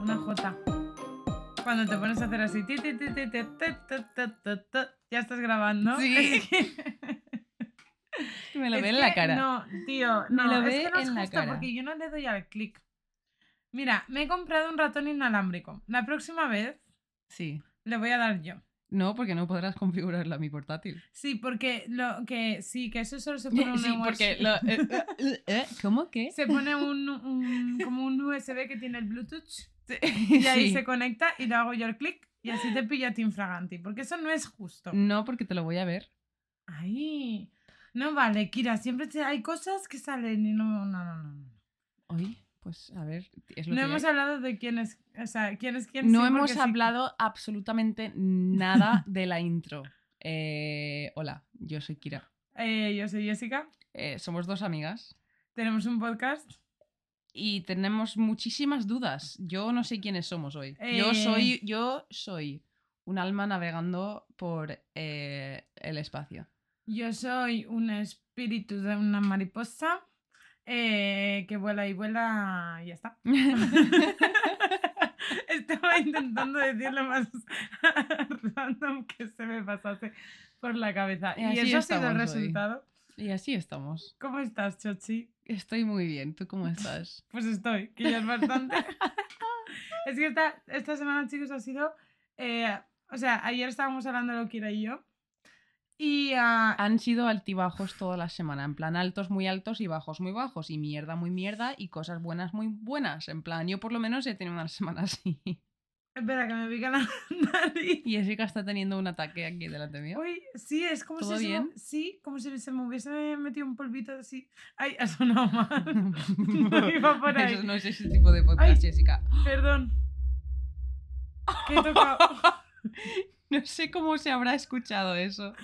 una J. Cuando te pones a hacer así, ya estás grabando. Me lo ve en la cara. No, tío, no, lo ve en la cara. porque yo no le doy al clic. Mira, me he comprado un ratón inalámbrico. La próxima vez Sí. le voy a dar yo. No, porque no podrás configurarla a mi portátil. Sí, porque lo que sí, que eso solo se pone un Sí, porque lo- eh, eh, eh, ¿Cómo que? se pone un, un- como un USB que tiene el Bluetooth y ahí Sí. se conecta y le hago yo el clic y así te pilla a ti infraganti, porque eso no es justo. No, porque te lo voy a ver. Ay, no vale, Kira, siempre te- hay cosas que salen y no, no, no, no. no. Hoy, pues a ver, es lo No que hemos hay. hablado de quién es, o sea, quién es quién. No sí, hemos sí. hablado absolutamente nada de la intro. Eh, hola, yo soy Kira. Eh, yo soy Jessica, Eh, somos dos amigas tenemos un podcast. y tenemos muchísimas dudas. Yo no sé quiénes somos hoy. Yo soy, yo soy un alma navegando por el espacio. Yo soy un espíritu de una mariposa eh, que vuela y vuela y ya está. Estaba intentando decir lo más random que se me pasase por la cabeza. Y eso ha sido el hoy. resultado. y así estamos. ¿Cómo estás, Chochi? Estoy muy bien. ¿Tú cómo estás? Pues estoy, que ya es bastante. es que esta, esta semana, chicos, ha sido. eh, o sea, ayer estábamos hablando de lo que era y yo. Y ah, Han sido altibajos toda la semana, en plan altos muy altos y bajos muy bajos, y mierda muy mierda y cosas buenas muy buenas. En plan, yo por lo menos he tenido una semana así. espera, que me pica la nariz. Y Jessica está teniendo un ataque aquí delante mío. Uy, sí, es como ¿Todo si se sí, como si se me hubiese metido un polvito así. Ay, ha sonado mal. No iba por ahí. Eso no es ese tipo de podcast, Ay. Jessica. Perdón. ¿Qué he tocado? No sé cómo se habrá escuchado eso.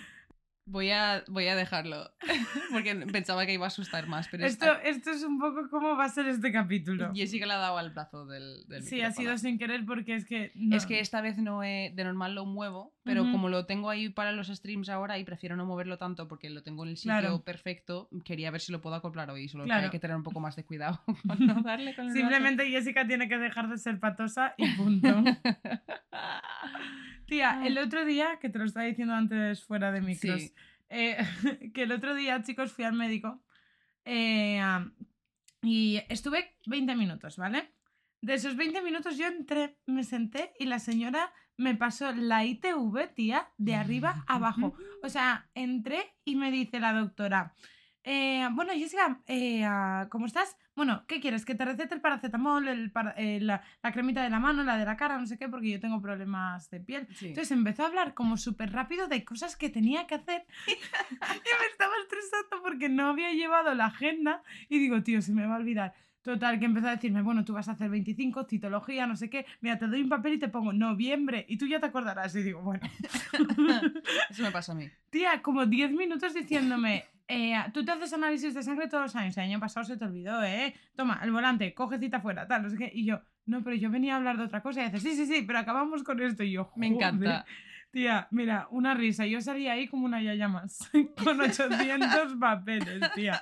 Voy a, voy a dejarlo. Porque pensaba que iba a asustar más, pero esto, está- esto es un poco cómo va a ser este capítulo. Jessica le ha dado al brazo del, del Sí, ha micrófono. sido sin querer porque es que. no. Es que esta vez no he, de normal lo muevo, pero Ujú. como lo tengo ahí para los streams ahora y prefiero no moverlo tanto porque lo tengo en el sitio Claro. perfecto, quería ver si lo puedo acoplar hoy, solo que Claro. hay que tener un poco más de cuidado con no darle con el brazo. Simplemente Jessica tiene que dejar de ser patosa y punto. Tía, el otro día, que te lo estaba diciendo antes fuera de micros, Sí. eh, que el otro día, chicos, fui al médico eh, y estuve 20 minutos, ¿vale? De esos 20 minutos yo entré, me senté y la señora me pasó la ITV, tía, de arriba a abajo. O sea, entré y me dice la doctora, eh, bueno, Jessica, eh, ah, ¿cómo estás? Bueno, ¿qué quieres? ¿Que te recete el paracetamol, el para- eh, la, la cremita de la mano, la de la cara, no sé qué, porque yo tengo problemas de piel? Sí. Entonces empezó a hablar como súper rápido de cosas que tenía que hacer y me estaba estresando porque no había llevado la agenda y digo, tío, se me va a olvidar. Total, que empezó a decirme, bueno, tú vas a hacer 25, citología, no sé qué, mira, te doy un papel y te pongo noviembre y tú ya te acordarás. Y digo, bueno, Eso me pasa a mí. tía, como 10 minutos diciéndome, eh, tú te haces análisis de sangre todos los años, el año pasado se te olvidó, ¿eh? Toma, el volante, coge cita fuera, tal, no sé qué. Y yo, no, pero yo venía a hablar de otra cosa y dice, sí, sí, sí, pero acabamos con esto. Y yo, Me encanta. Tía, mira, una risa. Yo salí ahí como una yaya más, con 800 papeles, tía.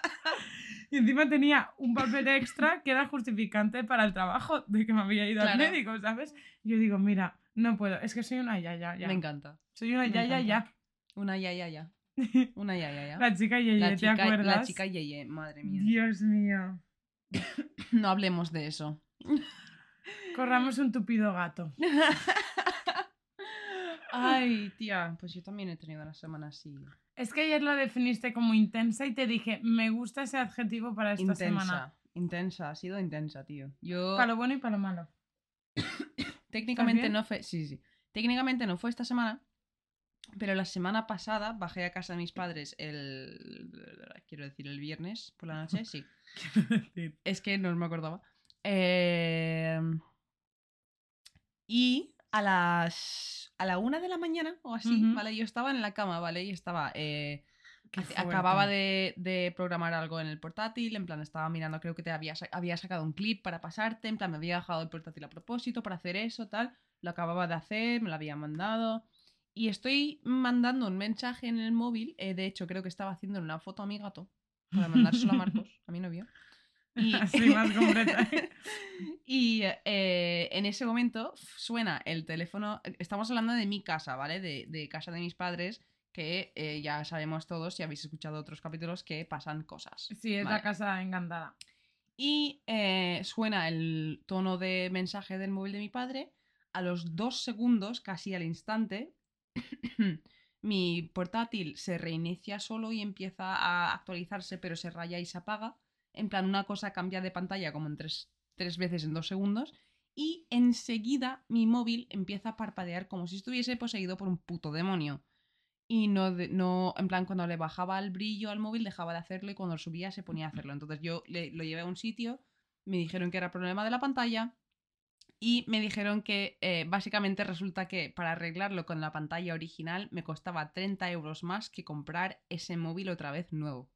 Y encima tenía un papel extra que era justificante para el trabajo de que me había ido al médico, ¿sabes? Yo digo, mira, no puedo, es que soy una yaya ya. Me encanta. Soy una me yaya encanta. ya. Una ya, ya, ya. Una ya, ya. La chica yeye, La ¿te acuerdas? la chica Yeye, madre mía. Dios mío. No hablemos de eso. Corramos un tupido gato. Ay, tía, pues yo también he tenido una semana así. Es que ayer la definiste como intensa y te dije, me gusta ese adjetivo para esta intensa. semana. Intensa, ha sido intensa, tío. Yo Para lo bueno y para lo malo. técnicamente no fue. Sí, sí. Técnicamente no fue esta semana. Pero la semana pasada bajé a casa de mis padres el. Quiero decir, el viernes por la noche, sí. Es que no me acordaba. Eh, y a las. A la una de la mañana o así. ¿vale? Yo estaba en la cama, ¿vale? Y estaba. eh, acababa de, de programar algo en el portátil, en plan estaba mirando, creo que te había, había sacado un clip para pasarte, en plan me había dejado el portátil a propósito para hacer eso, tal, lo acababa de hacer, me lo había mandado y estoy mandando un mensaje en el móvil, eh, de hecho creo que estaba haciendo una foto a mi gato para mandárselo a Marcos, a mi novio. Y, Así más concreta. y eh, en ese momento suena el teléfono. Estamos hablando de mi casa, ¿vale? De, de casa de mis padres, que eh, ya sabemos todos, si habéis escuchado otros capítulos, que pasan cosas. Sí, es Vale. la casa encantada. Y eh, suena el tono de mensaje del móvil de mi padre. A los dos segundos, casi al instante, mi portátil se reinicia solo y empieza a actualizarse, pero se raya y se apaga. En plan, una cosa cambia de pantalla como en tres, tres veces en dos segundos. Y enseguida mi móvil empieza a parpadear como si estuviese poseído por un puto demonio. Y no, no, en plan, cuando le bajaba el brillo al móvil dejaba de hacerlo y cuando subía se ponía a hacerlo. Entonces yo le- lo llevé a un sitio, me dijeron que era problema de la pantalla y me dijeron que eh, básicamente resulta que para arreglarlo con la pantalla original me costaba 30 euros más que comprar ese móvil otra vez nuevo.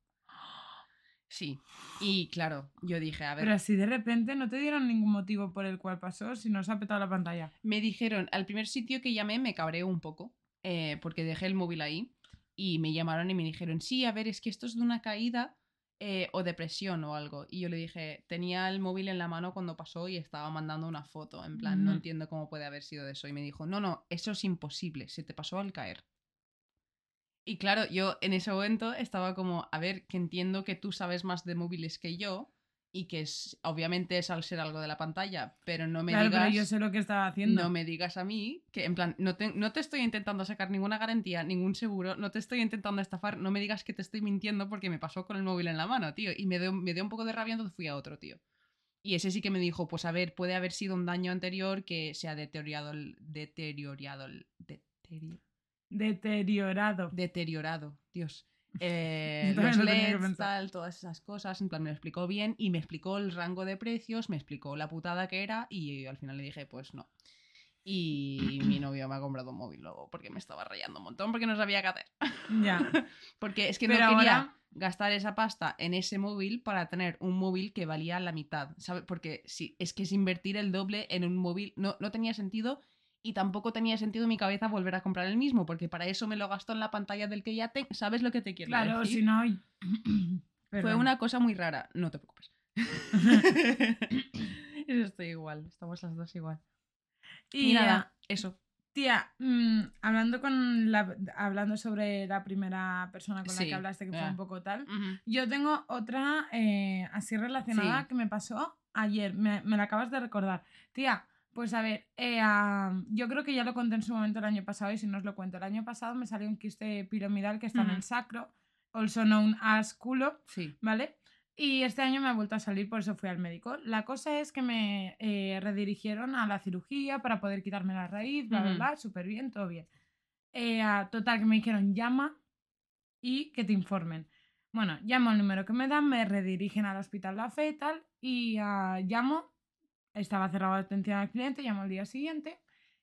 Sí, y claro, yo dije, a ver, Pero así de repente no te dieron ningún motivo por el cual pasó, si no se ha petado la pantalla. me dijeron, al primer sitio que llamé me cabreó un poco, eh, porque dejé el móvil ahí, y me llamaron y me dijeron, sí, a ver, es que esto es de una caída eh, o depresión o algo. Y yo le dije, tenía el móvil en la mano cuando pasó y estaba mandando una foto, en plan, no entiendo cómo puede haber sido de eso. Y me dijo, no, no, eso es imposible, se te pasó al caer. Y claro, yo en ese momento estaba como, a ver, que entiendo que tú sabes más de móviles que yo y que es, obviamente es al ser algo de la pantalla, pero no me claro, digas... pero yo sé lo que estaba haciendo. No me digas a mí que, en plan, no te, no te estoy intentando sacar ninguna garantía, ningún seguro, no te estoy intentando estafar, no me digas que te estoy mintiendo porque me pasó con el móvil en la mano, tío. Y me dio, me dio un poco de rabia, entonces fui a otro, tío. Y ese sí que me dijo, pues a ver, puede haber sido un daño anterior que se ha deteriorado, el- deteriorado, el- deterio- Deteriorado. deteriorado, Dios. Eh, los LEDs, tal, todas esas cosas, en plan me lo explicó bien y me explicó el rango de precios, me explicó la putada que era y al final le dije, pues no. Y mi novio me ha comprado un móvil luego porque me estaba rayando un montón porque no sabía qué hacer. Ya. Porque es que Pero no quería ahora- gastar esa pasta en ese móvil para tener un móvil que valía la mitad, ¿sabes? Porque sí, es que es invertir el doble en un móvil no, no tenía sentido y tampoco tenía sentido en mi cabeza volver a comprar el mismo, porque para eso me lo gasto en la pantalla del que ya tengo. ¿Sabes lo que te quiero Claro, decir? si no. Fue una cosa muy rara, no te preocupes. Estoy igual, estamos las dos igual. Y, Y nada, eso. Tía, mm, hablando con la, hablando sobre la primera persona con la que hablaste, que fue un poco tal, yo tengo otra eh, así relacionada Sí. que me pasó ayer. Me, me la acabas de recordar. Tía, pues a ver, eh, yo creo que ya lo conté en su momento el año pasado y si no os lo cuento, el año pasado me salió un quiste piramidal que está en el sacro, also known as culo, Sí. ¿vale? Y este año me ha vuelto a salir, por eso fui al médico. La cosa es que me eh, redirigieron a la cirugía para poder quitarme la raíz, bla, bla, bla, súper bien, todo bien. Eh, total, que me dijeron llama y que te informen. Bueno, llamo el número que me dan, me redirigen al hospital La Fe y tal, y ah, llamo, estaba cerrado la atención al cliente, llamo al día siguiente,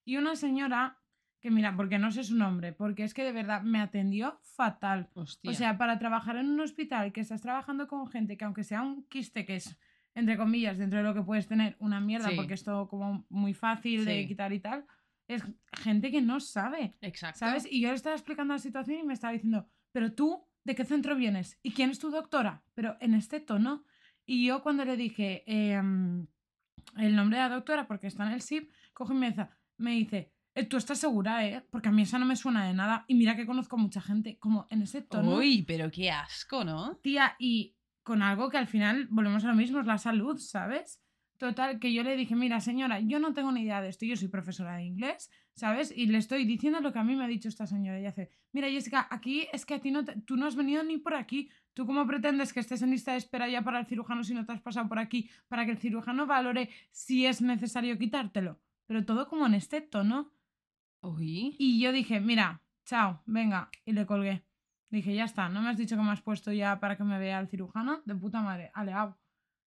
y una señora, que mira, porque no sé su nombre, porque es que de verdad me atendió fatal. Hostia. O sea, para trabajar en un hospital que estás trabajando con gente que aunque sea un quiste que es, entre comillas, dentro de lo que puedes tener, una mierda, Sí. porque es todo como muy fácil de quitar y tal, es gente que no sabe, Exacto. ¿sabes? Y yo le estaba explicando la situación y me estaba diciendo, pero tú, ¿de qué centro vienes? ¿Y quién es tu doctora? Pero en este tono. Y yo cuando le dije em, el nombre de la doctora, porque está en el SIP, coge y me dice, me dice "Eh, ¿tú estás segura, eh? Porque a mí esa no me suena de nada. Y mira que conozco mucha gente, como en ese tono. Uy, pero qué asco, ¿no? Tía, y con algo que al final volvemos a lo mismo, es la salud, ¿sabes? Total, que yo le dije, mira, señora, yo no tengo ni idea de esto, yo soy profesora de inglés, ¿sabes? Y le estoy diciendo lo que a mí me ha dicho esta señora. Y hace, mira, Jessica, aquí es que a ti no te- tú no has venido ni por aquí. ¿Tú cómo pretendes que estés en lista de espera ya para el cirujano si no te has pasado por aquí para que el cirujano valore si es necesario quitártelo? Pero todo como en este tono. Uy. Y yo dije, mira, chao, venga, y le colgué. Dije, ya está, ¿no me has dicho que me has puesto ya para que me vea el cirujano? De puta madre, aleado.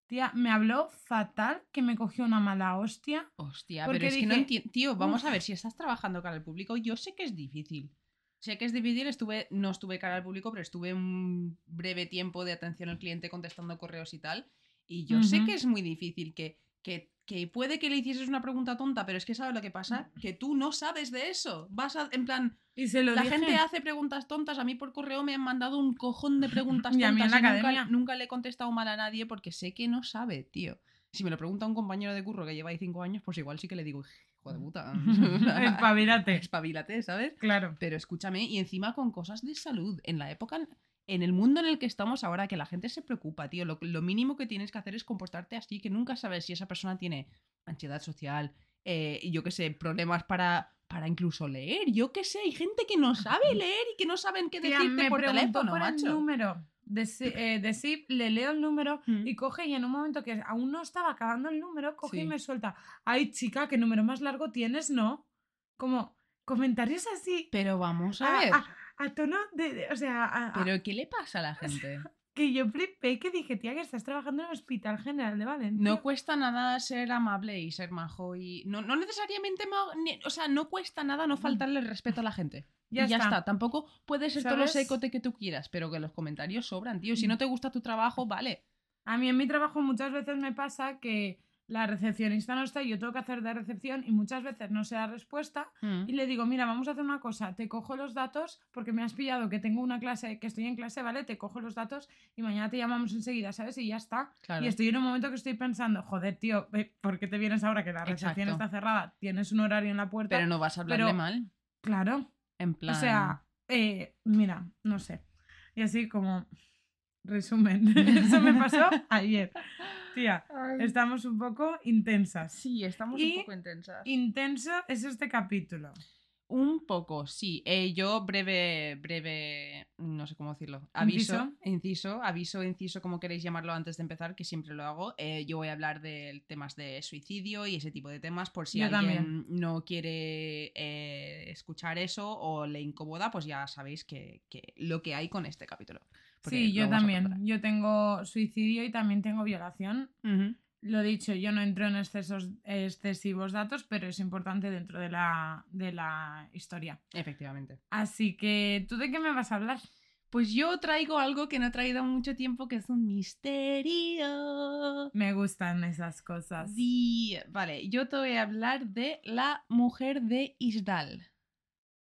Tía, me habló fatal, que me cogió una mala hostia. Hostia, pero es que no entiendo. Tío, vamos a ver, si estás trabajando cara al público, yo sé que es difícil. Sé que es difícil, estuve, no estuve cara al público, pero estuve un breve tiempo de atención al cliente contestando correos y tal. Y yo sé que es muy difícil, que, que, que puede que le hicieses una pregunta tonta, pero es que sabes lo que pasa, que tú no sabes de eso. Vas a, en plan, Y se lo la dije. gente hace preguntas tontas. A mí por correo me han mandado un cojón de preguntas Y a mí en tontas la y nunca, nunca le he contestado mal a nadie porque sé que no sabe, tío. Si me lo pregunta un compañero de curro que lleva ahí cinco años, pues igual sí que le digo, hijo de puta. Espabilate. Espabilate, ¿sabes? Claro. Pero escúchame, y encima con cosas de salud. En la época, en el mundo en el que estamos ahora, que la gente se preocupa, tío. Lo, lo mínimo que tienes que hacer es comportarte así, que nunca sabes si esa persona tiene ansiedad social, eh, yo qué sé, problemas para, para incluso leer. Yo qué sé, hay gente que no sabe leer y que no saben qué Tía, decirte me por teléfono, por el macho. número de, Si- eh, de le leo el número Mm. y coge y en un momento que aún no estaba acabando el número, coge y me suelta, ay chica, ¿qué número más largo tienes? No. Como comentarios así, Pero vamos a a, ver. a- a tono de, de- o sea, a- a- ¿Pero qué le pasa a la gente? que yo flipé, que dije, tía, que estás trabajando en el Hospital General de Valencia. No cuesta nada ser amable y ser majo y... No, no necesariamente... ma- ni- O sea, no cuesta nada no faltarle el respeto a la gente. Ya y ya está. está. Tampoco puedes ser todo lo secote que tú quieras, pero que los comentarios sobran, tío. Mm. Si no te gusta tu trabajo, vale. A mí en mi trabajo muchas veces me pasa que la recepcionista no está y yo tengo que hacer de recepción y muchas veces no sé la respuesta y le digo, mira, vamos a hacer una cosa, te cojo los datos porque me has pillado que tengo una clase, que estoy en clase, ¿vale? Te cojo los datos y mañana te llamamos enseguida, ¿sabes? Y ya está. Claro. Y estoy en un momento que estoy pensando, joder, tío, ¿por qué te vienes ahora que la recepción Exacto. está cerrada? Tienes un horario en la puerta. Pero no vas a hablarle pero- mal. Claro. En plan... O sea, eh, mira, no sé. Y así como resumen, eso me pasó ayer. Tía, estamos un poco intensas. Sí, estamos Y- un poco intensas. Intenso es este capítulo. Un poco, sí. Eh, yo breve, breve, no sé cómo decirlo. Aviso, inciso, aviso, inciso, como queréis llamarlo antes de empezar, que siempre lo hago. Eh, yo voy a hablar de temas de suicidio y ese tipo de temas, por si Yo alguien también. no quiere eh, escuchar eso o le incomoda, pues ya sabéis que, que lo que hay con este capítulo. Sí, yo también. Yo tengo suicidio y también tengo violación. Lo dicho, yo no entro en excesos excesivos datos, pero es importante dentro de la, de la historia. Efectivamente. Así que, ¿tú de qué me vas a hablar? Pues yo traigo algo que no he traído mucho tiempo, que es un misterio. Me gustan esas cosas. Sí, vale, yo te voy a hablar de la mujer de Isdal.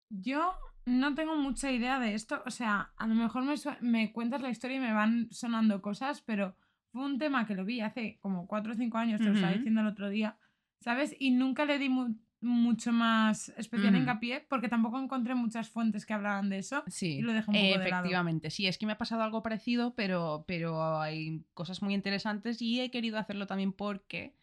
Yo no tengo mucha idea de esto. O sea, a lo mejor me, me cuentas la historia y me van sonando cosas, pero fue un tema que lo vi hace como 4 o 5 años, te lo estaba diciendo el otro día, ¿sabes? Y nunca le di mu- mucho más especial hincapié porque tampoco encontré muchas fuentes que hablaran de eso. Sí, Y lo dejé un poco de lado. efectivamente. Sí, es que me ha pasado algo parecido, pero, pero hay cosas muy interesantes y he querido hacerlo también porque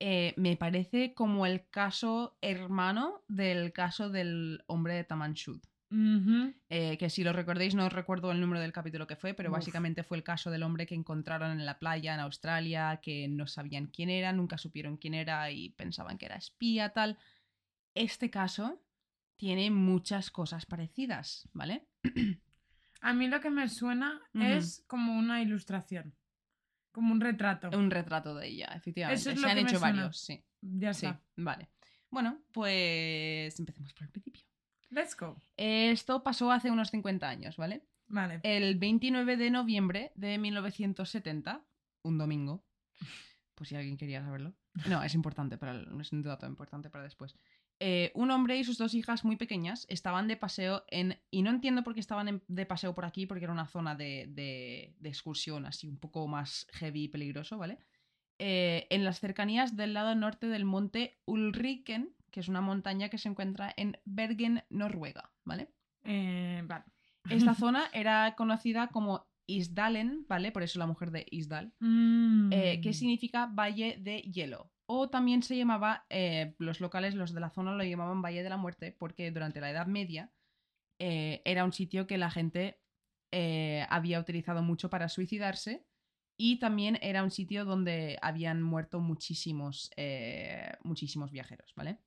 eh, me parece como el caso hermano del caso del hombre de Tamanshud. Ujú. Eh, que si lo recordéis, no recuerdo el número del capítulo que fue, pero Uf. básicamente fue el caso del hombre que encontraron en la playa en Australia, que no sabían quién era, nunca supieron quién era y pensaban que era espía, tal. Este caso tiene muchas cosas parecidas, ¿vale? A mí lo que me suena es como una ilustración, como un retrato. Un retrato de ella, efectivamente. Eso es Se lo han que me hecho suena. varios, sí. Ya Sí, está. vale. Bueno, pues empecemos por el principio. Let's go. Esto pasó hace unos 50 años, ¿vale? Vale. El 29 de noviembre de 1970, un domingo, pues si alguien quería saberlo. No, es importante, para el- es un dato importante para después. Eh, un hombre y sus dos hijas muy pequeñas estaban de paseo en... Y no entiendo por qué estaban en- de paseo por aquí, porque era una zona de, de- de excursión así un poco más heavy y peligroso, ¿vale? Eh, en las cercanías del lado norte del monte Ulriken, que es una montaña que se encuentra en Bergen, Noruega, ¿vale? Eh, vale. Esta zona era conocida como Isdalen, ¿vale? Por eso la mujer de Isdal, Mm. que significa Valle de Hielo. O también se llamaba, eh, los locales, los de la zona lo llamaban Valle de la Muerte, porque durante la Edad Media eh, era un sitio que la gente eh, había utilizado mucho para suicidarse y también era un sitio donde habían muerto muchísimos, eh, muchísimos viajeros, ¿vale?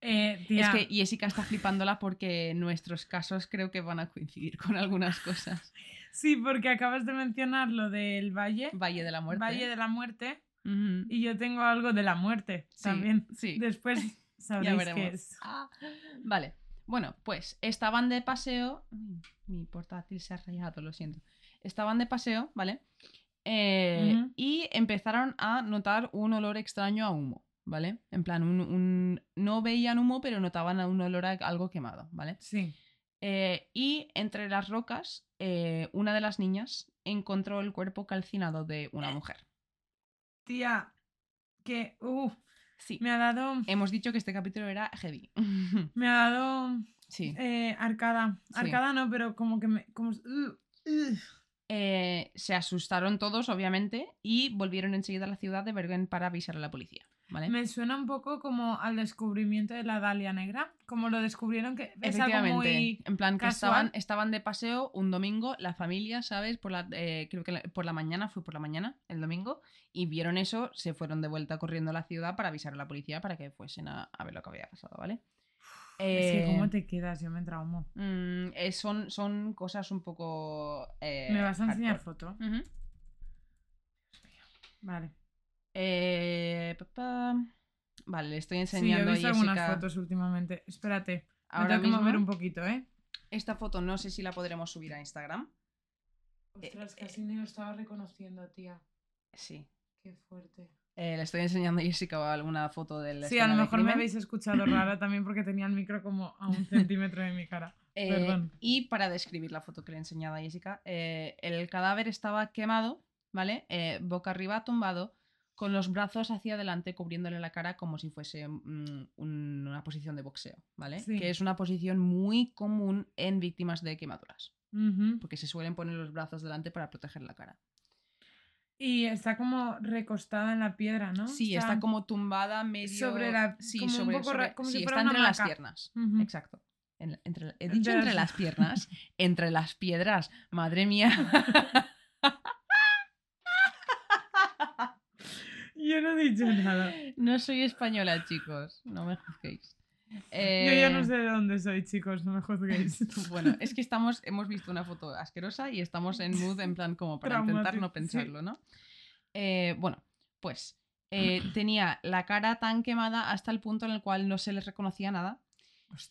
Eh, Es que Jessica está flipándola porque nuestros casos creo que van a coincidir con algunas cosas. Sí, porque acabas de mencionar lo del Valle, Valle de la Muerte. Valle de la Muerte, Y yo tengo algo de la muerte Sí, también. Sí. Después Ya sabréis qué veremos. es. Ah, Vale. Bueno, pues estaban de paseo. Uy, Mi portátil se ha rayado, lo siento. Estaban de paseo, ¿vale? Eh. Y empezaron a notar un olor extraño a humo, ¿vale? En plan, un, un- no veían humo, pero notaban un olor a algo quemado, ¿vale? Sí. Eh, y entre las rocas, eh, una de las niñas encontró el cuerpo calcinado de una mujer. Tía, que uh, Sí. me ha dado. Hemos dicho que este capítulo era heavy. Me ha dado. sí. eh, arcada. Sí. Arcada no, pero como que me. Como, uh, uh. Eh, se asustaron todos, obviamente, y volvieron enseguida a la ciudad de Bergen para avisar a la policía. ¿Vale? Me suena un poco como al descubrimiento de la Dalia Negra. Como lo descubrieron que es algo muy. en plan que casual. estaban, estaban de paseo un domingo, la familia, ¿sabes? Por la, eh, creo que la- por la mañana, fue por la mañana, el domingo, y vieron eso, se fueron de vuelta corriendo a la ciudad para avisar a la policía para que fuesen a, a ver lo que había pasado, ¿vale? Es que, Eh, ¿cómo te quedas? Yo me traumo. mm, eh, son, son cosas un poco... eh, ¿Me vas a enseñar foto? Vale. Eh, pa, pa. Vale, le estoy Sí, yo he enseñando visto a algunas fotos últimamente. Espérate. Me Ahora tengo que mover un poquito, ¿eh? esta foto no sé si la podremos subir a Instagram. Ostras, casi ni lo estaba reconociendo, tía. Sí. Qué fuerte. Eh, le estoy enseñando a Jessica alguna foto del Sí, a lo mejor me habéis escuchado rara también porque tenía el micro como a un centímetro de mi cara. Perdón. Eh, y para describir la foto que le he enseñado a Jessica, eh, el cadáver estaba quemado, ¿vale? Eh, boca arriba tumbado, con los brazos hacia adelante cubriéndole la cara como si fuese mm, un- una posición de boxeo, ¿vale? Sí. Que es una posición muy común en víctimas de quemaduras, porque se suelen poner los brazos delante para proteger la cara. Y está como recostada en la piedra, ¿no? Sí, está, como tumbada medio... sobre la- Sí, como un sobre, poco sobre- si sí, fuera está una entre las piernas. Exacto. En- entre, he Entre dicho entre las- las piernas, entre las piedras. Madre mía. Yo no he dicho nada. No soy española, chicos. No me juzguéis. Yo ya Eh, no sé de dónde soy, chicos, no me juzguéis. Bueno, es que estamos, hemos visto una foto asquerosa y estamos en mood en plan como para intentar no sí. pensarlo, ¿no? Eh, bueno, pues eh, tenía la cara tan quemada hasta el punto en el cual no se le reconocía nada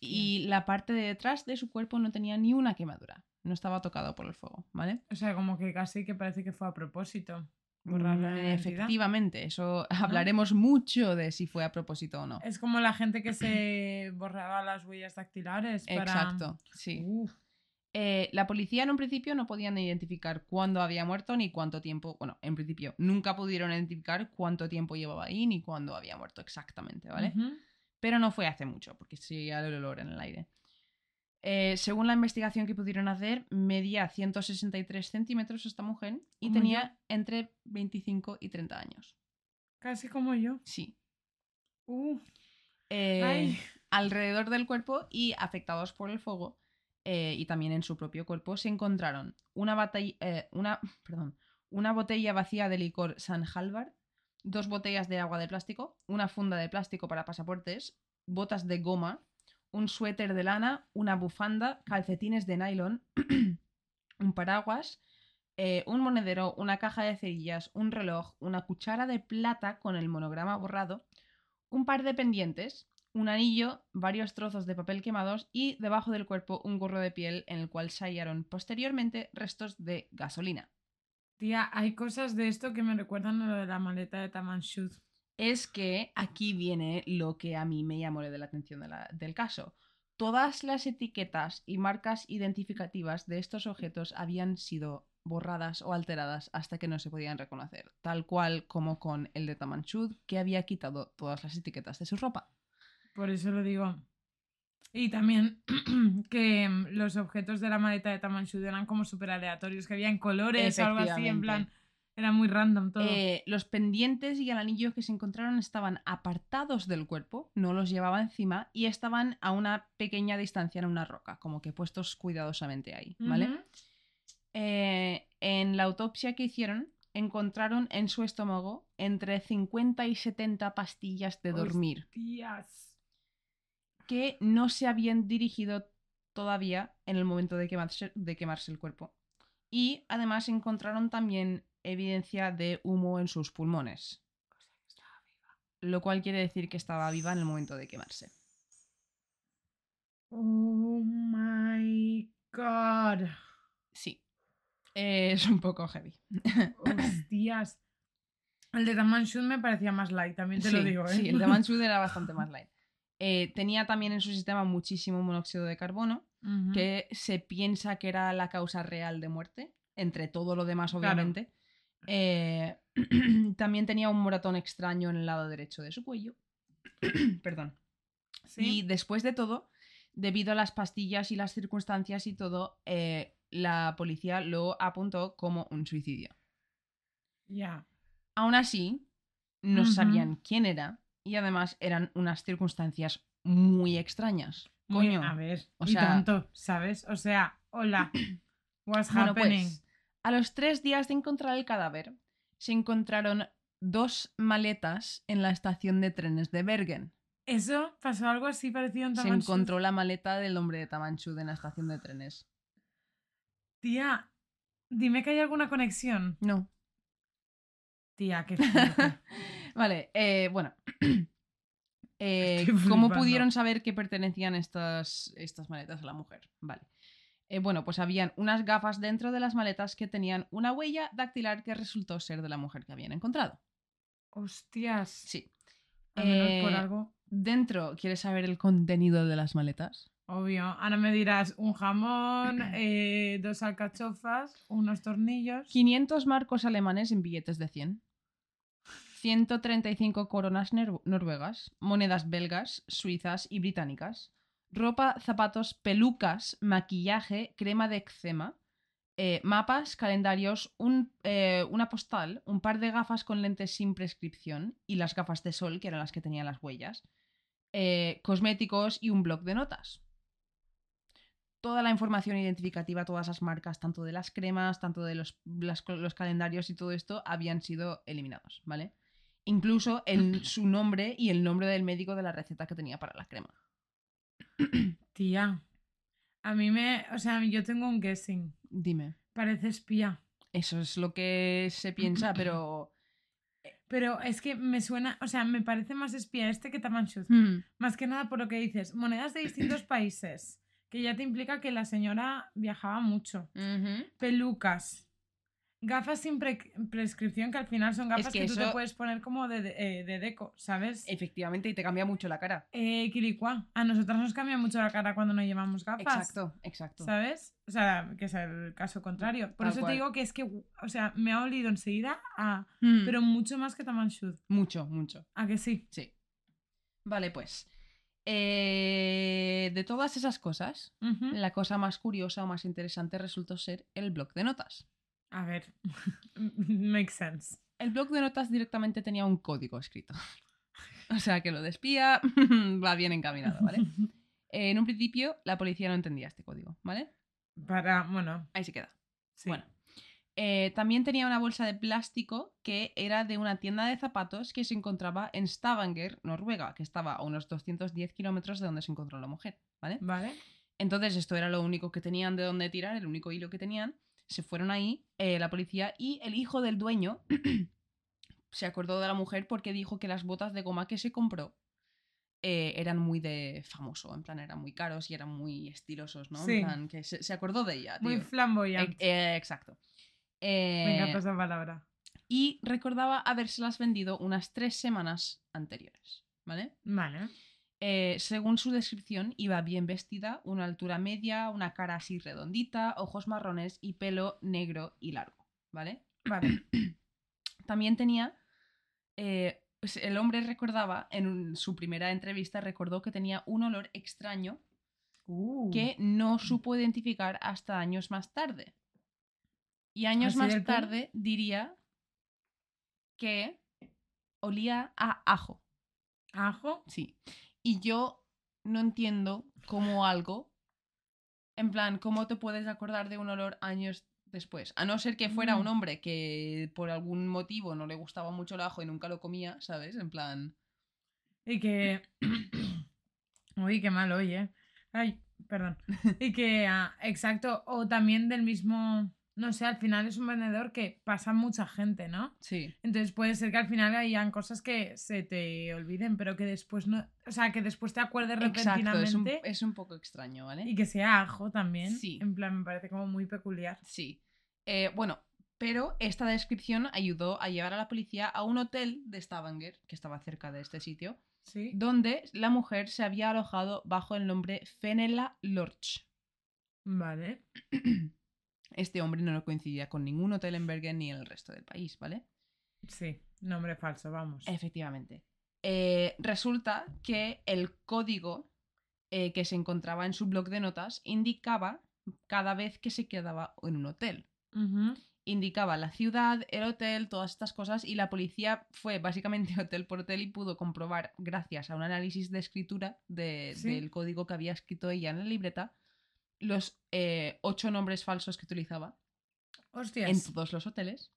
y la parte de detrás de su cuerpo no tenía ni una quemadura. No estaba tocado por el fuego, ¿vale? O sea, como que casi que parece que fue a propósito. Borrar la identidad. Efectivamente, eso hablaremos mucho de si fue a propósito o no. Es como la gente que se borraba las huellas dactilares para... Exacto, sí. Uf. Eh, la policía en un principio no podían identificar cuándo había muerto ni cuánto tiempo. Bueno, en principio nunca pudieron identificar cuánto tiempo llevaba ahí ni cuándo había muerto exactamente, ¿vale? Pero no fue hace mucho, porque seguía el olor en el aire. Eh, según la investigación que pudieron hacer, medía 163 centímetros esta mujer y tenía entre 25 y 30 años. Casi como yo. Sí. Uh, Eh, alrededor del cuerpo y afectados por el fuego eh, y también en su propio cuerpo se encontraron una, batall- una, perdón, una botella vacía de licor San Halvard, dos botellas de agua de plástico, una funda de plástico para pasaportes, botas de goma, un suéter de lana, una bufanda, calcetines de nylon, un paraguas, eh, un monedero, una caja de cerillas, un reloj, una cuchara de plata con el monograma borrado, un par de pendientes, un anillo, varios trozos de papel quemados y debajo del cuerpo un gorro de piel en el cual se hallaron posteriormente restos de gasolina. tía, hay cosas de esto que me recuerdan a lo de la maleta de Tamanshud. Es que aquí viene lo que a mí me llamó la atención de la- del caso. Todas las etiquetas y marcas identificativas de estos objetos habían sido borradas o alteradas hasta que no se podían reconocer, tal cual como con el de Tamanchud, que había quitado todas las etiquetas de su ropa. Por eso lo digo. Y también que mm, los objetos de la maleta de Tamanshud eran como súper aleatorios, que habían colores o algo así, en plan, era muy random todo. Eh, los pendientes y el anillo que se encontraron estaban apartados del cuerpo, no los llevaba encima y estaban a una pequeña distancia en una roca, como que puestos cuidadosamente ahí, ¿vale? Eh, en la autopsia que hicieron, encontraron en su estómago entre 50 y 70 pastillas de dormir. Hostias. que no se habían dirigido todavía en el momento de quemarse, de quemarse el cuerpo. Y además encontraron también evidencia de humo en sus pulmones. Lo cual quiere decir que estaba viva en el momento de quemarse. Oh my god. Sí. Eh, es un poco heavy. Hostias. El de Tamanshut me parecía más light, también te lo digo, ¿eh? Sí, el de Mansud era bastante más light. Eh, tenía también en su sistema muchísimo monóxido de carbono, que se piensa que era la causa real de muerte, entre todo lo demás, Claro. Eh, también tenía un moratón extraño en el lado derecho de su cuello. Perdón. Sí. Y después de todo, debido a las pastillas y las circunstancias y todo, eh, la policía lo apuntó como un suicidio. Ya. Aún así, no sabían quién era y además eran unas circunstancias muy extrañas. Muy- Coño. a ver, o y sea- tanto, ¿sabes? O sea, hola. What's Bueno, happening? pues, a los tres días de encontrar el cadáver, se encontraron dos maletas en la estación de trenes de Bergen. Eso pasó algo así parecido en Se encontró la maleta del hombre de Tamanchud en la estación de trenes. Tía, dime que hay alguna conexión. No. Tía, qué vale, eh, bueno. Eh, ¿Cómo pudieron saber que pertenecían estas, estas maletas a la mujer? Vale. Eh, bueno, pues habían unas gafas dentro de las maletas que tenían una huella dactilar que resultó ser de la mujer que habían encontrado. Hostias. Sí. Al menos por Eh, algo. Dentro, ¿quieres saber el contenido de las maletas? Obvio. Ahora me dirás un jamón, eh, dos alcachofas, unos tornillos. 500 marcos alemanes en billetes de 100. 135 coronas noruegas, monedas belgas, suizas y británicas, ropa, zapatos, pelucas, maquillaje, crema de eczema, eh, mapas, calendarios, un, eh, una postal, un par de gafas con lentes sin prescripción y las gafas de sol, que eran las que tenían las huellas, eh, cosméticos y un bloc de notas. Toda la información identificativa, todas las marcas, tanto de las cremas, tanto de los, las- los calendarios y todo esto, habían sido eliminados, ¿vale? Incluso el, su nombre y el nombre del médico de la receta que tenía para la crema. Tía. A mí me. O sea, yo tengo un guessing. Dime. Parece espía. Eso es lo que se piensa, pero... Pero es que me suena. O sea, me parece más espía este que Tamanshut. Hmm, Más que nada por lo que dices. Monedas de distintos países. Que ya te implica que la señora viajaba mucho. Pelucas. Gafas sin pre- prescripción, que al final son gafas que que, tú te puedes poner como de, de, eh, de deco, ¿sabes? Efectivamente, y te cambia mucho la cara. Eh, Quilicuá. A nosotras nos cambia mucho la cara cuando no llevamos gafas. Exacto, exacto. ¿Sabes? O sea, que es el caso contrario. Por Tal eso cual. te digo que es que, o sea, me ha olido enseguida a. Hmm, Pero mucho más que Tamanshud. Mucho, mucho. ¿A que sí? Sí. Vale, pues. eh, de todas esas cosas, la cosa más curiosa o más interesante resultó ser el bloc de notas. A ver. Makes sense. El bloc de notas directamente tenía un código escrito. O sea que lo de espía va bien encaminado, ¿vale? En un principio, la policía no entendía este código, ¿vale? Para, bueno, Ahí se queda. sí. Bueno. Eh, también tenía una bolsa de plástico que era de una tienda de zapatos que se encontraba en Stavanger, Noruega, que estaba a unos 210 kilómetros de donde se encontró la mujer, ¿vale? Vale. Entonces esto era lo único que tenían de dónde tirar, el único hilo que tenían. Se fueron ahí, eh, la policía, y el hijo del dueño se acordó de la mujer porque dijo que las botas de goma que se compró eh, eran muy de famoso, en plan eran muy caros y eran muy estilosos, ¿no? Sí. En plan, que se, se acordó de ella, Muy flamboyante. Eh, exacto. Me encanta esa palabra. y recordaba habérselas vendido unas tres semanas anteriores, ¿vale? Vale. Eh, según su descripción, iba bien vestida, una altura media, una cara así redondita, ojos marrones y pelo negro y largo, ¿vale? Vale. También tenía... eh, pues el hombre recordaba, en su primera entrevista, recordó que tenía un olor extraño Uh. que no supo identificar hasta años más tarde. Y años ¿Así más del tarde diría que olía a ajo. ¿Ajo? Sí. Y yo no entiendo cómo algo, en plan, cómo te puedes acordar de un olor años después. A no ser que fuera un Mm. hombre que por algún motivo no le gustaba mucho el ajo y nunca lo comía, ¿sabes? En plan... Y que. Uy, qué mal, oye. Ay, perdón. Y que, ah, exacto, o también del mismo, no sé, al final es un vendedor que pasa mucha gente, ¿no? Sí. Entonces puede ser que al final hayan cosas que se te olviden, pero que después no, o sea, que después te acuerdes Exacto, es un, repentinamente es un poco extraño, ¿vale? y que sea ajo también. Sí. En plan, me parece como muy peculiar. Sí. Eh, bueno, pero esta descripción ayudó a llevar a la policía a un hotel de Stavanger, que estaba cerca de este sitio, Sí. donde la mujer se había alojado bajo el nombre Fenela Lorch. Vale. Este hombre no coincidía con ningún hotel en Bergen ni en el resto del país, ¿vale? Sí. Nombre falso, vamos. Efectivamente. Eh, resulta que el código eh, que se encontraba en su blog de notas indicaba cada vez que se quedaba en un hotel. Indicaba la ciudad, el hotel, todas estas cosas y la policía fue básicamente hotel por hotel y pudo comprobar, gracias a un análisis de escritura de- Sí. del código que había escrito ella en la libreta, los eh, ocho nombres falsos que utilizaba Hostias. en todos los hoteles.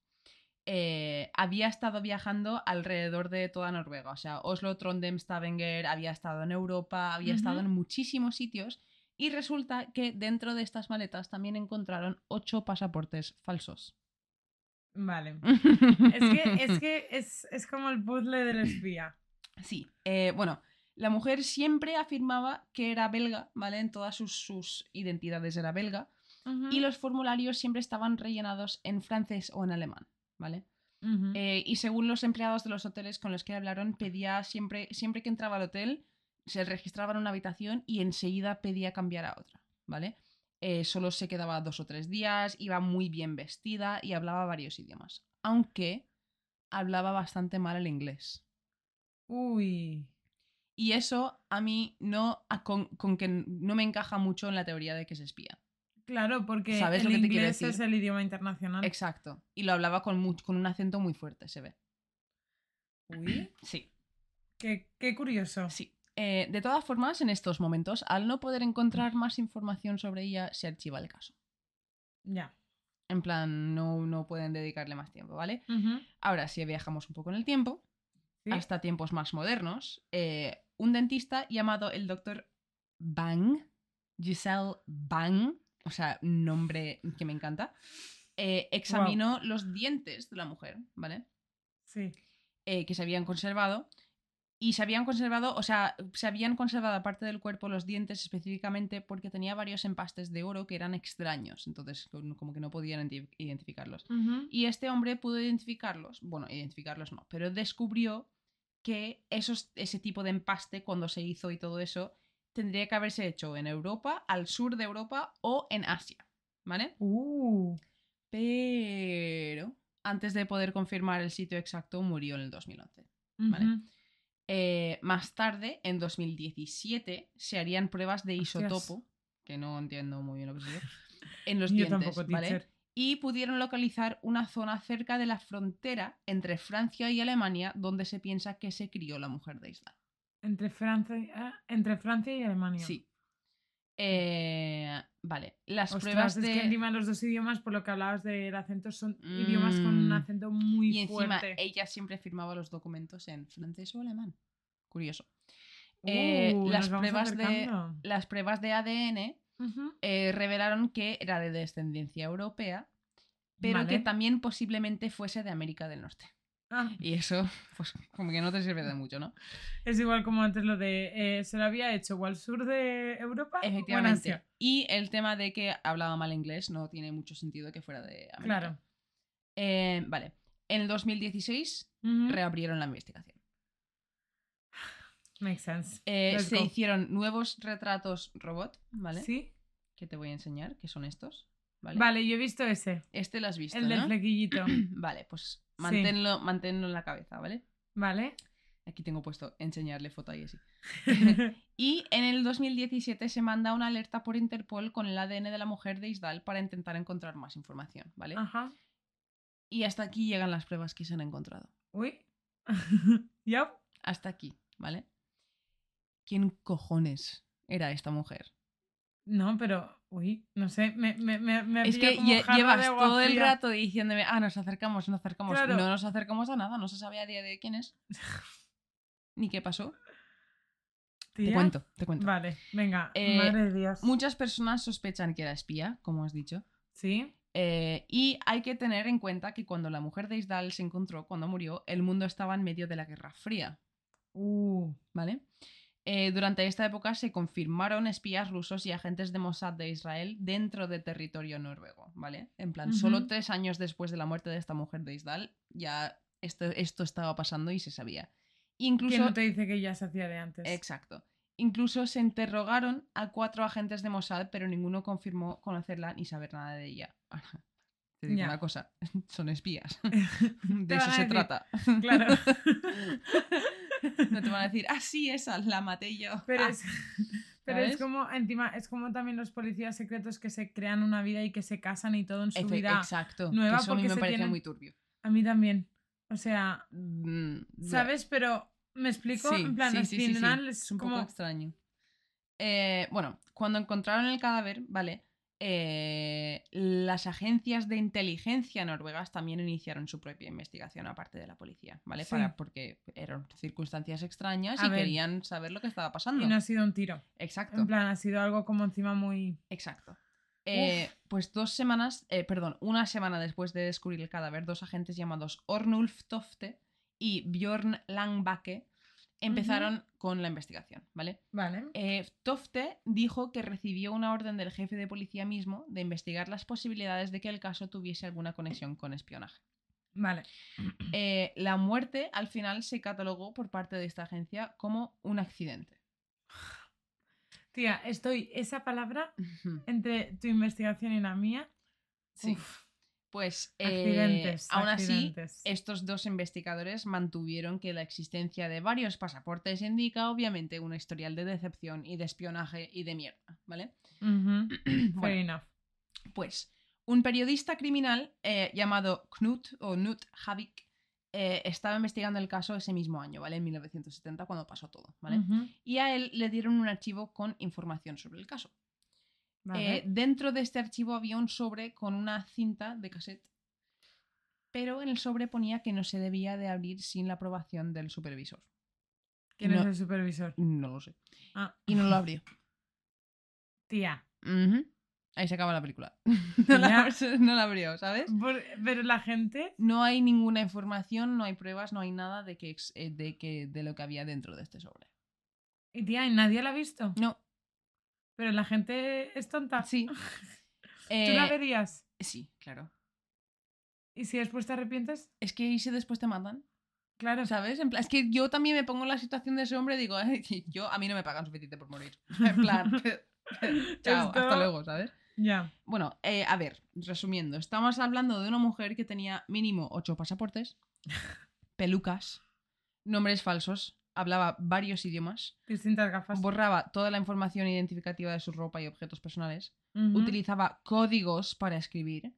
eh, había estado viajando alrededor de toda Noruega, o sea, Oslo, Trondheim, Stavanger, había estado en Europa, había estado en muchísimos sitios y resulta que dentro de estas maletas también encontraron ocho pasaportes falsos. Vale. Es que, es, que es, es como el puzzle del espía. Sí, eh, bueno, la mujer siempre afirmaba que era belga, ¿vale? En todas sus, sus identidades era belga y los formularios siempre estaban rellenados en francés o en alemán, ¿vale? Eh, y según los empleados de los hoteles con los que hablaron, pedía siempre, siempre que entraba al hotel, se registraba en una habitación y enseguida pedía cambiar a otra, ¿vale? Eh, solo se quedaba dos o tres días, iba muy bien vestida y hablaba varios idiomas. Aunque hablaba bastante mal el inglés. Uy. Y eso a mí no, a- con, con que no me encaja mucho en la teoría de que se espía. Claro, porque ¿Sabes el lo que te quiero inglés es el idioma internacional. Exacto. Y lo hablaba con, con un acento muy fuerte, se ve. Uy. Sí. Qué, qué curioso. Sí. Eh, de todas formas, en estos momentos, al no poder encontrar más información sobre ella, se archiva el caso. Ya. En plan, no, no pueden dedicarle más tiempo, ¿vale? Ahora, si viajamos un poco en el tiempo, Sí. hasta tiempos más modernos, eh, un dentista llamado el doctor Bang, Giselle Bang, o sea, nombre que me encanta, eh, examinó los dientes de la mujer, ¿vale? Sí. eh, que se habían conservado. Y se habían conservado, o sea, se habían conservado aparte del cuerpo los dientes específicamente porque tenía varios empastes de oro que eran extraños. Entonces, como que no podían identi- identificarlos. Y este hombre pudo identificarlos. Bueno, identificarlos no, pero descubrió que esos, ese tipo de empaste, cuando se hizo y todo eso, tendría que haberse hecho en Europa, al sur de Europa o en Asia. ¿Vale? Uh. Pero antes de poder confirmar el sitio exacto, murió en el 2011. Vale. Eh, más tarde, en 2017, se harían pruebas de Hostias. isotopo, que no entiendo muy bien lo que es en los Yo dientes, ¿vale? Y pudieron localizar una zona cerca de la frontera entre Francia y Alemania donde se piensa que se crió la mujer de Isla. Entre Francia, ah, entre Francia y Alemania. Sí. Eh, vale, las Ostras, pruebas es de... que encima los dos idiomas, por lo que hablabas del acento, son idiomas con un Mm. acento muy Y encima fuerte. ella siempre firmaba los documentos en francés o alemán. Curioso. eh, Uh, las pruebas de-. Las pruebas de ADN Eh, revelaron que era de descendencia europea, pero Vale. que también posiblemente fuese de América del Norte. Ah, Y eso, pues como que no te sirve de mucho, ¿no? es igual como antes lo de eh, se lo había hecho o al sur de Europa o en Efectivamente. Asia. Y el tema de que hablaba mal inglés no tiene mucho sentido que fuera de América. Claro. Eh, vale. En el 2016 Ujú. reabrieron la investigación. Makes sense. Eh, se go. hicieron nuevos retratos robot, ¿vale? ¿Sí? Que te voy a enseñar, que son estos. ¿vale? Vale, yo he visto ese. Este lo has visto, el del flequillito. Vale, pues manténlo, manténlo en la cabeza, ¿vale? Vale. Aquí tengo puesto enseñarle foto ahí así. Y en el 2017 se manda una alerta por Interpol con el ADN de la mujer de Isdal para intentar encontrar más información, ¿vale? Ajá. Y hasta aquí llegan las pruebas que se han encontrado. Uy. ya. Hasta aquí, ¿vale? ¿Quién cojones era esta mujer? No, pero. Uy, no sé. Me, me, me, me Es que como de llevas agua todo el rato diciéndome, ah, nos acercamos, nos acercamos. Claro. No nos acercamos a nada, no se sabe a día de quién es. Ni qué pasó. Tía. Te cuento, te cuento. Vale, venga. Eh, Madre de Dios. Muchas personas sospechan que era espía, como has dicho. Sí. Eh, y hay que tener en cuenta que cuando la mujer de Isdal se encontró, cuando murió, el mundo estaba en medio de la Guerra Fría, Uh. ¿vale? Eh, durante esta época se confirmaron espías rusos y agentes de Mossad de Israel dentro de territorio noruego, ¿vale? En plan, solo Ujú. tres años después de la muerte de esta mujer de Isdal, ya esto, esto estaba pasando y se sabía. Incluso... ¿Quién no te dice que ya se hacía de antes? Exacto. Incluso se interrogaron a cuatro agentes de Mossad, pero ninguno confirmó conocerla ni saber nada de ella. Te digo Ya. una cosa, son espías. De eso se trata. Claro. No te van a decir, ah, sí, esa, la maté yo. Pero Ah". es, pero es como, encima, es como también los policías secretos que se crean una vida y que se casan y todo en su Efe- vida. Exacto. que nueva eso a mí porque me parece tienen- muy turbio. A mí también. O sea, Mm. ¿sabes? Pero, ¿me explico? Sí, en plan, sí, al sí, sí, sí. final es, Es un como... poco extraño. Eh, bueno, cuando encontraron el cadáver, ¿vale? Eh, las agencias de inteligencia noruegas también iniciaron su propia investigación, aparte de la policía, ¿vale? Sí. Para, porque eran circunstancias extrañas A y ver. querían saber lo que estaba pasando. Y no ha sido un tiro. Exacto. En plan, ha sido algo como encima muy... Exacto. Eh, pues dos semanas, eh, perdón, una semana después de descubrir el cadáver, dos agentes llamados Ornulf Tofte y Bjorn Langbake empezaron con la investigación, ¿vale? Vale. Eh, Tofte dijo que recibió una orden del jefe de policía mismo de investigar las posibilidades de que el caso tuviese alguna conexión con espionaje. Vale. Eh, la muerte al final se catalogó por parte de esta agencia como un accidente. Tía, estoy... Esa palabra entre tu investigación y la mía... Sí. uf, Pues eh, accidentes. aún así, estos dos investigadores mantuvieron que la existencia de varios pasaportes indica obviamente un historial de decepción y de espionaje y de mierda, ¿vale? Ujú, Fair Bueno, enough. pues un periodista criminal eh, llamado Knut o Knut Havik eh, estaba investigando el caso ese mismo año, ¿vale? En 1970 cuando pasó todo, ¿vale? Y a él le dieron un archivo con información sobre el caso. Vale. Eh, dentro de este archivo había un sobre con una cinta de cassette, pero en el sobre ponía que no se debía de abrir sin la aprobación del supervisor. ¿Quién no- es el supervisor? No lo sé. Ah, Y no lo abrió. tía. Ahí se acaba la película. No la, Ya. no la abrió, ¿sabes? Por- pero la gente... No hay ninguna información, no hay pruebas, no hay nada de que, eh, de que de lo que había dentro de este sobre. Y tía, ¿y nadie la ha visto? No, Pero la gente es tonta. sí. ¿Tú la Eh, verías? sí, claro. ¿Y si después te arrepientes? Es que ¿y si después te matan? Claro. ¿Sabes? En plan, es que yo también me pongo en la situación de ese hombre y digo, "Ay, yo a mí no me pagan suficiente por morir. En plan, chao, hasta luego, ¿sabes? Ya. Bueno, eh, a ver, resumiendo, estamos hablando de una mujer que tenía mínimo ocho pasaportes, pelucas, nombres falsos, hablaba varios idiomas, Distintas gafas. borraba toda la información identificativa de su ropa y objetos personales, utilizaba códigos para escribir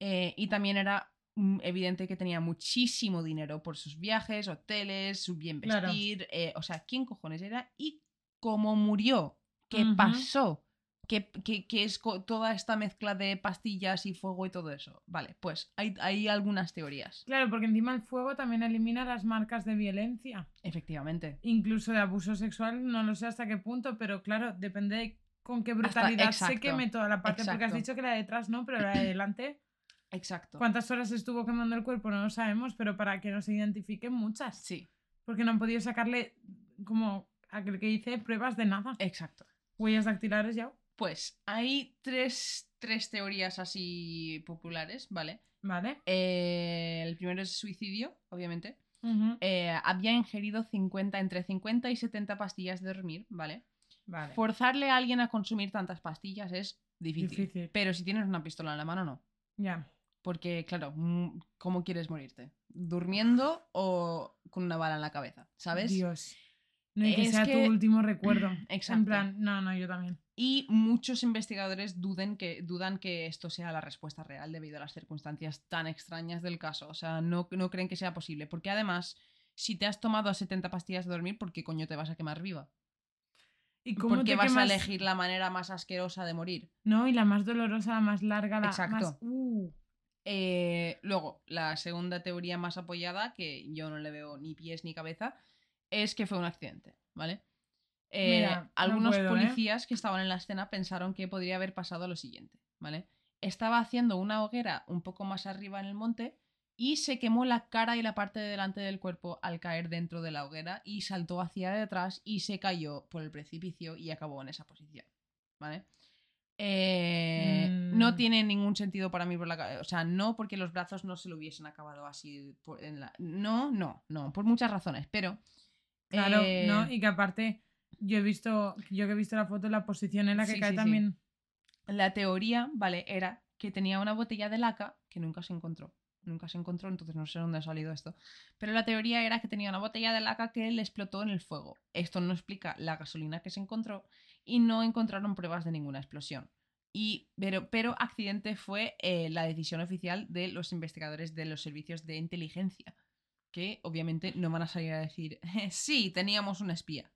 eh, y también era mm, evidente que tenía muchísimo dinero por sus viajes, hoteles, su bien Claro. vestir, eh, o sea, ¿quién cojones era? Y cómo murió, qué pasó, ¿Qué, qué- qué es toda esta mezcla de pastillas y fuego y todo eso. Vale, pues hay, hay algunas teorías, Claro, porque encima el fuego también elimina las marcas de violencia. efectivamente. Incluso de abuso sexual, no lo sé hasta qué punto, pero claro, depende de con qué brutalidad se exacto, queme toda la parte. Porque has dicho que la de detrás no, pero la de delante. Exacto. ¿Cuántas horas estuvo quemando el cuerpo? No lo sabemos, pero para que no se identifiquen muchas. Sí, Porque no han podido sacarle, como aquel que dice, pruebas de nada. exacto. Huellas dactilares ya. Pues hay tres, tres teorías así populares, ¿vale? Vale. Eh, el primero es suicidio, obviamente. Eh, había ingerido 50, entre 50 y 70 pastillas de dormir, ¿vale? Vale. Forzarle a alguien a consumir tantas pastillas es difícil. Difícil. Pero si tienes una pistola en la mano, no. Ya. Porque, claro, mm, ¿cómo quieres morirte? ¿Durmiendo o con una bala en la cabeza? ¿Sabes? Dios. No, y que Es sea que- tu último recuerdo. Exacto. En plan, no, no, yo también. Y muchos investigadores duden que, dudan que esto sea la respuesta real debido a las circunstancias tan extrañas del caso. O sea, no, no creen que sea posible. Porque además, si te has tomado 70 pastillas de dormir, ¿por qué coño te vas a quemar viva? ¿Y cómo ¿Por qué te vas a elegir la manera más asquerosa de morir? No, y la más dolorosa, la más larga, la Exacto. más... Uh, Eh, luego, la segunda teoría más apoyada, que yo no le veo ni pies ni cabeza, es que fue un accidente, ¿vale? Eh, Mira, no algunos ¿eh? policías que estaban en la escena pensaron que podría haber pasado lo siguiente, ¿vale? Estaba haciendo una hoguera un poco más arriba en el monte y se quemó la cara y la parte de delante del cuerpo al caer dentro de la hoguera y saltó hacia detrás y se cayó por el precipicio y acabó en esa posición, ¿vale? Eh, Mm. No tiene ningún sentido para mí por la O sea, no porque los brazos no se lo hubiesen acabado así. por- en la- No, no, no, por muchas razones, pero. Claro, ¿no? Y que aparte, yo he visto, yo que he visto la foto, la posición en la que Sí, cae sí, sí. también. La teoría, ¿vale? Era que tenía una botella de laca que nunca se encontró. Nunca se encontró, entonces no sé dónde ha salido esto. Pero la teoría era que tenía una botella de laca que le explotó en el fuego. Esto no explica la gasolina que se encontró y no encontraron pruebas de ninguna explosión. Y, pero, pero accidente fue eh, la decisión oficial de los investigadores de los servicios de inteligencia. Que obviamente no van a salir a decir, sí, teníamos un espía.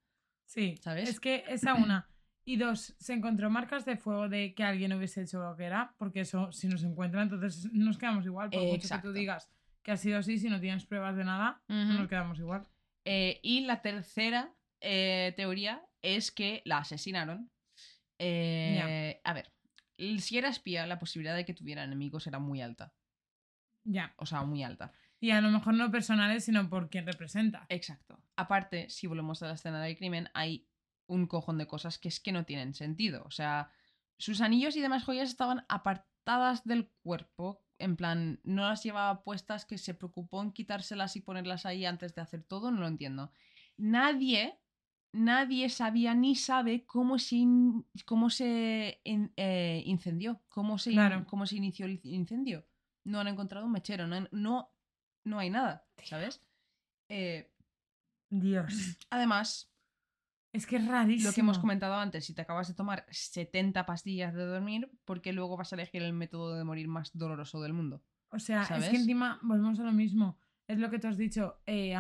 Sí, ¿Sabes? Es que esa una. Y dos, se encontró marcas de fuego de que alguien hubiese hecho lo que era, porque eso, si nos encuentra, entonces nos quedamos igual. Por mucho que tú digas que ha sido así, si no tienes pruebas de nada, Ujú. nos quedamos igual. Eh, y la tercera eh, teoría es que la asesinaron. Eh, A ver, si era espía, la posibilidad de que tuviera enemigos era muy alta. Ya. O sea, muy alta. Y a lo mejor no personales, sino por quien representa. Exacto. Aparte, si volvemos a la escena del crimen, hay un cojón de cosas que es que no tienen sentido. O sea, sus anillos y demás joyas estaban apartadas del cuerpo. En plan, no las llevaba puestas, que se preocupó en quitárselas y ponerlas ahí antes de hacer todo, no lo entiendo. Nadie, nadie sabía ni sabe cómo se, in- cómo se in- eh, incendió, cómo se, in- cómo se inició el incendio. No han encontrado un mechero, no, no, no hay nada, ¿sabes? Eh, Dios. además, Es que es rarísimo. lo que hemos comentado antes, si te acabas de tomar 70 pastillas de dormir, ¿por qué luego vas a elegir el método de morir más doloroso del mundo? O sea, es que encima volvemos a lo mismo. Es lo que tú has dicho. eh,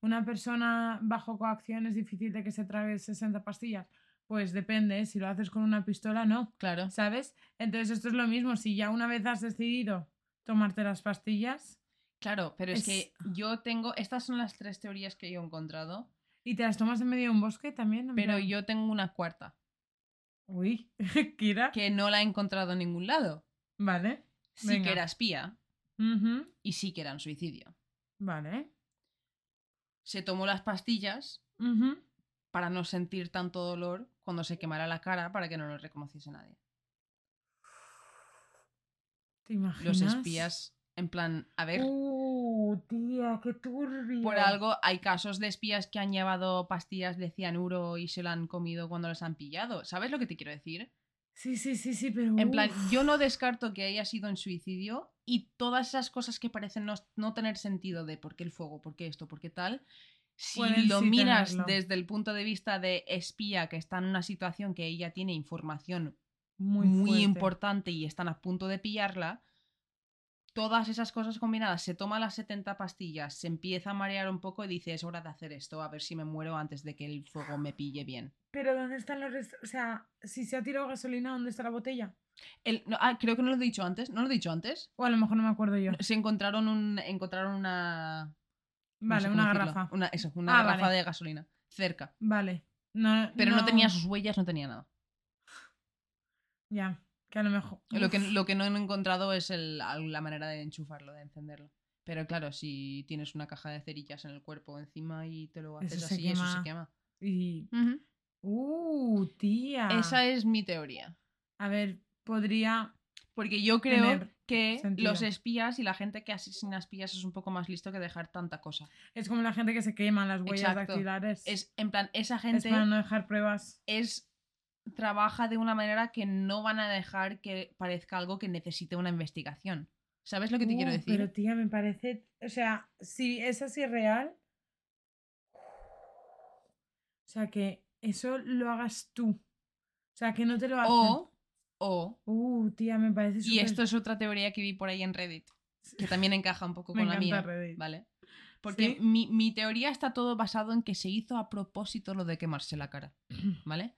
una persona bajo coacción es difícil de que se trague 60 pastillas. Pues depende, si lo haces con una pistola, no. Claro. ¿Sabes? Entonces esto es lo mismo. Si ya una vez has decidido tomarte las pastillas Claro, pero es, Es- que yo tengo. Estas son las tres teorías que yo he encontrado. y te las tomas en medio de un bosque también. Pero plan- yo tengo una cuarta, Uy, Kira. que no la he encontrado en ningún lado. Vale. Sí Venga. que era espía y sí que era en suicidio. Vale. Se tomó las pastillas para no sentir tanto dolor cuando se quemara la cara para que no lo reconociese nadie. ¿Te imaginas? Los espías, en plan, a ver. Uh, tía, qué turbio. Por algo hay casos de espías que han llevado pastillas de cianuro y se lo han comido cuando los han pillado. ¿Sabes lo que te quiero decir? Sí, sí, sí, sí, pero. En plan, uf. yo no descarto que haya sido en suicidio y todas esas cosas que parecen no, no tener sentido de por qué el fuego, por qué esto, por qué tal. Si Pueden lo sí miras tenerlo. desde el punto de vista de espía que está en una situación que ella tiene información Muy, muy, fuerte. importante y están a punto de pillarla, todas esas cosas combinadas, se toma las 70 pastillas, se empieza a marear un poco y dice, es hora de hacer esto, a ver si me muero antes de que el fuego me pille bien. Pero ¿dónde están los restos? O sea, si se ha tirado gasolina, ¿dónde está la botella? El- no, ah, creo que no lo he dicho antes, ¿no lo he dicho antes? O a lo mejor no me acuerdo yo. Se encontraron, un, encontraron una... no Vale, sé una decirlo, garrafa. Una, eso, una Ah, garrafa vale. de gasolina, cerca. Vale. No, Pero no. tenía sus huellas, no tenía nada. Ya, que a lo mejor. Lo que, lo que no he encontrado es el- la manera de enchufarlo, de encenderlo. Pero claro, si tienes una caja de cerillas en el cuerpo encima y te lo haces así, eso se quema. Y. Uh, tía. Esa es mi teoría. A ver, podría. Porque yo creo que sentido. los espías y la gente que asesina espías es un poco más listo que dejar tanta cosa. Es como la gente que se quema las huellas Exacto. dactilares. Es, en plan, esa Es gente para no dejar pruebas. es trabaja de una manera que no van a dejar que parezca algo que necesite una investigación. ¿Sabes lo que te quiero Uh, decir? Pero tía, me parece. O sea, si es así real. O sea, que eso lo hagas tú. O sea, que no te lo hacen. O, o, Uh, tía, me parece y súper- esto es otra teoría que vi por ahí en Reddit, que también encaja un poco Me con la mía. Reddit. ¿Vale? Porque ¿Sí? mi, mi teoría está todo basado en que se hizo a propósito lo de quemarse la cara. ¿Vale?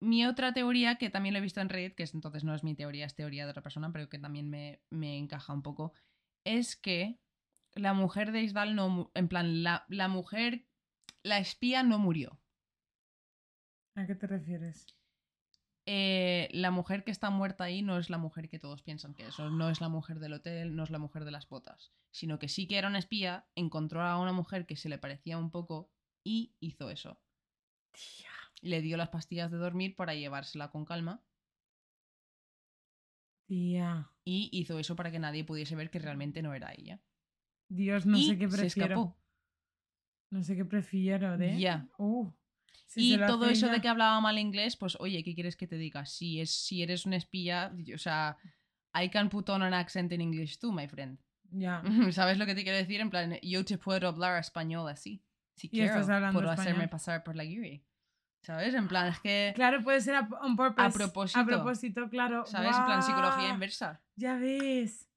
Mi otra teoría, que también lo he visto en Reddit, que es, entonces no es mi teoría, es teoría de otra persona, pero que también me, me encaja un poco, es que la mujer de Isdal no. En plan, la, la mujer. La espía no murió. ¿A qué te refieres? Eh, la mujer que está muerta ahí no es la mujer que todos piensan que es. No es la mujer del hotel, no es la mujer de las botas. Sino que sí que era una espía, encontró a una mujer que se le parecía un poco y hizo eso. Tía. Le dio las pastillas de dormir para llevársela con calma. Tía. Y hizo eso para que nadie pudiese ver que realmente no era ella. Dios, no y sé qué se prefiero. escapó. No sé qué prefiero, ¿de? Ya. Uh, si y se todo eso de que hablaba mal inglés, pues oye, ¿qué quieres que te diga? Si, es, si eres un espía, o sea, I can put on an accent in English too, my friend. Ya. ¿Sabes lo que te quiero decir? En plan, yo te puedo hablar español así. Si Y quiero, estás hablando puedo hacerme pasar por la guiri. ¿Sabes? En plan, es que... Claro, puede ser a, on purpose. A propósito. A propósito, claro. ¿Sabes? En plan, psicología inversa. Ya ves.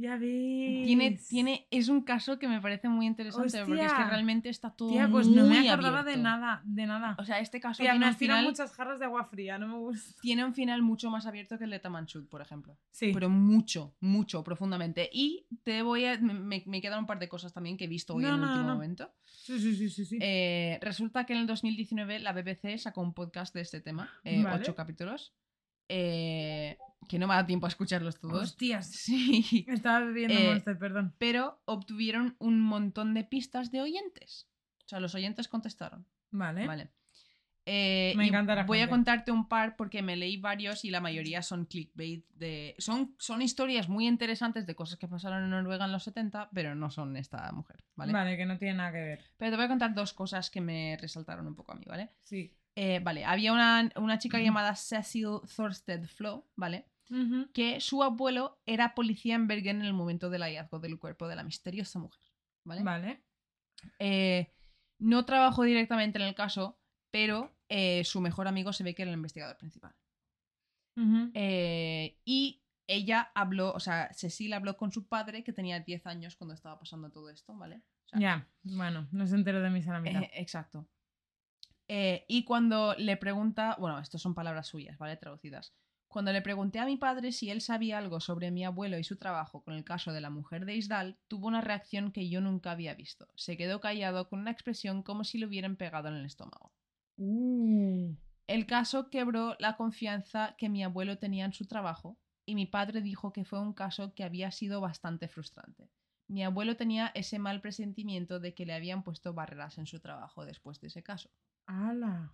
Ya ves. Tiene, tiene, es un caso que me parece muy interesante porque es que realmente está todo Tía, pues no me acordaba de nada, de nada. O sea, este caso Tía, tiene me un, final, muchas jarras de agua fría, no me gusta. tiene un final mucho más abierto que el de Tamanchut, por ejemplo. Sí. Pero mucho, mucho, profundamente. Y te voy a... Me, me quedan un par de cosas también que he visto hoy No, en el no, último momento. Sí, sí, sí, sí. sí. Eh, resulta que en el 2019 la BBC sacó un podcast de este tema, eh, Vale. ocho capítulos, eh, que no me da tiempo a escucharlos todos. Hostias. Sí, Estaba bebiendo Eh, Monster, perdón. pero obtuvieron un montón de pistas de oyentes. O sea, los oyentes contestaron. Vale. Vale. Eh, Me y encanta la voy a contarte un par porque me leí varios y la mayoría son clickbait de son, son historias muy interesantes de cosas que pasaron en Noruega en los 70 pero no son esta mujer ¿vale? ¿Vale? que no tiene nada que ver. pero te voy a contar dos cosas que me resaltaron un poco a mí ¿vale? Sí. Eh, vale, había una, una chica llamada Cecil Thorsted Flo, ¿vale? Que su abuelo era policía en Bergen en el momento del hallazgo del cuerpo de la misteriosa mujer, ¿vale? Vale. Eh, no trabajó directamente en el caso, pero eh, su mejor amigo se ve que era el investigador principal. Eh, y ella habló, o sea, Cecil habló con su padre, que tenía 10 años cuando estaba pasando todo esto, ¿vale? O sea, Ya, bueno, no se enteró de mis a la mitad. Eh, exacto. Y cuando le pregunta, bueno, estas son palabras suyas, ¿vale? Traducidas. Cuando le pregunté a mi padre si él sabía algo sobre mi abuelo y su trabajo con el caso de la mujer de Isdal, tuvo una reacción que yo nunca había visto. Se quedó callado con una expresión como si le hubieran pegado en el estómago. Uh. El caso quebró la confianza que mi abuelo tenía en su trabajo y mi padre dijo que fue un caso que había sido bastante frustrante. Mi abuelo tenía ese mal presentimiento de que le habían puesto barreras en su trabajo después de ese caso. ¡Hala!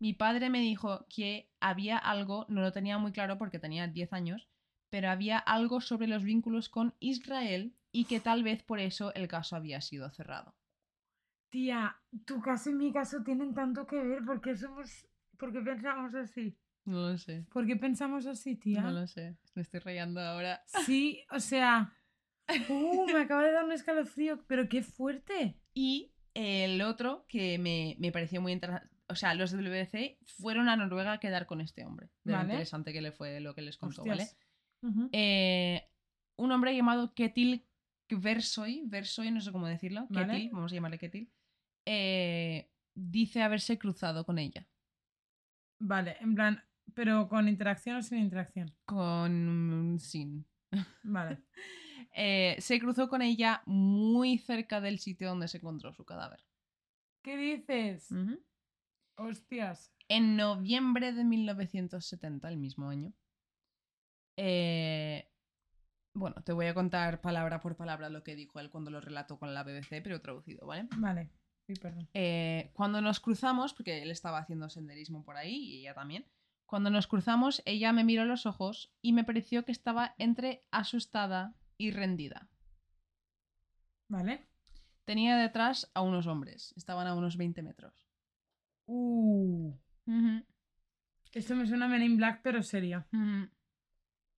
Mi padre me dijo que había algo, no lo tenía muy claro porque tenía 10 años, pero había algo sobre los vínculos con Israel y que tal vez por eso el caso había sido cerrado. Tía, tu caso y mi caso tienen tanto que ver porque somos. ¿Por qué pensamos así? No lo sé. ¿Por qué pensamos así, tía? No lo sé. Me estoy rayando ahora. Sí, o sea. Uh, me acaba de dar un escalofrío, pero qué fuerte. Y el otro que me, me pareció muy interesante. O sea, los del BBC fueron a Noruega a quedar con este hombre. De lo Vale. interesante que le fue lo que les contó, Hostias. ¿vale? Eh, un hombre llamado Ketil Versoy, Versoy, no sé cómo decirlo, Vale. Ketil, vamos a llamarle Ketil, eh, dice haberse cruzado con ella. Vale, en plan, pero con interacción o sin interacción. Con. sin. Vale. Eh, se cruzó con ella muy cerca del sitio donde se encontró su cadáver. ¿Qué dices? Ujú. Hostias. En noviembre de 1970, el mismo año. eh, bueno, te voy a contar palabra por palabra lo que dijo él cuando lo relató con la BBC, pero traducido, ¿vale? Vale. Sí, perdón. Eh, cuando nos cruzamos, porque él estaba haciendo senderismo por ahí y ella también, cuando nos cruzamos, ella me miró a los ojos y me pareció que estaba entre asustada y rendida. Vale. Tenía detrás a unos hombres, estaban a unos 20 metros. Uh. Esto me suena a Men in Black, pero serio. ujú.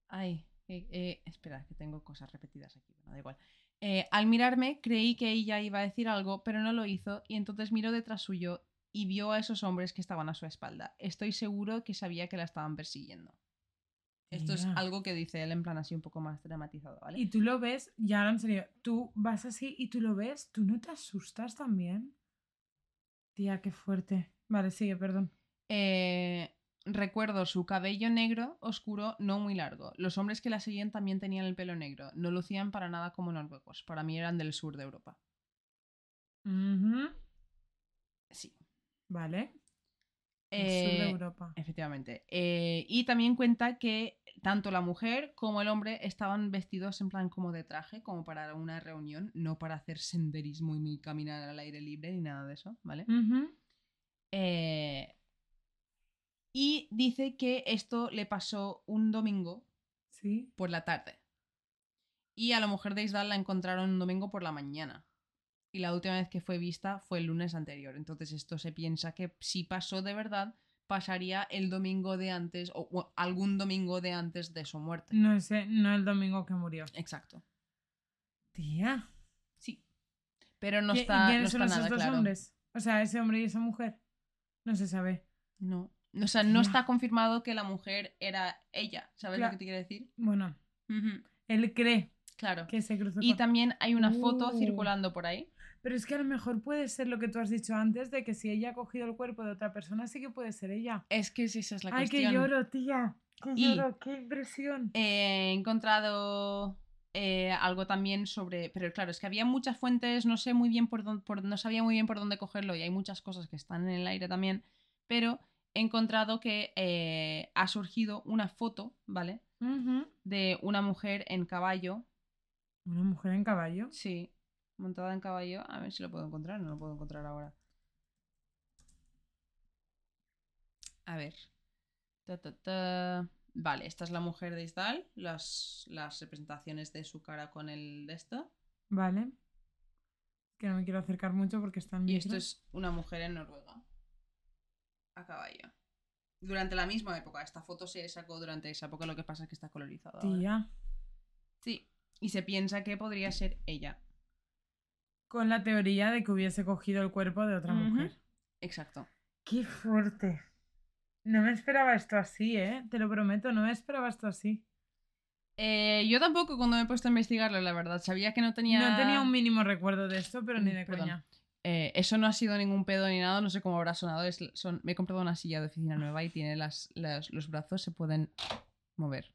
Ay, eh, eh, espera, que tengo cosas repetidas aquí, bueno, da igual. Eh, al mirarme, creí que ella iba a decir algo, pero no lo hizo, y entonces miró detrás suyo y vio a esos hombres que estaban a su espalda. Estoy seguro que sabía que la estaban persiguiendo. Esto es algo que dice él en plan así un poco más dramatizado, ¿vale? Y tú lo ves, y ahora en serio, tú vas así y tú lo ves, ¿tú no te asustas también? Tía, qué fuerte. Vale, sigue, perdón. Eh, recuerdo su cabello negro, oscuro, no muy largo. Los hombres que la seguían también tenían el pelo negro. No lucían para nada como noruegos. Para mí eran del sur de Europa. Sí. Vale. El sur de Eh, Europa. Efectivamente. Eh, y también cuenta que tanto la mujer como el hombre estaban vestidos en plan como de traje, como para una reunión, no para hacer senderismo y ni caminar al aire libre ni nada de eso, ¿vale? Eh, y dice que esto le pasó un domingo Sí. por la tarde. Y a la mujer de Isdal la encontraron un domingo por la mañana. Y la última vez que fue vista fue el lunes anterior. Entonces esto se piensa que si pasó de verdad, pasaría el domingo de antes o, o algún domingo de antes de su muerte. No sé, no el domingo que murió. Exacto. Tía. Sí. Pero no ¿Qui- está, no ¿Quiénes son está esos nada dos claro. hombres? O sea, ese hombre y esa mujer. No se sabe. No. O sea, no está confirmado que la mujer era ella. ¿Sabes lo que te quiero decir? Bueno, él cree Claro. que se cruzó Y con- también hay una foto Uh. circulando por ahí. Pero es que a lo mejor puede ser lo que tú has dicho antes, de que si ella ha cogido el cuerpo de otra persona, sí que puede ser ella. Es que esa es la Ay, cuestión. que lloro, tía. Que Y- lloro, qué impresión. He encontrado eh, algo también sobre. Pero claro, es que había muchas fuentes, no sé muy bien por dónde. no sabía muy bien por dónde cogerlo y hay muchas cosas que están en el aire también. Pero he encontrado que eh, ha surgido una foto, ¿vale? De una mujer en caballo. Una mujer en caballo. Sí, montada en caballo. A ver si lo puedo encontrar, no lo puedo encontrar ahora. A ver. Ta, ta, ta. Vale, esta es la mujer de Isdal. Las, las representaciones de su cara con el de esto. Vale. Que no me quiero acercar mucho porque están Y esto es una mujer en Noruega. A caballo. Durante la misma época. Esta foto se sacó durante esa época. Lo que pasa es que está colorizada. ahora. Tía. Sí. Y se piensa que podría ser ella. Con la teoría de que hubiese cogido el cuerpo de otra mujer. Exacto. Qué fuerte. No me esperaba esto así, ¿eh? Te lo prometo, no me esperaba esto así. Eh, yo tampoco cuando me he puesto a investigarlo, la verdad. Sabía que no tenía... No tenía un mínimo recuerdo de esto, pero ni Mm, de perdón. coña. Eh, eso no ha sido ningún pedo ni nada, no sé cómo habrá sonado. Es, son, me he comprado una silla de oficina nueva y tiene las, las- los brazos, se pueden mover.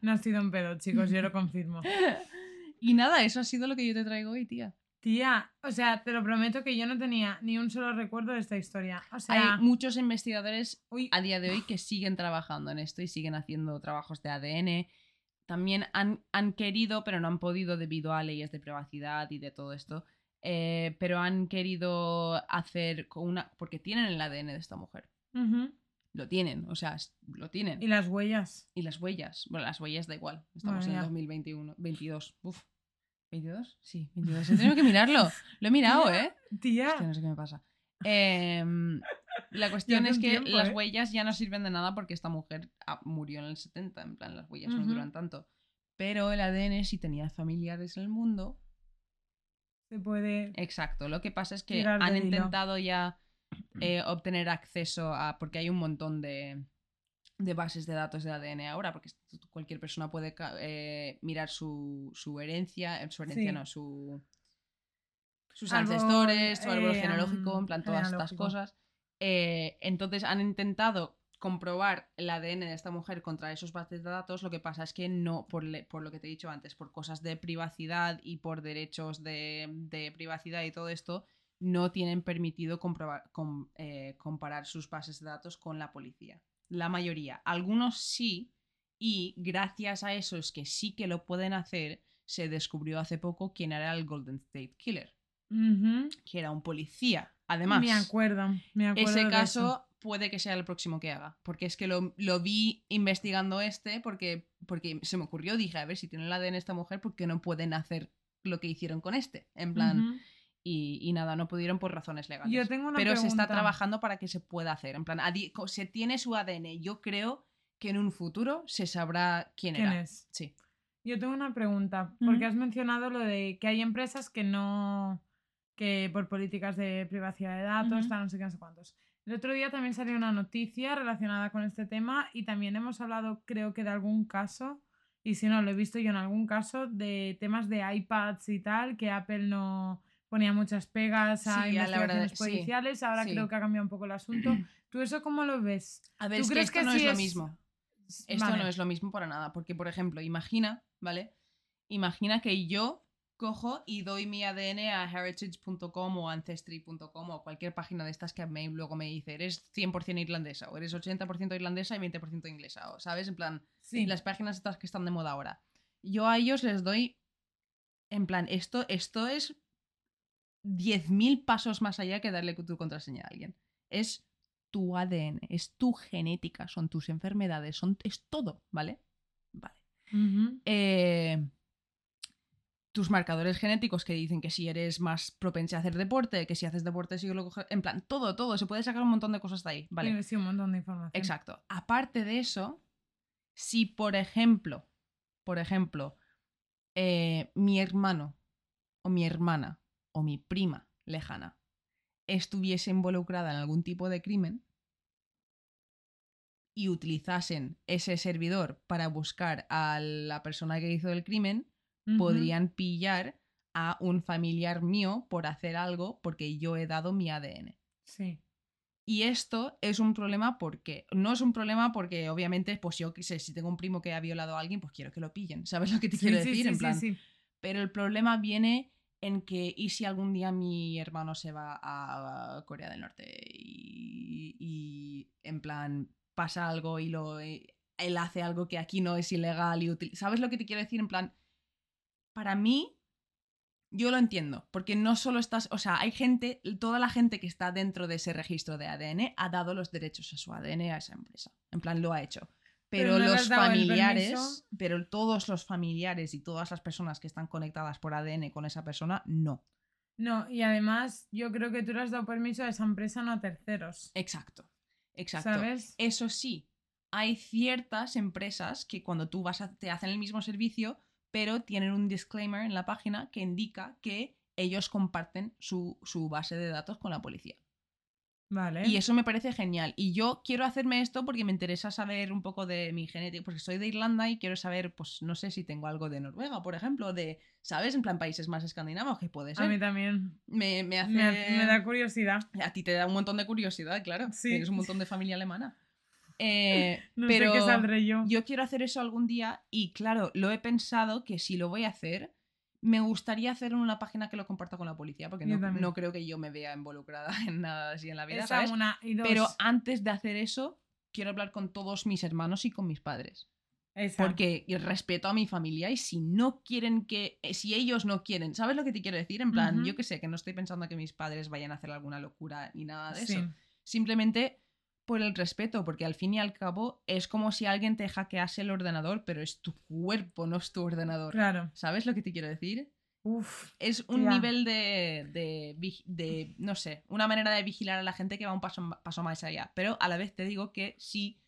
No ha sido un pedo, chicos, yo lo confirmo. Y nada, eso ha sido lo que yo te traigo hoy, tía. Tía, o sea, te lo prometo que yo no tenía ni un solo recuerdo de esta historia. O sea, Hay muchos investigadores uy, a día de hoy que siguen trabajando en esto y siguen haciendo trabajos de ADN. También han, han querido, pero no han podido debido a leyes de privacidad y de todo esto. eh, pero han querido hacer con una. porque tienen el ADN de esta mujer. Lo tienen, o sea, lo tienen. y las huellas. Y las huellas. Bueno, las huellas da igual. Estamos en mía. 2021. 22. Uf. ¿22? Sí, 22. He tenido que mirarlo. Lo he mirado, Tía, ¿eh? Tía, Hostia, no sé qué me pasa. Em, la cuestión es que tiempo, las ¿eh? huellas ya no sirven de nada porque esta mujer ah, murió en el 70. En plan, las huellas no duran tanto. Pero el ADN, si tenía familiares en el mundo. se puede. Exacto. Lo que pasa es que han intentado ya eh, obtener acceso a. Porque hay un montón de, de bases de datos de ADN ahora, porque cualquier persona puede eh, mirar su, su herencia, eh, su herencia Sí. no, su, sus Árbol, ancestores, su árbol eh, genealógico, en plan todas estas cosas. Eh, entonces han intentado comprobar el ADN de esta mujer contra esos bases de datos, lo que pasa es que no, por, le- por lo que te he dicho antes, por cosas de privacidad y por derechos de, de privacidad y todo esto, no tienen permitido comprobar, com- comparar sus bases de datos con la policía. La mayoría. Algunos sí, y gracias a esos que sí que lo pueden hacer, se descubrió hace poco quién era el Golden State Killer, que era un policía. Además, me acuerdo, me acuerdo. ese caso eso. puede que sea el próximo que haga. Porque es que lo, lo vi investigando este, porque, porque se me ocurrió, dije, a ver si tienen el ADN esta mujer, ¿por qué no pueden hacer lo que hicieron con este? En plan. Y, y nada, no pudieron por razones legales. Yo tengo una Pero se está trabajando para que se pueda hacer. En plan, se tiene su ADN. Yo creo que en un futuro se sabrá quién, ¿Quién era. es? Sí. Yo tengo una pregunta, porque has mencionado lo de que hay empresas que no, que por políticas de privacidad de datos, Ujú. tal, no sé qué, no sé cuántos. El otro día también salió una noticia relacionada con este tema y también hemos hablado, creo que de algún caso, y si no, lo he visto yo en algún caso, de temas de iPads y tal, que Apple no ponía muchas pegas a Sí, a la hora de- investigaciones sí, policiales, ahora sí. creo que ha cambiado un poco el asunto. ¿Tú eso cómo lo ves? A ver, ¿Tú es que crees esto que no es lo mismo. Esto Vale. no es lo mismo para nada. Porque, por ejemplo, imagina, ¿vale? Imagina que yo cojo y doy mi ADN a heritage.com o ancestry.com o cualquier página de estas que me, luego me dice, eres 100% irlandesa o eres 80% irlandesa y 20% inglesa, o sabes, en plan, Sí. las páginas estas que están de moda ahora. Yo a ellos les doy, en plan, esto, esto es 10.000 pasos más allá que darle tu contraseña a alguien. Es tu ADN, es tu genética, son tus enfermedades, son, es todo, ¿vale? Vale. Eh, tus marcadores genéticos que dicen que si eres más propensa a hacer deporte, que si haces deporte, si lo coges- En plan, todo, todo. Se puede sacar un montón de cosas de ahí. Vale. Tiene, sí, un montón de información. Exacto. Aparte de eso, si por ejemplo, por ejemplo, eh, mi hermano o mi hermana o mi prima lejana estuviese involucrada en algún tipo de crimen y utilizasen ese servidor para buscar a la persona que hizo el crimen, podrían pillar a un familiar mío por hacer algo porque yo he dado mi ADN. Sí. Y esto es un problema porque, no es un problema porque obviamente, pues yo qué sé, si tengo un primo que ha violado a alguien, pues quiero que lo pillen. ¿Sabes lo que te Sí, quiero sí, decir? sí, en sí, plan, sí. Pero el problema viene en que, ¿y si algún día mi hermano se va a Corea del Norte y, y, en plan pasa algo y lo, eh, él hace algo que aquí no es ilegal y util- ¿Sabes lo que te quiero decir? En plan, para mí, yo lo entiendo, porque no solo estás, o sea, hay gente, toda la gente que está dentro de ese registro de ADN ha dado los derechos a su ADN a esa empresa. En plan, lo ha hecho. Pero, Pero no le los familiares, pero todos los familiares y todas las personas que están conectadas por ADN con esa persona, no. No, y además yo creo que tú le has dado permiso a esa empresa, no a terceros. Exacto. Exacto. ¿Sabes? Eso sí, hay ciertas empresas que cuando tú vas a, te hacen el mismo servicio, pero tienen un disclaimer en la página que indica que ellos comparten su, su base de datos con la policía. Vale. Y eso me parece genial. Y yo quiero hacerme esto porque me interesa saber un poco de mi genética, porque soy de Irlanda y quiero saber, pues no sé si tengo algo de Noruega, por ejemplo, de, ¿sabes? En plan países más escandinavos, que puede A mí ser. también. Me, me hace... Me, me da curiosidad. A ti te da un montón de curiosidad, claro. Sí. Tienes un montón de familia alemana. Eh, No pero sé qué saldré yo. yo quiero hacer eso algún día y claro, lo he pensado que si lo voy a hacer, me gustaría hacer una página que lo comparta con la policía, porque no, creo que yo me vea involucrada en nada así en la vida, ¿sabes? una y dos. Pero antes de hacer eso, quiero hablar con todos mis hermanos y con mis padres. Esa. Porque respeto a mi familia y si no quieren que, eh, si ellos no quieren, ¿sabes lo que te quiero decir? En plan, yo que sé, que no estoy pensando que mis padres vayan a hacer alguna locura ni nada de Sí. eso. Simplemente por el respeto, porque al fin y al cabo es como si alguien te hackease el ordenador, pero es tu cuerpo, no es tu ordenador. Claro. ¿Sabes lo que te quiero decir? Uf. Es un Ya. nivel de, de, de, no sé, una manera de vigilar a la gente que va un paso, paso más allá. Pero a la vez te digo que si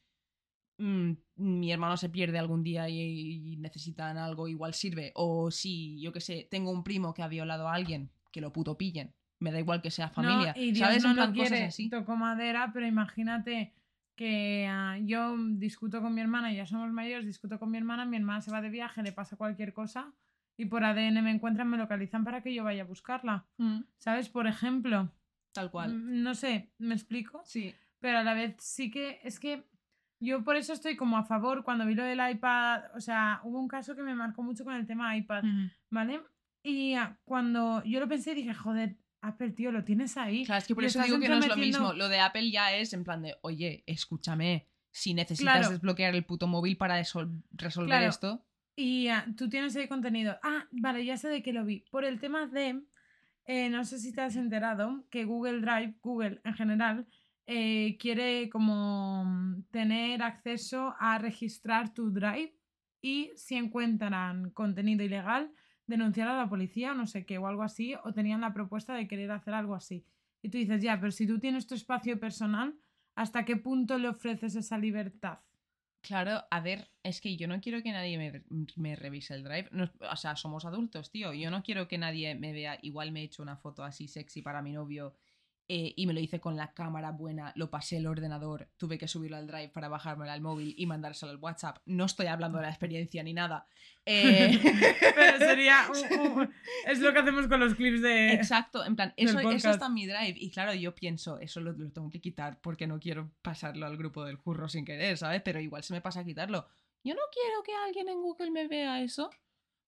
mm, mi hermano se pierde algún día y, y necesitan algo, igual sirve. O si, yo que sé, tengo un primo que ha violado a alguien, que lo puto pillen. Me da igual que sea familia. No, y Dios ¿Sabes? no en plan, lo cosas quiere, así. toco madera, pero imagínate que ah, yo discuto con mi hermana, ya somos mayores, discuto con mi hermana, mi hermana se va de viaje, le pasa cualquier cosa y por ADN me encuentran, me localizan para que yo vaya a buscarla. Mm, ¿Sabes? Por ejemplo, tal cual. mm, no sé, ¿me explico? Sí. Pero a la vez sí que es que yo por eso estoy como a favor cuando vi lo del iPad, o sea, hubo un caso que me marcó mucho con el tema iPad, Ujú. ¿vale? Y ah, cuando yo lo pensé dije, joder, Apple, tío, lo tienes ahí. Claro, es que por eso digo que no es lo mismo. Lo de Apple ya es en plan de, oye, escúchame, si necesitas Claro. desbloquear el puto móvil para eso- resolver Claro. esto. Y ah, tú tienes ahí contenido. Ah, vale, ya sé de qué lo vi. Por el tema de, eh, no sé si te has enterado, que Google Drive, Google en general, eh, quiere como tener acceso a registrar tu Drive y si encuentran contenido ilegal, denunciar a la policía o no sé qué, o algo así, o tenían la propuesta de querer hacer algo así. Y tú dices, ya, pero si tú tienes tu espacio personal, ¿hasta qué punto le ofreces esa libertad? Claro, a ver, es que yo no quiero que nadie me, me revise el drive. No- o sea, somos adultos, tío. Yo no quiero que nadie me vea. Igual me he hecho una foto así sexy para mi novio eh, y me lo hice con la cámara buena, lo pasé el ordenador, tuve que subirlo al drive para bajármelo al móvil y mandárselo al WhatsApp. No estoy hablando de la experiencia ni nada. Eh, Pero sería. un- es lo que hacemos con los clips de. Exacto, en plan, eso, está en mi drive. Y claro, yo pienso, eso lo, lo tengo que quitar porque no quiero pasarlo al grupo del curro sin querer, ¿sabes? Pero igual se me pasa a quitarlo. Yo no quiero que alguien en Google me vea eso.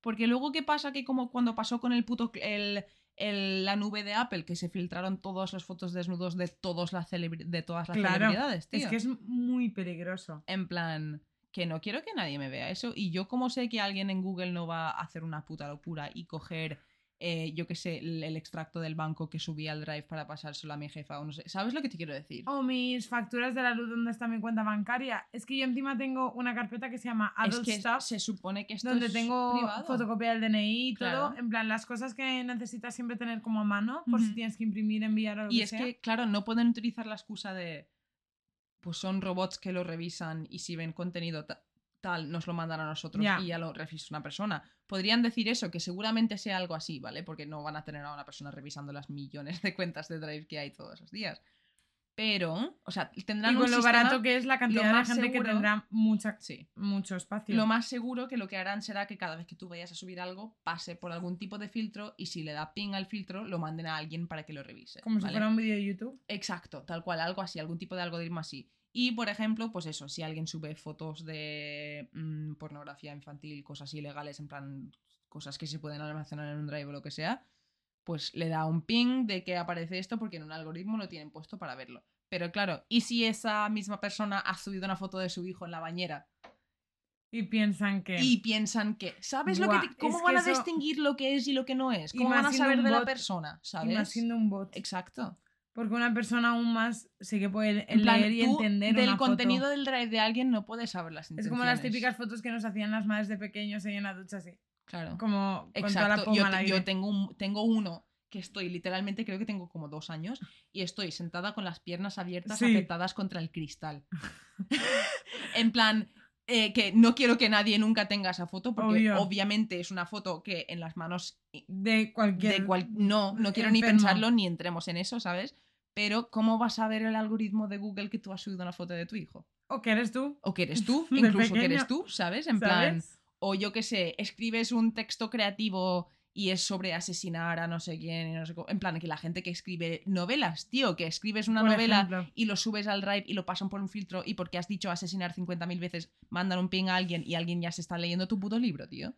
Porque luego, ¿qué pasa? Que como cuando pasó con el puto. El, el- la nube de Apple, que se filtraron todas las fotos desnudos de, todos las de todas las Claro, celebridades, tío. Es que es muy peligroso. En plan, que no quiero que nadie me vea eso. Y yo, como sé que alguien en Google no va a hacer una puta locura y coger, eh, yo qué sé, el, el extracto del banco que subí al drive para pasárselo a mi jefa o no sé. ¿Sabes lo que te quiero decir? O mis facturas de la luz donde está mi cuenta bancaria. Es que yo encima tengo una carpeta que se llama es Adult que Stuff, se supone que esto donde es tengo privado. fotocopia del DNI y todo. En plan, las cosas que necesitas siempre tener como a mano, por si tienes que imprimir, enviar o lo Y que es sea. que, claro, no pueden utilizar la excusa de. Pues son robots que lo revisan y si ven contenido tal, nos lo mandan a nosotros y ya lo revisa una persona. Podrían decir eso, que seguramente sea algo así, ¿vale? Porque no van a tener a una persona revisando las millones de cuentas de Drive que hay todos los días. Pero, o sea, tendrán Y con un lo sistema- barato que es la cantidad de más gente que seguro- tendrá mucha, Sí. mucho espacio. Lo más seguro que lo que harán será que cada vez que tú vayas a subir algo, pase por algún tipo de filtro y si le da ping al filtro, lo manden a alguien para que lo revise. Como si fuera un vídeo de YouTube. Exacto, tal cual, algo así, algún tipo de algoritmo así. Y, por ejemplo, pues eso, si alguien sube fotos de mm, pornografía infantil, cosas ilegales, en plan, cosas que se pueden almacenar en un drive o lo que sea, pues le da un ping de que aparece esto porque en un algoritmo lo tienen puesto para verlo. Pero claro, ¿y si esa misma persona ha subido una foto de su hijo en la bañera Y piensan que. y piensan que, ¿sabes lo que te- ¿Cómo van a eso- distinguir lo que es y lo que no es? Y ¿Cómo van a saber de la persona? y ¿Sabes? más siendo un bot. Exacto. Porque una persona aún más sí que puede En plan, leer y tú entender del una foto. contenido del drive de alguien no puedes saber las Es intenciones. como las típicas fotos que nos hacían las madres de pequeños ahí en la ducha, así. Claro. Como con toda la Exacto. poma Yo, al te- yo aire. tengo, un- tengo uno que estoy literalmente, creo que tengo como dos años, y estoy sentada con las piernas abiertas, Sí. apretadas contra el cristal. en plan, eh, que no quiero que nadie nunca tenga esa foto, porque Obvio. obviamente es una foto que en las manos De cualquier. de cual no, no quiero ni enfermo. pensarlo ni entremos en eso, ¿sabes? Pero, ¿cómo vas a ver el algoritmo de Google que tú has subido una foto de tu hijo? O que eres tú. O que eres tú, incluso que eres tú, ¿sabes? En plan, o yo qué sé, escribes un texto creativo y es sobre asesinar a no sé quién, y no sé cómo. En plan, que la gente que escribe novelas, tío, que escribes una Por novela ejemplo. y lo subes al drive y lo pasan por un filtro y porque has dicho asesinar 50.000 veces, mandan un ping a alguien y alguien ya se está leyendo tu puto libro, tío.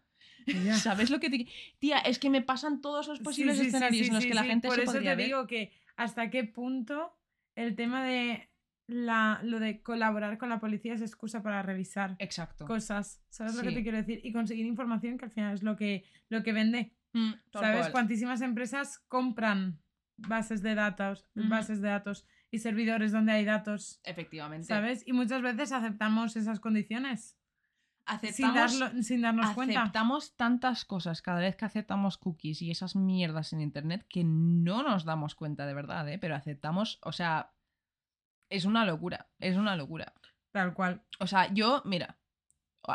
Ya. ¿Sabes lo que te... Tía, es que me pasan todos los posibles sí, sí, escenarios sí, en los que la gente Por se eso podría te ver. digo que hasta qué punto el tema de la, lo de colaborar con la policía es excusa para revisar Exacto. cosas. ¿Sabes lo que te quiero decir? Y conseguir información que al final es lo que, lo que vende. Mm, ¿Sabes? cual. Cuantísimas empresas compran bases de datos, bases de datos y servidores donde hay datos. Efectivamente. ¿Sabes? Y muchas veces aceptamos esas condiciones sin, Aceptamos, darlo, sin darnos cuenta. aceptamos tantas cosas cada vez que aceptamos cookies y esas mierdas en internet que no nos damos cuenta de verdad, ¿eh? Pero aceptamos, o sea, es una locura, es una locura. Tal cual. O sea, yo, mira,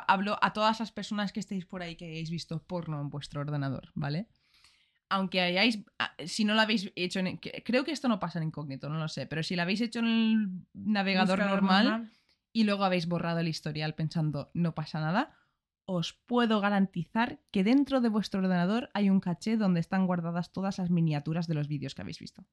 hablo a todas las personas que estéis por ahí que hayáis visto porno en vuestro ordenador, ¿vale? Aunque hayáis, ah, si no lo habéis hecho en, creo que esto no pasa en incógnito, no lo sé, pero si lo habéis hecho en el navegador Buscador normal, y luego habéis borrado el historial pensando no pasa nada, os puedo garantizar que dentro de vuestro ordenador hay un caché donde están guardadas todas las miniaturas de los vídeos que habéis visto.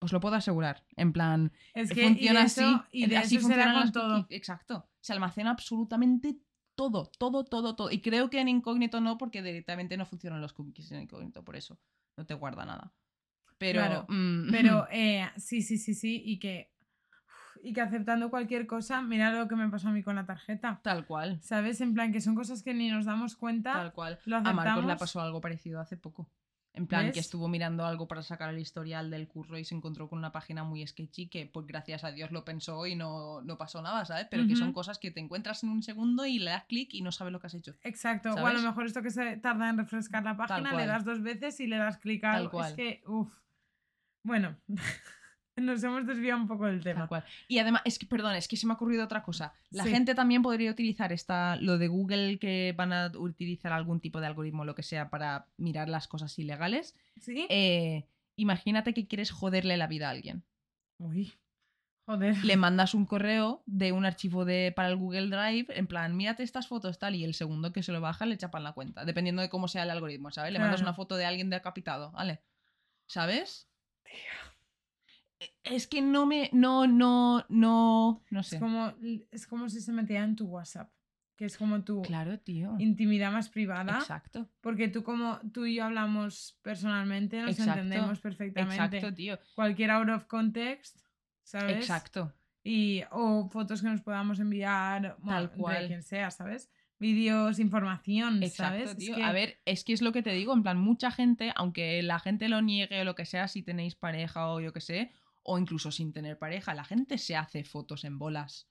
Os lo puedo asegurar. En plan, Es que funciona y así. y de así eso con las todo. Exacto. Se almacena absolutamente todo, todo, todo, todo. Y creo que en incógnito no, porque directamente no funcionan los cookies en incógnito, por eso. No te guarda nada. Pero. Claro, mm, Pero eh, sí, sí, sí, sí. Y que, y que aceptando cualquier cosa, mira lo que me pasó a mí con la tarjeta. Tal cual. ¿Sabes? En plan, que son cosas que ni nos damos cuenta. Tal cual. Lo A Marcos le pasó algo parecido hace poco. En plan, que ¿Ves? estuvo mirando algo para sacar el historial del curro y se encontró con una página muy sketchy que, pues gracias a Dios lo pensó y no, no pasó nada, ¿sabes? Pero que son cosas que te encuentras en un segundo y le das clic y no sabes lo que has hecho. Exacto. O a ¿Sabes? lo mejor esto que se tarda en refrescar la página, le das dos veces y le das clic a Tal algo. cual. Es que, uff. Bueno, nos hemos desviado un poco del tema. Cual. Y además, es que, perdón, es que se me ha ocurrido otra cosa. La Sí. gente también podría utilizar esta, lo de Google que van a utilizar algún tipo de algoritmo, lo que sea, para mirar las cosas ilegales. ¿Sí? Eh, imagínate que quieres joderle la vida a alguien. Uy. Joder. le mandas un correo de un archivo de, para el Google Drive, en plan, mírate estas fotos, tal, y el segundo que se lo baja le chapan la cuenta, dependiendo de cómo sea el algoritmo, ¿sabes? Le mandas una foto de alguien decapitado, ¿vale? ¿Sabes? E- Es que no me. No, no, no. No sé. Es como, es como si se metiera en tu WhatsApp. que es como tu Claro, tío. intimidad más privada. Exacto. Porque tú como tú y yo hablamos personalmente, nos Exacto, entendemos perfectamente. Exacto, tío. Cualquier out of context, ¿sabes? Exacto. Y, o fotos que nos podamos enviar, bueno, Tal entre cual. quien sea, ¿sabes? Vídeos, información, Exacto, ¿sabes? Es tío. que- A ver, es que es lo que te digo, en plan, mucha gente, aunque la gente lo niegue o lo que sea, si tenéis pareja o yo que sé, o incluso sin tener pareja, la gente se hace fotos en bolas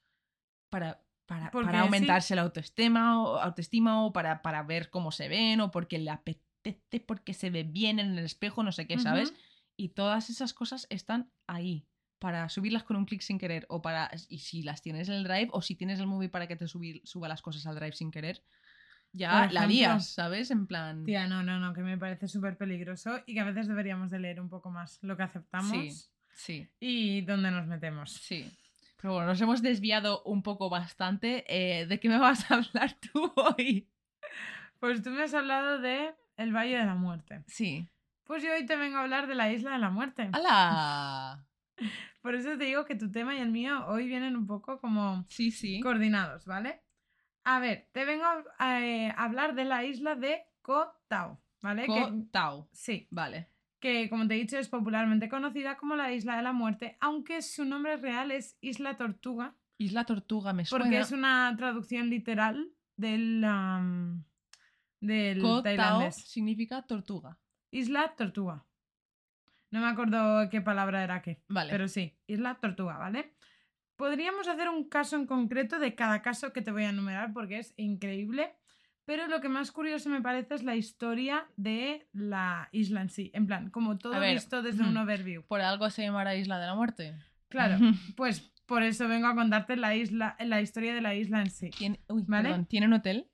para, para, para sí. aumentarse la autoestima o, autoestima o para, para ver cómo se ven o porque le apetece, porque se ve bien en el espejo, no sé qué, ¿sabes? Y todas esas cosas están ahí para subirlas con un clic sin querer o para y si las tienes en el drive o si tienes el móvil para que te subi- suba las cosas al drive sin querer ya la lías sabes en plan Tía, no, no, no, que me parece súper peligroso y que a veces deberíamos de leer un poco más lo que aceptamos Sí. Sí y dónde nos metemos. sí pero bueno nos hemos desviado un poco bastante Eh, de qué me vas a hablar tú hoy Pues tú me has hablado de el Valle de la Muerte. sí Pues yo hoy te vengo a hablar de la Isla de la Muerte. ¡Hala! Por eso te digo que tu tema y el mío hoy vienen un poco como sí sí coordinados, ¿vale? A ver, te vengo a eh, hablar de la isla de Koh Tao, ¿vale? Ko Que, Tao sí, vale que como te he dicho es popularmente conocida como la Isla de la Muerte, aunque su nombre real es Isla Tortuga, Isla Tortuga me suena porque es una traducción literal del, del Ko Tao tailandés. significa tortuga Isla Tortuga. No me acuerdo qué palabra era qué. vale Pero sí, Isla Tortuga, ¿vale? Podríamos hacer un caso en concreto de cada caso que te voy a enumerar porque es increíble. Pero lo que más curioso me parece es la historia de la isla en sí. En plan, como todo ver, visto desde un overview. por algo se llamará Isla de la Muerte Claro, pues por eso vengo a contarte la isla, la historia de la isla en sí. ¿Tiene, uy, ¿Vale? perdón, ¿tiene un hotel?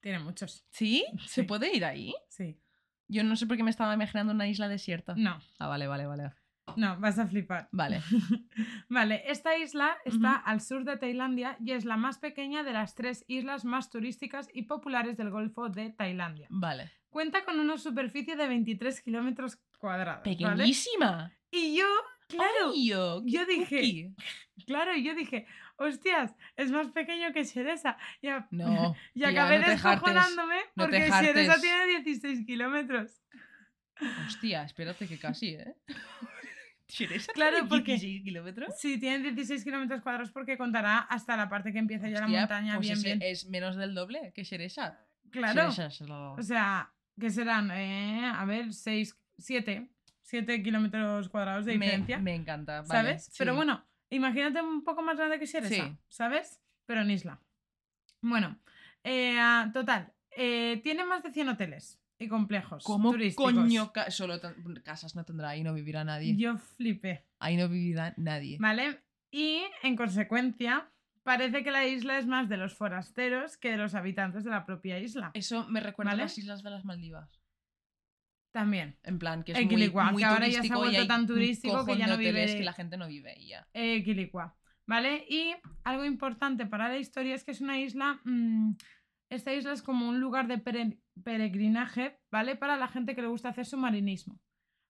Tiene muchos. ¿Sí? ¿Se Sí. puede ir ahí? Sí. Yo no sé por qué me estaba imaginando una isla desierta. No, Ah, vale, vale, vale. No, vas a flipar. Vale. Vale, esta isla está al sur de Tailandia y es la más pequeña de las tres islas más turísticas y populares del Golfo de Tailandia. Vale. Cuenta con una superficie de 23 kilómetros cuadrados. ¿vale? Pequeñísima. Y yo, claro, Ay, yo, yo dije- cookie. claro, yo dije, hostias, es más pequeño que Xeresa. Y, a- No. y tía, acabé no descojonándome no porque Xeresa tiene 16 kilómetros. Hostia, espérate que casi, ¿eh? ¿Tienes Claro, porque- 16 kilómetros? Sí, tiene 16 kilómetros cuadrados porque contará hasta la parte que empieza ya la montaña pues bien, ese bien. es menos del doble que Xeresa. Claro. Es lo- O sea, que serán, eh, a ver, 6, 7, 7 kilómetros cuadrados de me, diferencia, me encanta. vale, ¿sabes? Pero sí. bueno, imagínate un poco más grande que Xeresa, Sí. ¿sabes? Pero en isla. Bueno, eh, total, eh, tiene más de 100 hoteles y complejos ¿Cómo turísticos. coño ca- solo casas no tendrá? Ahí no vivirá nadie. Yo flipé, Ahí no vivirá nadie. ¿vale? Y, en consecuencia, parece que la isla es más de los forasteros que de los habitantes de la propia isla. Eso me recuerda ¿Vale? a las Islas de las Maldivas. También. En plan, que es muy, muy que ahora ya se ha vuelto tan turístico que ya no vive- que la gente no vive y ya. eh, ¿vale? Y algo importante para la historia es que es una isla, mm, esta isla es como un lugar de pere- peregrinaje, ¿vale? Para la gente que le gusta hacer submarinismo.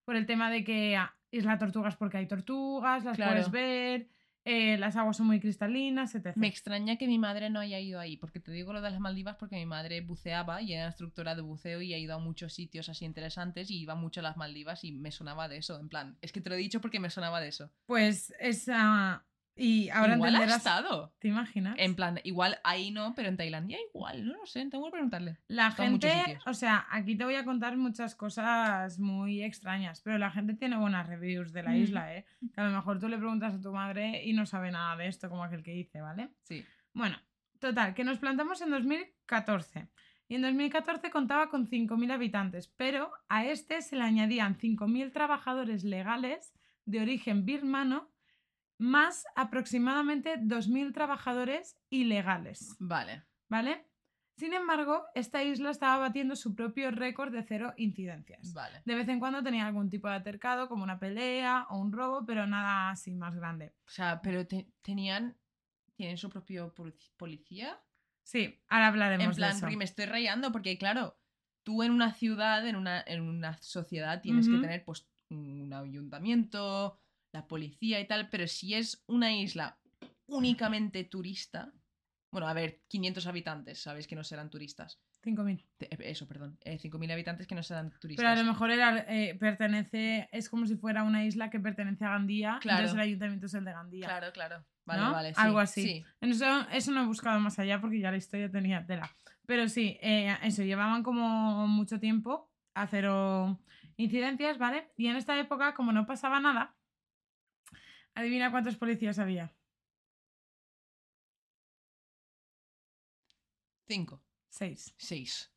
Por el tema de que ah, Isla Tortugas porque hay tortugas, las Claro. puedes ver, eh, las aguas son muy cristalinas, etc. Me extraña que mi madre no haya ido ahí, porque te digo lo de las Maldivas porque mi madre buceaba y era instructora de buceo y ha ido a muchos sitios así interesantes y iba mucho a las Maldivas y me sonaba de eso, en plan, es que te lo he dicho porque me sonaba de eso. Pues esa... Y ahora igual ha entenderás... estado. ¿Te imaginas? En plan, igual ahí no, pero en Tailandia igual, no lo sé, tengo que preguntarle. La gente, o sea, aquí te voy a contar muchas cosas muy extrañas, pero la gente tiene buenas reviews de la Mm. isla, ¿eh? Que a lo mejor tú le preguntas a tu madre y no sabe nada de esto, como aquel que dice, ¿vale? Sí. Bueno, total, que nos plantamos en 2014. Y en 2014 contaba con 5.000 habitantes, pero a este se le añadían 5.000 trabajadores legales de origen birmano, más aproximadamente 2.000 trabajadores ilegales. Vale. ¿Vale? Sin embargo, esta isla estaba batiendo su propio récord de cero incidencias. Vale. De vez en cuando tenía algún tipo de altercado, como una pelea o un robo, pero nada así más grande. O sea, pero te- tenían. ¿Tienen su propio polic- policía? Sí, ahora hablaremos En de plan, eso. porque me estoy rayando, porque claro, tú en una ciudad, en una, en una sociedad, tienes que tener pues un ayuntamiento, la policía y tal, pero si es una isla únicamente turista, Bueno, a ver, 500 habitantes, sabéis que no serán turistas. 5.000. Te- eh, Eso, perdón. eh, 5.000 habitantes que no serán turistas. Pero a lo mejor era, eh, pertenece, es como si fuera una isla que pertenece a Gandía, Claro. entonces el ayuntamiento es el de Gandía. Claro, claro. Vale, ¿no? vale. sí, Algo así. Sí. Eso, eso no he buscado más allá porque ya la historia tenía tela. Pero sí, eh, eso, llevaban como mucho tiempo a cero incidencias, ¿vale? Y en esta época, como no pasaba nada, adivina cuántos policías había. Cinco. Seis, Seis.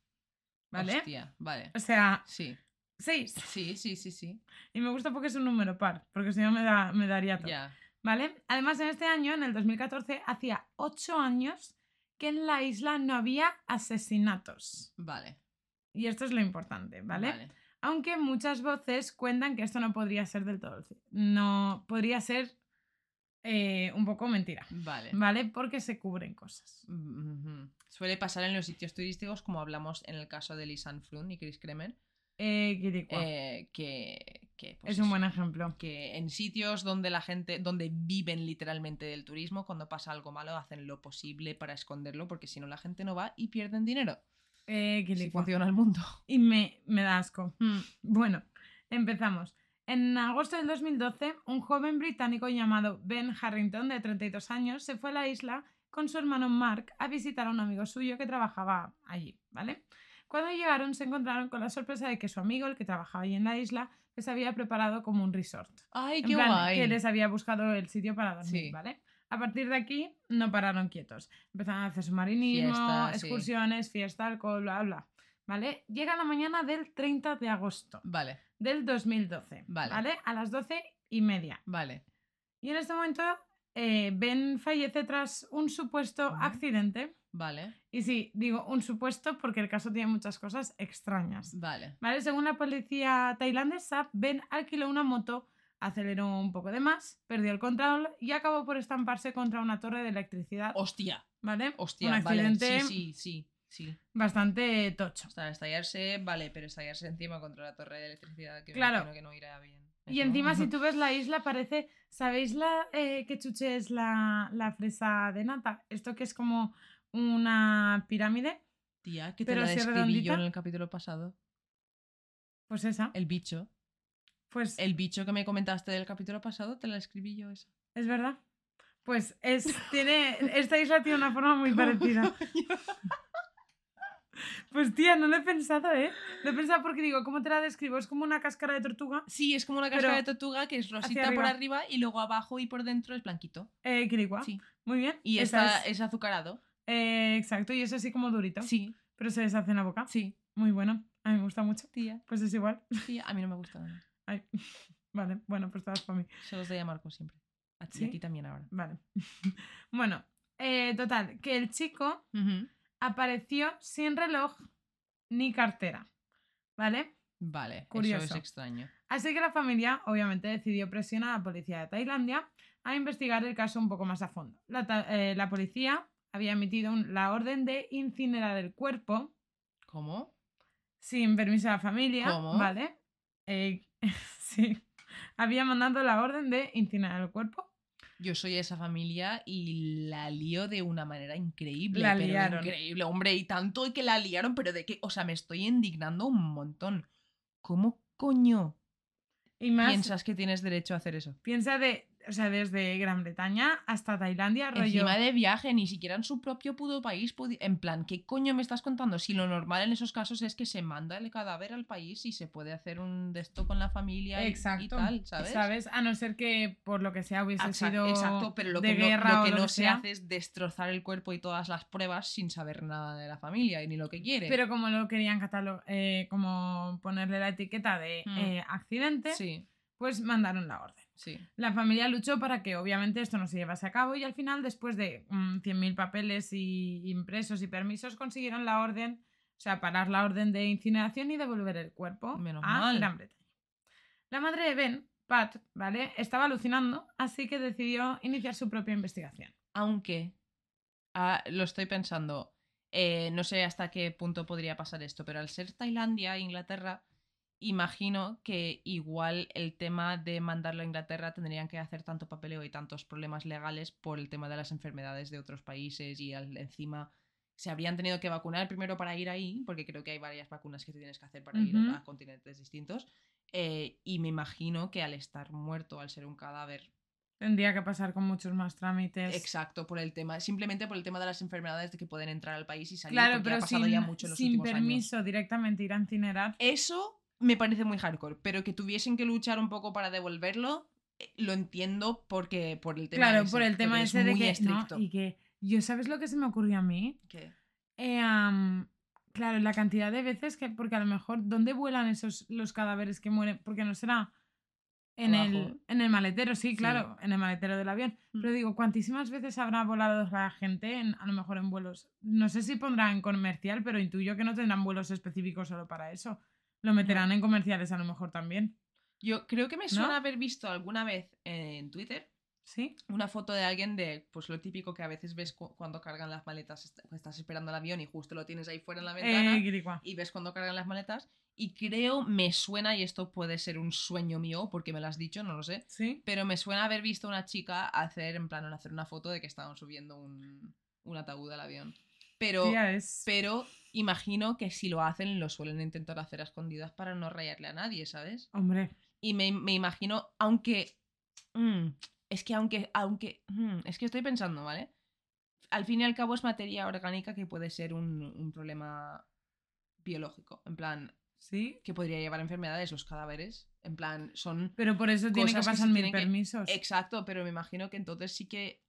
¿vale? Hostia, vale. O sea, Sí. seis. Sí, sí, sí, sí. Y me gusta porque es un número par, porque si no me, da, me daría todo. Ya. ¿Vale? Además, en este año, en el 2014, hacía ocho años que en la isla no había asesinatos. Vale. Y esto es lo importante, ¿vale? Aunque muchas voces cuentan que esto no podría ser del todo. No, podría ser eh, un poco mentira, Vale. ¿vale? Porque se cubren cosas. Ujú. Suele pasar en los sitios turísticos, como hablamos en el caso de Lisanne Frun y Chris Kremer, Eh, eh, que, que, pues es un buen ejemplo. que en sitios donde la gente, donde viven literalmente del turismo, cuando pasa algo malo hacen lo posible para esconderlo, porque si no la gente no va y pierden dinero. Eh, Si Quiricua. funciona el mundo. Y me, me da asco. Mm, Bueno, empezamos. En agosto del 2012, un joven británico llamado Ben Harrington, de 32 años, se fue a la isla con su hermano Mark a visitar a un amigo suyo que trabajaba allí, ¿vale? Cuando llegaron se encontraron con la sorpresa de que su amigo, el que trabajaba allí en la isla, les había preparado como un resort. ¡Ay, En qué plan, guay! que les había buscado el sitio para dormir, Sí. ¿vale? A partir de aquí no pararon quietos. Empezaron a hacer submarinismo, Fiesta, sí. excursiones, fiesta, alcohol, bla, bla. ¿Vale? Llega la mañana del 30 de agosto Vale, del 2012. Vale. A las 12 y media. vale. Y en este momento eh, Ben fallece tras un supuesto accidente. Vale, Y sí, digo un supuesto porque el caso tiene muchas cosas extrañas. vale. ¿Vale? Según la policía tailandesa, Ben alquiló una moto, aceleró un poco de más, perdió el control y acabó por estamparse contra una torre de electricidad. Hostia, ¿Vale? hostia, un vale. accidente Sí, sí, sí, sí. bastante tocho. O sea, estallarse, vale, pero estallarse encima contra la torre de electricidad, que Claro. que no irá bien. Y encima, si tú ves la isla, parece. ¿Sabéis la eh, que chuche es la, la fresa de nata? Esto que es como una pirámide. Tía, que te pero la describí yo en el capítulo pasado. Pues esa. El bicho. Pues El bicho que me comentaste del capítulo pasado, te la escribí yo esa. es verdad. Pues es. Tiene. Esta isla tiene una forma muy parecida. Pues tía, no lo he pensado, ¿eh? Lo he pensado porque digo, ¿cómo te la describo? Es como una cáscara de tortuga. Sí, es como una casca de tortuga que es rosita por arriba. arriba y luego abajo y por dentro es blanquito. Eh, quirigua. Sí. Muy bien. Y está, es- es azucarado. eh, exacto, y es así como durito. Sí, Pero se deshace en la boca. sí. Muy bueno. A mí me gusta mucho. Tía, Pues es igual. tía, a mí no me gusta nada. Ay. Vale, bueno, pues todas para mí. Se los doy a Marco siempre. A ti, ¿Sí? a ti también ahora. Vale. bueno, eh, total, que el chico apareció sin reloj ni cartera. ¿Vale? Vale, eso Curioso. es extraño. Así que la familia obviamente decidió presionar a la policía de Tailandia a investigar el caso un poco más a fondo. La, eh, la policía había emitido un- la orden de incinerar el cuerpo ¿Cómo? sin permiso de la familia. ¿Cómo? ¿Vale? Eh, sí. Había mandado la orden de incinerar el cuerpo. Yo soy esa familia y la lío de una manera increíble. La pero liaron. Increíble, hombre, y tanto que la liaron, pero de qué, o sea, me estoy indignando un montón. ¿Cómo coño Y más, piensas que tienes derecho a hacer eso? piensa de, o sea, desde Gran Bretaña hasta Tailandia, rollo. Encima de viaje, ni siquiera en su propio puto país. En plan, ¿qué coño me estás contando? Si lo normal en esos casos es que se manda el cadáver al país y se puede hacer un de esto con la familia y- Exacto. y tal, ¿sabes? A no ser que por lo que sea hubiese Exacto, sido exacto, pero lo de que no, guerra lo o que lo no se sea. hace es destrozar el cuerpo y todas las pruebas sin saber nada de la familia y ni lo que quiere. Pero como lo querían catalo- eh, como ponerle la etiqueta de Mm. eh, accidente, sí, pues mandaron la orden. Sí. La familia luchó para que obviamente esto no se llevase a cabo y al final, después de mm, 100.000 papeles y impresos y permisos, consiguieron la orden, o sea, parar la orden de incineración y devolver el cuerpo Menos a mal. Gran Bretaña. La madre de Ben, Pat, ¿vale? Estaba alucinando, así que decidió iniciar su propia investigación. Aunque, ah, lo estoy pensando, eh, no sé hasta qué punto podría pasar esto, pero al ser Tailandia e Inglaterra, imagino que igual el tema de mandarlo a Inglaterra tendrían que hacer tanto papeleo y tantos problemas legales por el tema de las enfermedades de otros países y al- encima se habrían tenido que vacunar primero para ir ahí, porque creo que hay varias vacunas que te tienes que hacer para ir Ujú. a continentes distintos. eh, y me imagino que al estar muerto, al ser un cadáver, Tendría que pasar con muchos más trámites. exacto, por el tema, simplemente por el tema de las enfermedades de que pueden entrar al país y salir, Claro, porque pero ha pasado sin, ya mucho en los sin últimos años. permiso directamente ir a incinerar. Eso me parece muy hardcore, pero que tuviesen que luchar un poco para devolverlo, eh, lo entiendo porque por el tema Claro, ese, por el tema porque es ese de muy que. no, estricto. y que. Yo, ¿sabes lo que se me ocurrió a mí? ¿Qué? Eh, claro, la cantidad de veces que. Porque a lo mejor, ¿dónde vuelan esos los cadáveres que mueren? Porque no será. En Abajo. el, en el maletero, sí, Sí. claro, en el maletero del avión. Mm. Pero digo, ¿cuantísimas veces habrá volado la gente, en- a lo mejor en vuelos? No sé si pondrán comercial, pero intuyo que no tendrán vuelos específicos solo para eso. Lo meterán en comerciales a lo mejor también. Yo creo que me suena ¿No? haber visto alguna vez en Twitter ¿Sí? una foto de alguien de, pues lo típico que a veces ves cu- cuando cargan las maletas, est- estás esperando el avión y justo lo tienes ahí fuera en la ventana. Eh, guiricua. y ves cuando cargan las maletas. Y creo, me suena, y esto puede ser un sueño mío porque me lo has dicho, no lo sé, ¿Sí? pero me suena haber visto a una chica hacer, en plan, hacer una foto de que estaban subiendo un, un ataúd al avión. Pero, Tía, es... pero imagino que si lo hacen, lo suelen intentar hacer a escondidas para no rayarle a nadie, ¿sabes? Hombre, Y me, me imagino, aunque... mm, es que aunque... aunque mm, es que estoy pensando, ¿vale? Al fin y al cabo es materia orgánica que puede ser un, un problema biológico. En plan, ¿sí? que podría llevar enfermedades los cadáveres. En plan, son... Pero por eso tiene que pasar mil que- permisos. Exacto, pero me imagino que entonces sí que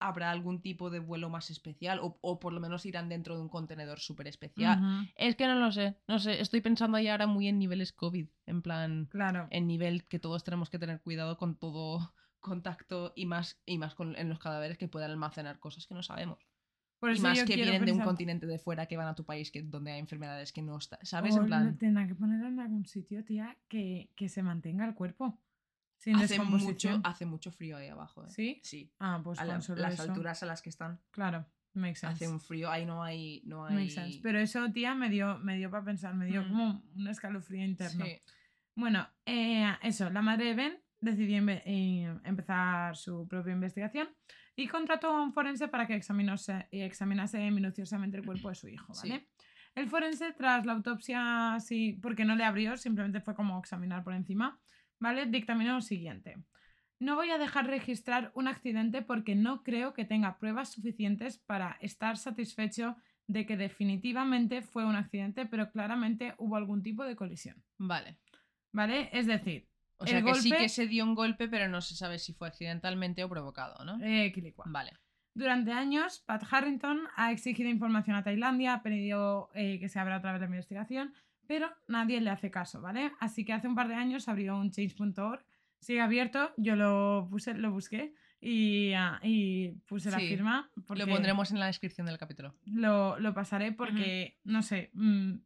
habrá algún tipo de vuelo más especial o, o por lo menos irán dentro de un contenedor súper especial. Es que no lo sé, no sé, estoy pensando ahí ahora muy en niveles COVID, en plan, Claro. en nivel que todos tenemos que tener cuidado con todo contacto y más, y más con, en los cadáveres que puedan almacenar cosas que no sabemos. Por y más yo que vienen de un continente de fuera que van a tu país que, donde hay enfermedades que no está, ¿sabes? O en plan, Tendrán que ponerlo en algún sitio, tía, que, que se mantenga el cuerpo. Sin hace mucho, hace mucho frío ahí abajo. ¿eh? ¿Sí? Sí. Ah, pues A la- las eso. alturas a las que están Claro, makes sense. hace un frío, ahí no hay... No hay... Makes sense. Pero eso, tía, me dio, me dio para pensar, me dio Mm. como un escalofrío interno. Sí. Bueno, eh, eso, la madre de Ben decidió eh, empezar su propia investigación y contrató a un forense para que examinase, eh, examinase minuciosamente el cuerpo de su hijo, Sí. ¿vale? El forense, tras la autopsia, sí, porque no le abrió, simplemente fue como examinar por encima, ¿vale? Dictaminó lo siguiente. No voy a dejar registrar un accidente porque no creo que tenga pruebas suficientes para estar satisfecho de que definitivamente fue un accidente, pero claramente hubo algún tipo de colisión. Vale. ¿Vale? Es decir, O sea El que sí golpe- que se dio un golpe, pero no se sabe si fue accidentalmente o provocado, ¿no? eh. Vale. Durante años, Pat Harrington ha exigido información a Tailandia, ha pedido eh, que se abra otra vez la investigación, pero nadie le hace caso, ¿vale? Así que hace un par de años abrió un change.org, sigue abierto, yo lo puse, lo busqué y, ah, y puse la Sí, firma. Porque Lo pondremos en la descripción del capítulo. Lo, lo pasaré porque, no sé, mm,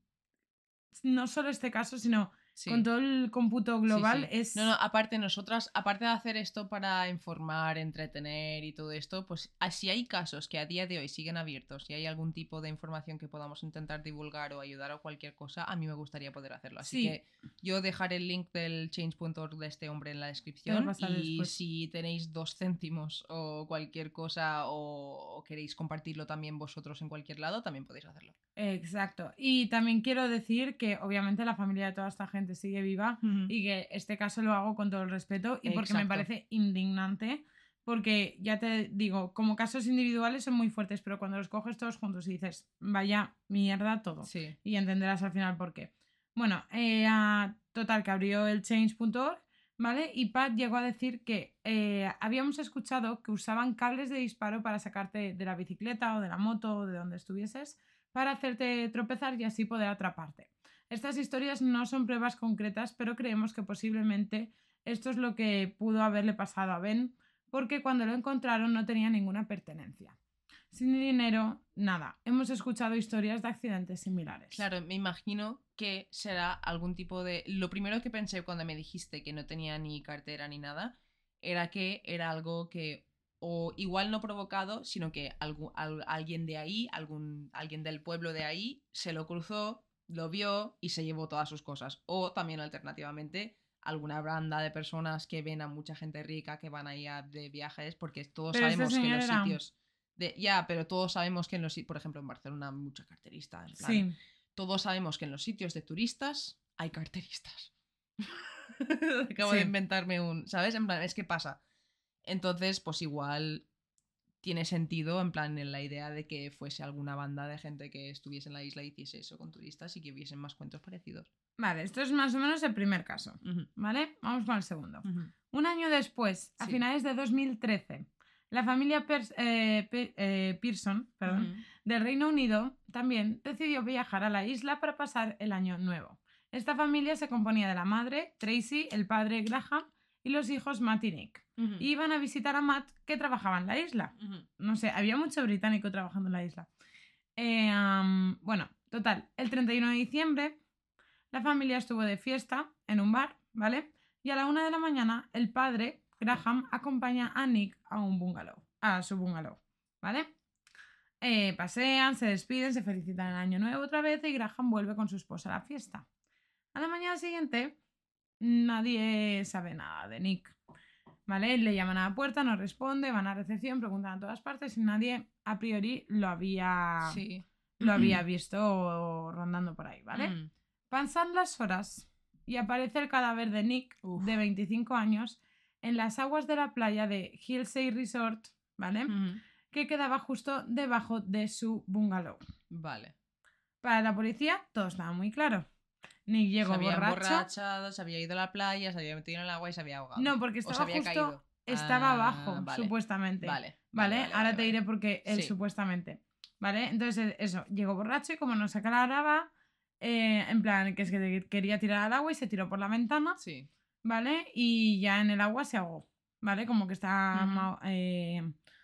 no solo este caso, sino Sí. con todo el cómputo global Sí, sí. es... No, no, aparte nosotras, aparte de hacer esto para informar, entretener y todo esto, pues ah, si hay casos que a día de hoy siguen abiertos y hay algún tipo de información que podamos intentar divulgar o ayudar o cualquier cosa, a mí me gustaría poder hacerlo. Así Sí. que yo dejaré el link del change.org de este hombre en la descripción y después. si tenéis dos céntimos o cualquier cosa o, o queréis compartirlo también vosotros en cualquier lado, también podéis hacerlo. Exacto. Y también quiero decir que obviamente la familia de toda esta gente sigue viva y que este caso lo hago con todo el respeto y porque me parece indignante. Porque ya te digo, como casos individuales son muy fuertes, pero cuando los coges todos juntos y dices, vaya mierda todo. Sí. Y entenderás al final por qué. Bueno, eh, total, que abrió el change.org, ¿vale? Y Pat llegó a decir que eh, habíamos escuchado que usaban cables de disparo para sacarte de la bicicleta o de la moto o de donde estuvieses para hacerte tropezar y así poder atraparte. Estas historias no son pruebas concretas, pero creemos que posiblemente esto es lo que pudo haberle pasado a Ben, porque cuando lo encontraron no tenía ninguna pertenencia. Sin dinero, nada. Hemos escuchado historias de accidentes similares. Claro, me imagino que será algún tipo de... Lo primero que pensé cuando me dijiste que no tenía ni cartera ni nada, era que era algo que o igual no provocado, sino que algu- al- alguien de ahí, alguien del pueblo de ahí, se lo cruzó, lo vio y se llevó todas sus cosas. O también alternativamente alguna banda de personas que ven a mucha gente rica que van ahí a- de viajes porque todos Pero sabemos que en los era- sitios... De, ya, pero todos sabemos que en los... si- Por ejemplo, en Barcelona hay mucha carterista. en plan, Sí. Todos sabemos que en los sitios de turistas hay carteristas. Acabo Sí. de inventarme un... ¿Sabes? En plan, es que pasa. Entonces, pues igual tiene sentido, en plan, en la idea de que fuese alguna banda de gente que estuviese en la isla y hiciese eso con turistas y que hubiesen más cuentos parecidos. Vale, esto es más o menos el primer caso. ¿Vale? Vamos con el segundo. Un año después, a Sí. finales de 2013, la familia Pers- eh, Pe- eh, Pearson perdón, del Reino Unido también decidió viajar a la isla para pasar el año nuevo. Esta familia se componía de la madre, Tracy, el padre Graham y los hijos Matt y Nick. Y iban a visitar a Matt que trabajaba en la isla. No sé, había mucho británico trabajando en la isla. Eh, bueno, total, el 31 de diciembre la familia estuvo de fiesta en un bar, ¿vale? Y a la una de la mañana el padre, Graham, acompaña a Nick a un bungalow, a su bungalow, ¿vale? Eh, pasean, se despiden, se felicitan el año nuevo otra vez y Graham vuelve con su esposa a la fiesta. A la mañana siguiente nadie sabe nada de Nick. ¿Vale? Le llaman a la puerta, no responde, van a recepción, preguntan a todas partes y nadie a priori lo había, Sí. lo había visto rondando por ahí, ¿vale? Mm. Pasan las horas y aparece el cadáver de Nick, Uf. de 25 años, en las aguas de la playa de Hillside Resort, ¿vale? Que quedaba justo debajo de su bungalow. Vale. Para la policía todo estaba muy claro. Nick llegó se había borracho. se había ido a la playa, se había metido en el agua y se había ahogado. No, porque O se estaba había justo, caído. estaba Ah, abajo, vale. supuestamente. Vale. ¿Vale? vale, Ahora te diré por qué él Sí. supuestamente. ¿Vale? Entonces, eso, llegó borracho y como no se aclaraba, eh, en plan, que es que quería tirar al agua y se tiró por la ventana, Sí. ¿vale? Y ya en el agua se ahogó, ¿vale? Como que está eh,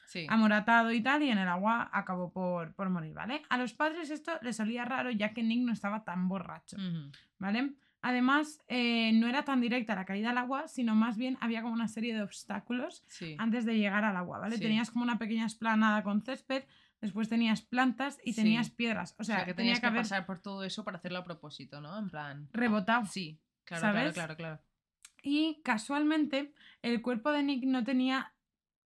Sí. amoratado y tal, y en el agua acabó por, por morir, ¿vale? A los padres esto les olía raro ya que Nick no estaba tan borracho. ¿vale? Además, eh, no era tan directa la caída al agua, sino más bien había como una serie de obstáculos Sí. antes de llegar al agua, ¿vale? Sí. Tenías como una pequeña esplanada con césped, después tenías plantas y Sí. tenías piedras. O O sea, que tenía tenías que que, haber pasar por todo eso para hacerlo a propósito, ¿no? En plan. rebotado. Sí, claro, ¿Sabes? claro, claro, claro. Y casualmente, el cuerpo de Nick no tenía.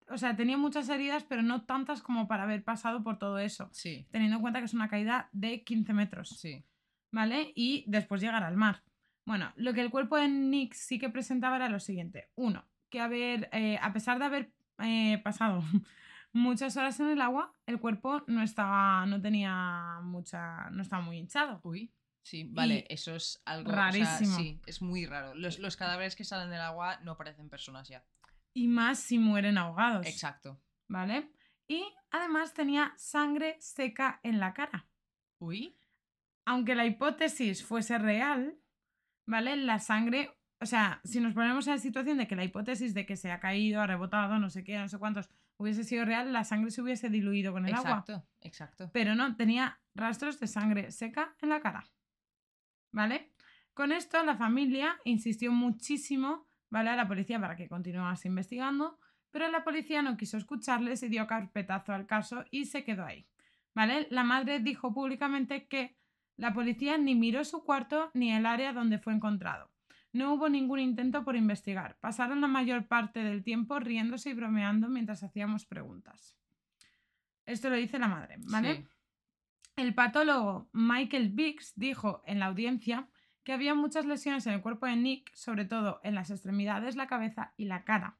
O sea, tenía muchas heridas, pero no tantas como para haber pasado por todo eso. Sí, Teniendo en cuenta que es una caída de 15 metros. sí. ¿Vale? Y después llegar al mar. Bueno, lo que el cuerpo de Nick sí que presentaba era lo siguiente. Uno, que haber, eh, a pesar de haber eh, pasado muchas horas en el agua, el cuerpo no estaba, no tenía mucha, no estaba muy hinchado. Uy. Sí, vale, eso es algo o sea, rarísimo. sí, es muy raro. Los, los cadáveres que salen del agua no parecen personas ya. Y más si mueren ahogados. Exacto. ¿Vale? Y además tenía sangre seca en la cara. Uy. Aunque la hipótesis fuese real, ¿vale? La sangre, o sea, si nos ponemos en la situación de que la hipótesis de que se ha caído, ha rebotado, no sé qué, no sé cuántos, hubiese sido real, la sangre se hubiese diluido con el agua. Exacto, exacto. Pero no, tenía rastros de sangre seca en la cara. ¿Vale? Con esto la familia insistió muchísimo, ¿vale? A la policía para que continuase investigando, pero la policía no quiso escucharles y dio carpetazo al caso y se quedó ahí. ¿Vale? La madre dijo públicamente que la policía ni miró su cuarto ni el área donde fue encontrado. No hubo ningún intento por investigar. Pasaron la mayor parte del tiempo riéndose y bromeando mientras hacíamos preguntas. Esto lo dice la madre, ¿vale? Sí. El patólogo Michael Biggs dijo en la audiencia que había muchas lesiones en el cuerpo de Nick, sobre todo en las extremidades, la cabeza y la cara.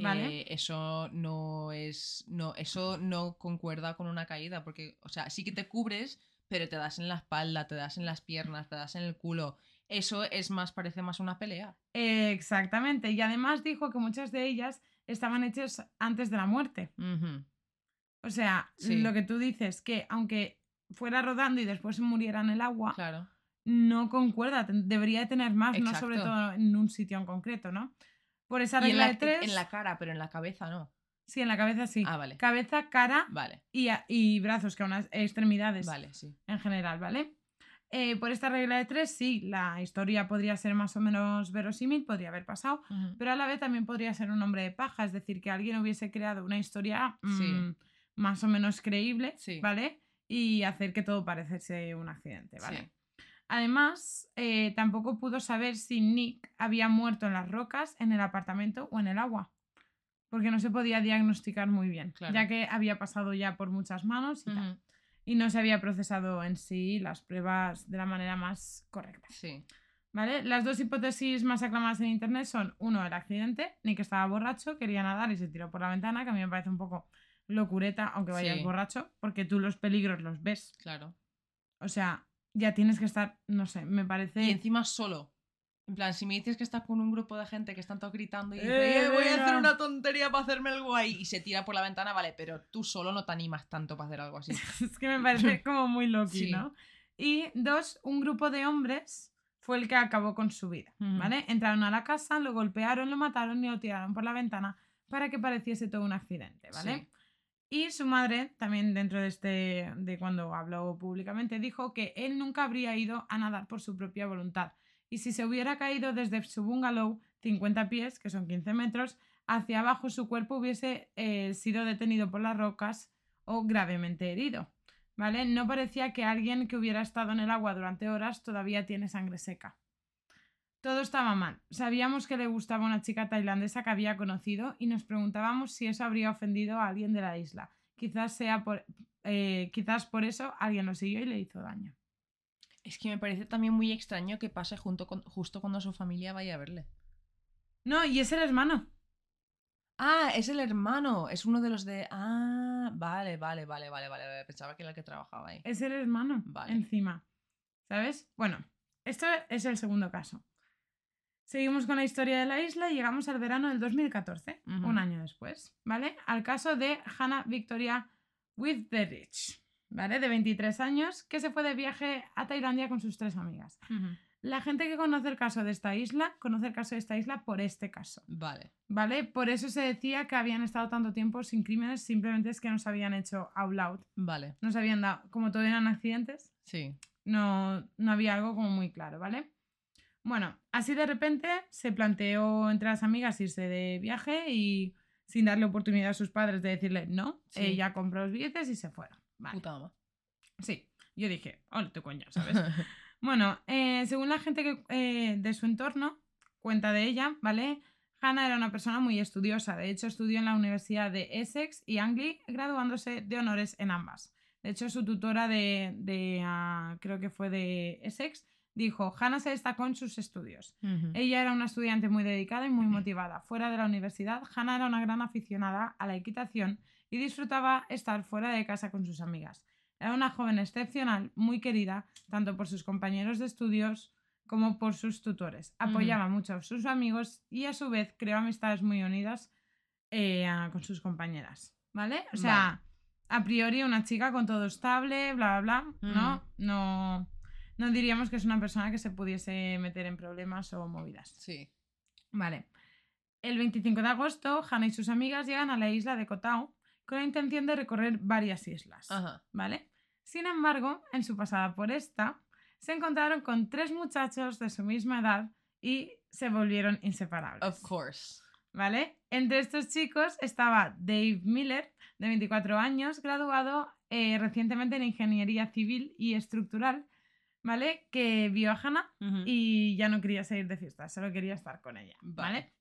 ¿Vale? Eh, eso no es. No, eso no concuerda con una caída. Porque, o sea, sí que te cubres, pero te das en la espalda, te das en las piernas, te das en el culo. Eso es más, parece más una pelea. Exactamente. Y además dijo que muchas de ellas estaban hechas antes de la muerte. O sea, Sí. lo que tú dices, que aunque fuera rodando y después muriera en el agua, Claro. No concuerda. Debería de tener más, no sobre todo en un sitio en concreto, ¿no? Por esa en regla la, de tres. en la cara, pero en la cabeza no. Sí, en la cabeza sí. Ah, vale. Cabeza, cara Vale, y, a- y brazos, que unas extremidades vale, sí. en general, ¿vale? Eh, por esta regla de tres, sí, la historia podría ser más o menos verosímil, podría haber pasado, pero a la vez también podría ser un hombre de paja, es decir, que alguien hubiese creado una historia mm, Sí. más o menos creíble, Sí. ¿vale? Y hacer que todo pareciese un accidente, ¿vale? Sí. Además, eh, tampoco pudo saber si Nick había muerto en las rocas, en el apartamento o en el agua. Porque no se podía diagnosticar muy bien, Claro. ya que había pasado ya por muchas manos y, tal, y no se había procesado en sí las pruebas de la manera más correcta. Sí. ¿Vale? Las dos hipótesis más aclamadas en internet son: uno, el accidente, Nick estaba borracho, quería nadar y se tiró por la ventana, que a mí me parece un poco locureta, aunque vayas Sí. borracho, porque tú los peligros los ves. Claro. O sea, ya tienes que estar, no sé, me parece. Y encima solo. En plan, si me dices que estás con un grupo de gente que están todos gritando y dice, Eh, "Eh, voy a hacer venga". una tontería para hacerme el guay y se tira por la ventana, vale, pero tú solo no te animas tanto para hacer algo así. es que me parece como muy Sí. ¿no? Y dos, un grupo de hombres fue el que acabó con su vida. ¿vale? Entraron a la casa, lo golpearon, lo mataron y lo tiraron por la ventana para que pareciese todo un accidente, ¿vale? Sí. Y su madre, también dentro de este, de cuando habló públicamente, dijo que él nunca habría ido a nadar por su propia voluntad. Y si se hubiera caído desde su bungalow, 50 pies, que son 15 metros, hacia abajo su cuerpo hubiese eh, sido detenido por las rocas o gravemente herido. ¿Vale? No parecía que alguien que hubiera estado en el agua durante horas todavía tiene sangre seca. Todo estaba mal. Sabíamos que le gustaba una chica tailandesa que había conocido y nos preguntábamos si eso habría ofendido a alguien de la isla. Quizás sea por, eh, quizás por eso alguien lo siguió y le hizo daño. Es que me parece también muy extraño que pase junto con- justo cuando su familia vaya a verle. No, y es el hermano. Ah, es el hermano. Es uno de los de. Ah, vale, vale, vale, vale, vale. vale. Pensaba que era el que trabajaba ahí. Es el hermano. Vale. Encima. ¿Sabes? Bueno, esto es el segundo caso. Seguimos con la historia de la isla y llegamos al verano del 2014, Ujú. un año después, ¿vale? Al caso de Hannah Victoria Witherich, ¿vale? De 23 años, que se fue de viaje a Tailandia con sus tres amigas. La gente que conoce el caso de esta isla, conoce el caso de esta isla por este caso, Vale. ¿vale? Por eso se decía que habían estado tanto tiempo sin crímenes, simplemente es que no se habían hecho out loud, Vale. no se habían dado, como todo eran accidentes, Sí. no, no había algo como muy claro, ¿vale? Bueno, así de repente se planteó entre las amigas irse de viaje y sin darle oportunidad a sus padres de decirle no, Sí. ella compró los billetes y se fueron. Vale. Puta mamá. Sí, yo dije, hola, tu coño, ¿sabes? Bueno, eh, según la gente que, eh, de su entorno cuenta de ella, ¿vale? Hannah era una persona muy estudiosa. De hecho, estudió en la Universidad de Essex y Anglia, graduándose de honores en ambas. De hecho, su tutora de, de, ah, creo que fue de Essex, dijo, Hannah se destacó en sus estudios. Ella era una estudiante muy dedicada y muy motivada. Fuera de la universidad, Hannah era una gran aficionada a la equitación y disfrutaba estar fuera de casa con sus amigas. Era una joven excepcional, muy querida, tanto por sus compañeros de estudios como por sus tutores. Apoyaba mucho a sus amigos y a su vez creó amistades muy unidas eh, con sus compañeras. ¿Vale? O sea, a priori una chica con todo estable, bla, bla, bla, ¿no? No, no diríamos que es una persona que se pudiese meter en problemas o movidas. Sí. Vale. El 25 de agosto, Hannah y sus amigas llegan a la isla de Koh Tao con la intención de recorrer varias islas. Ajá. ¿Vale? Sin embargo, en su pasada por esta, se encontraron con tres muchachos de su misma edad y se volvieron inseparables. Of course. ¿Vale? Entre estos chicos estaba Dave Miller, de 24 años, graduado eh, recientemente en Ingeniería Civil y Estructural, ¿vale? Que vio a Hannah y ya no quería salir de fiesta, solo quería estar con ella, ¿vale? Vale.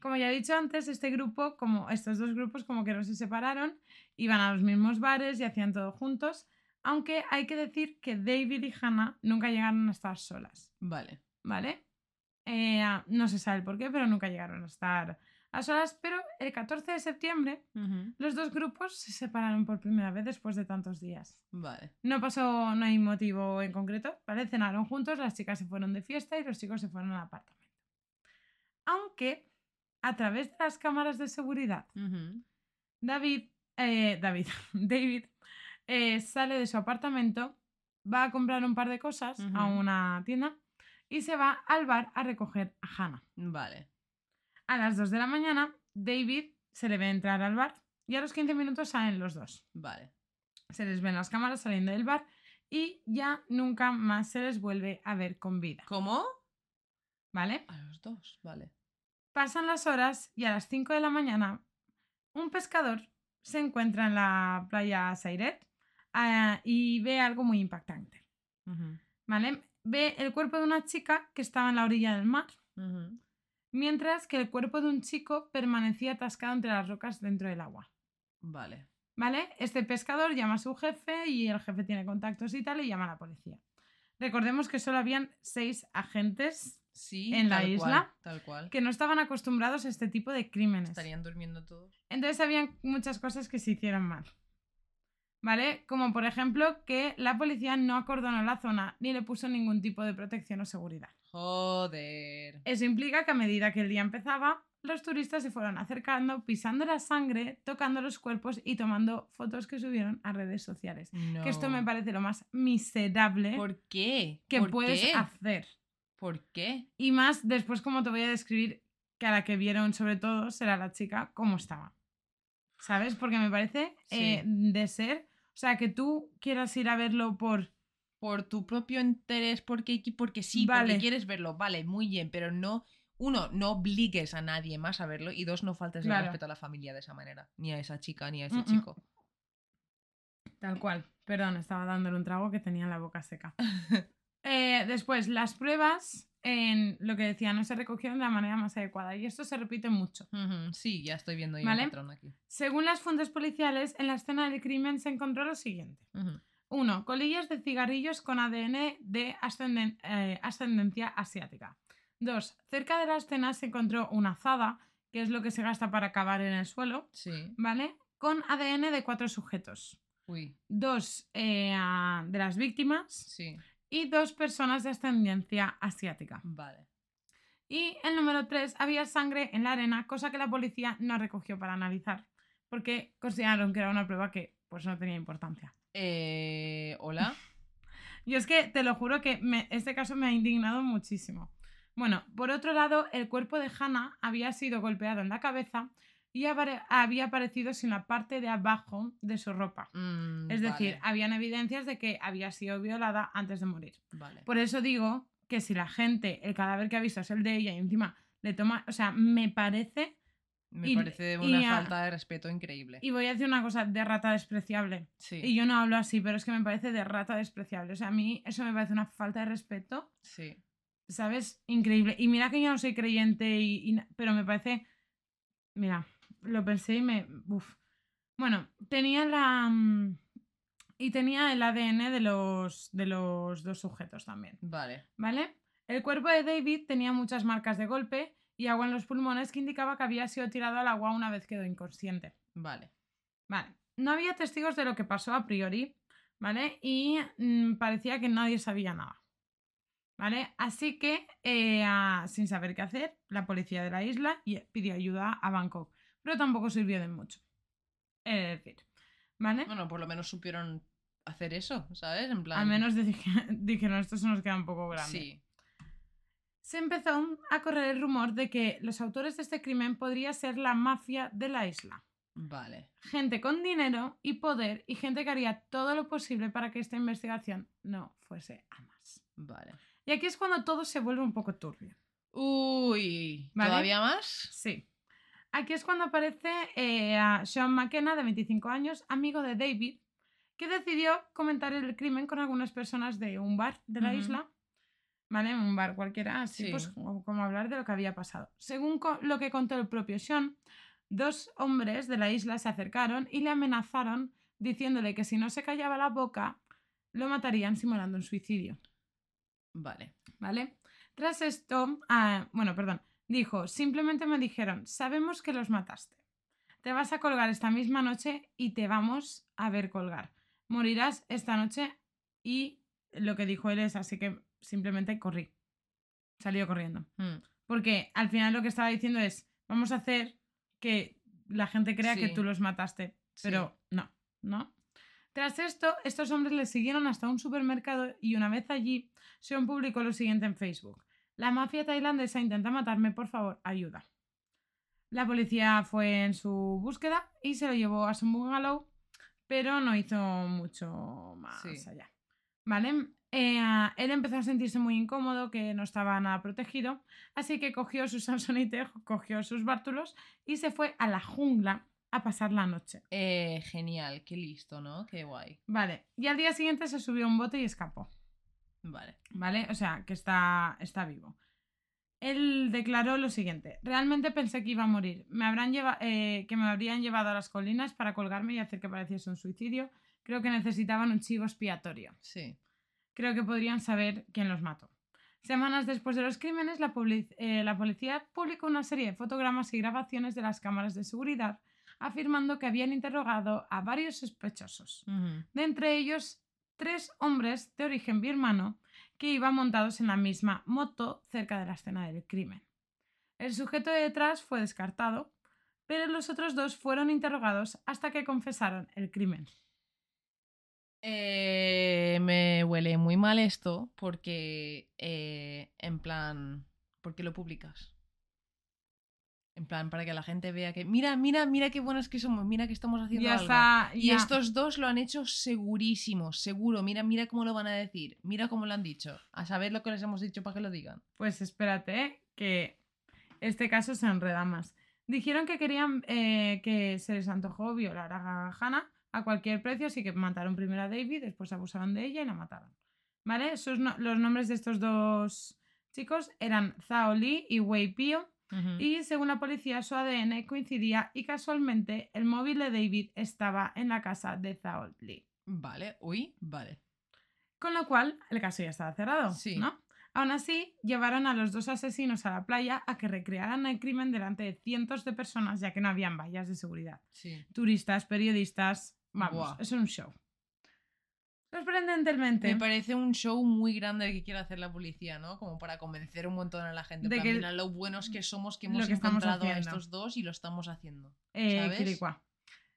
Como ya he dicho antes, este grupo, como estos dos grupos, como que no se separaron, iban a los mismos bares y hacían todo juntos, aunque hay que decir que David y Hannah nunca llegaron a estar solas, Vale. ¿vale? Eh, no se sabe el por qué, pero nunca llegaron a estar a solas, pero el 14 de septiembre los dos grupos se separaron por primera vez después de tantos días. Vale. No pasó, no hay motivo en concreto, ¿vale? Cenaron juntos, las chicas se fueron de fiesta y los chicos se fueron al apartamento. Aunque, a través de las cámaras de seguridad. David, eh, David, David eh, sale de su apartamento, va a comprar un par de cosas a una tienda y se va al bar a recoger a Hannah. Vale. A las 2 de la mañana, David se le ve entrar al bar y a los 15 minutos salen los dos. Vale. Se les ven las cámaras saliendo del bar y ya nunca más se les vuelve a ver con vida. ¿Cómo? ¿Vale? A los dos. Vale. Pasan las horas y a las 5 de la mañana un pescador se encuentra en la playa Sairet ah, y ve algo muy impactante. ¿Vale? ve el cuerpo de una chica que estaba en la orilla del mar. Mientras que el cuerpo de un chico permanecía atascado entre las rocas dentro del agua. Vale. ¿Vale? Este pescador llama a su jefe y el jefe tiene contactos y tal y llama a la policía. Recordemos que solo habían seis agentes Sí, En la isla, cual, tal cual. que no estaban acostumbrados a este tipo de crímenes. Estarían durmiendo todos. Entonces habían muchas cosas que se hicieron mal. ¿Vale? Como por ejemplo que la policía no acordonó la zona ni le puso ningún tipo de protección o seguridad. Joder. Eso implica que a medida que el día empezaba, los turistas se fueron acercando, pisando la sangre, tocando los cuerpos y tomando fotos que subieron a redes sociales. No. Que esto me parece lo más miserable ¿Por qué? que ¿Por puedes qué? hacer. ¿Por qué? Y más después, como te voy a describir, que a la que vieron sobre todo será la chica, cómo estaba. ¿Sabes? Porque me parece Sí. eh, de ser, o sea, que tú quieras ir a verlo por... Por tu propio interés, porque, porque sí, Vale. porque quieres verlo, vale, muy bien, pero no, uno, no obligues a nadie más a verlo y dos, no faltes el Claro. respeto a la familia de esa manera, ni a esa chica, ni a ese Mm, mm. chico. Tal cual. Perdón, estaba dándole un trago que tenía la boca seca. Eh, después, las pruebas, en lo que decía, no se recogieron de la manera más adecuada. Y esto se repite mucho. Sí, ya estoy viendo ahí Vale. un patrón aquí. Según las fuentes policiales, en la escena del crimen se encontró lo siguiente. Ujú. 1. Colillas de cigarrillos con ADN de ascenden- eh, ascendencia asiática. 2. Cerca de la escena se encontró una azada, que es lo que se gasta para cavar en el suelo, Sí. ¿vale? Con ADN de cuatro sujetos. Uy, Dos eh, de las víctimas sí. Y dos personas de ascendencia asiática. Vale. Y el número 3, había sangre en la arena, cosa que la policía no recogió para analizar, porque consideraron que era una prueba que pues no tenía importancia. Eh, Hola. Y es que te lo juro que me- este caso me ha indignado muchísimo. Bueno, por otro lado, el cuerpo de Hannah había sido golpeado en la cabeza y había aparecido sin la parte de abajo de su ropa. Mm, Es decir, vale, habían evidencias de que había sido violada antes de morir. vale. Por eso digo que si la gente, el cadáver que ha visto es el de ella y encima le toma, o sea, me parece, Me y- parece una falta de respeto increíble. y voy a decir una cosa, de rata despreciable. Sí, Y yo no hablo así, pero es que me parece de rata despreciable. O sea, a mí eso me parece una falta de respeto sí. ¿Sabes? Increíble. Y mira que yo no soy creyente, y, pero me parece... Mira, lo pensé y me... Uf. Bueno, tenía la... mm, Y tenía el ADN de los, de los dos sujetos también, Vale. ¿vale? El cuerpo de David tenía muchas marcas de golpe y agua en los pulmones que indicaba que había sido tirado al agua una vez quedó inconsciente. Vale. Vale. No había testigos de lo que pasó a priori, ¿vale? Y mm, parecía que nadie sabía nada. ¿Vale? Así que, eh, sin saber qué hacer, la policía de la isla y- pidió ayuda a Bangkok. Pero tampoco sirvió de mucho. Es decir, ¿vale? Bueno, por lo menos supieron hacer eso, ¿sabes? En plan. Al menos dije- dijeron, esto se nos queda un poco grande. Sí. Se empezó a correr el rumor de que los autores de este crimen podría ser la mafia de la isla. Vale. gente con dinero y poder y gente que haría todo lo posible para que esta investigación no fuese a más. Vale. Y aquí es cuando todo se vuelve un poco turbio. Uy. Vale. ¿Todavía más? Sí. Aquí es cuando aparece eh, a Sean McKenna, de 25 años, amigo de David, que decidió comentar el crimen con algunas personas de un bar de la isla. ¿Vale? Un bar cualquiera, así Sí. pues como, como hablar de lo que había pasado. Según lo que contó el propio Sean, dos hombres de la isla se acercaron y le amenazaron diciéndole que si no se callaba la boca, lo matarían simulando un suicidio. Vale. ¿Vale? Tras esto, ah, bueno, perdón, dijo, simplemente me dijeron, sabemos que los mataste. Te vas a colgar esta misma noche y te vamos a ver colgar. Morirás esta noche y lo que dijo él es, así que simplemente corrí. Salió corriendo. Hmm. Porque al final lo que estaba diciendo es, vamos a hacer que la gente crea que tú los mataste. Sí. Pero no, ¿no? Tras esto, estos hombres le siguieron hasta un supermercado y una vez allí, Sean publicó lo siguiente en Facebook. La mafia tailandesa intenta matarme, por favor, ayuda. La policía fue en su búsqueda y se lo llevó a su bungalow, pero no hizo mucho más Sí. allá. ¿Vale? Eh, él empezó a sentirse muy incómodo, que no estaba nada protegido, así que cogió su Samsonite, cogió sus bártulos y se fue a la jungla a pasar la noche. Eh, genial, qué listo, ¿no? Qué guay. Vale, y al día siguiente se subió a un bote y escapó. Vale. ¿vale? O sea, que está, está vivo. Él declaró lo siguiente: Realmente pensé que iba a morir. Me habrán lleva- eh, que me habrían llevado a las colinas para colgarme y hacer que pareciese un suicidio. Creo que necesitaban un chivo expiatorio. Sí. Creo que podrían saber quién los mató. Semanas después de los crímenes, la, eh, la policía publicó una serie de fotogramas y grabaciones de las cámaras de seguridad afirmando que habían interrogado a varios sospechosos. De entre ellos, tres hombres de origen birmano que iban montados en la misma moto cerca de la escena del crimen. El sujeto de detrás fue descartado, pero los otros dos fueron interrogados hasta que confesaron el crimen. Eh, me huele muy mal esto porque, eh, en plan, ¿por qué lo publicas? En plan, para que la gente vea que, mira, mira, mira qué buenos que somos, mira que estamos haciendo Ya algo. está. Y estos dos lo han hecho segurísimo, seguro. Mira, mira cómo lo van a decir, mira cómo lo han dicho. A saber lo que les hemos dicho para que lo digan. Pues espérate, ¿eh? que este caso se enreda más. Dijeron que querían eh, que se les antojó violar a Hannah a cualquier precio, así que mataron primero a David, después abusaron de ella y la mataron. ¿Vale? Sus no- los nombres de estos dos chicos eran Zhao Li y Wei Pio, y según la policía su ADN coincidía y casualmente el móvil de David estaba en la casa de Zhao Li. Vale, uy, vale. Con lo cual, el caso ya estaba cerrado, Sí. ¿no? Aún así, llevaron a los dos asesinos a la playa a que recrearan el crimen delante de cientos de personas, ya que no habían vallas de seguridad. Sí. Turistas, periodistas, vamos, Buah. es un show. Sorprendentemente, Me parece un show muy grande el que quiere hacer la policía, ¿no? Como para convencer un montón a la gente. De que- lo buenos que somos que hemos que encontrado a estos dos y lo estamos haciendo. eh.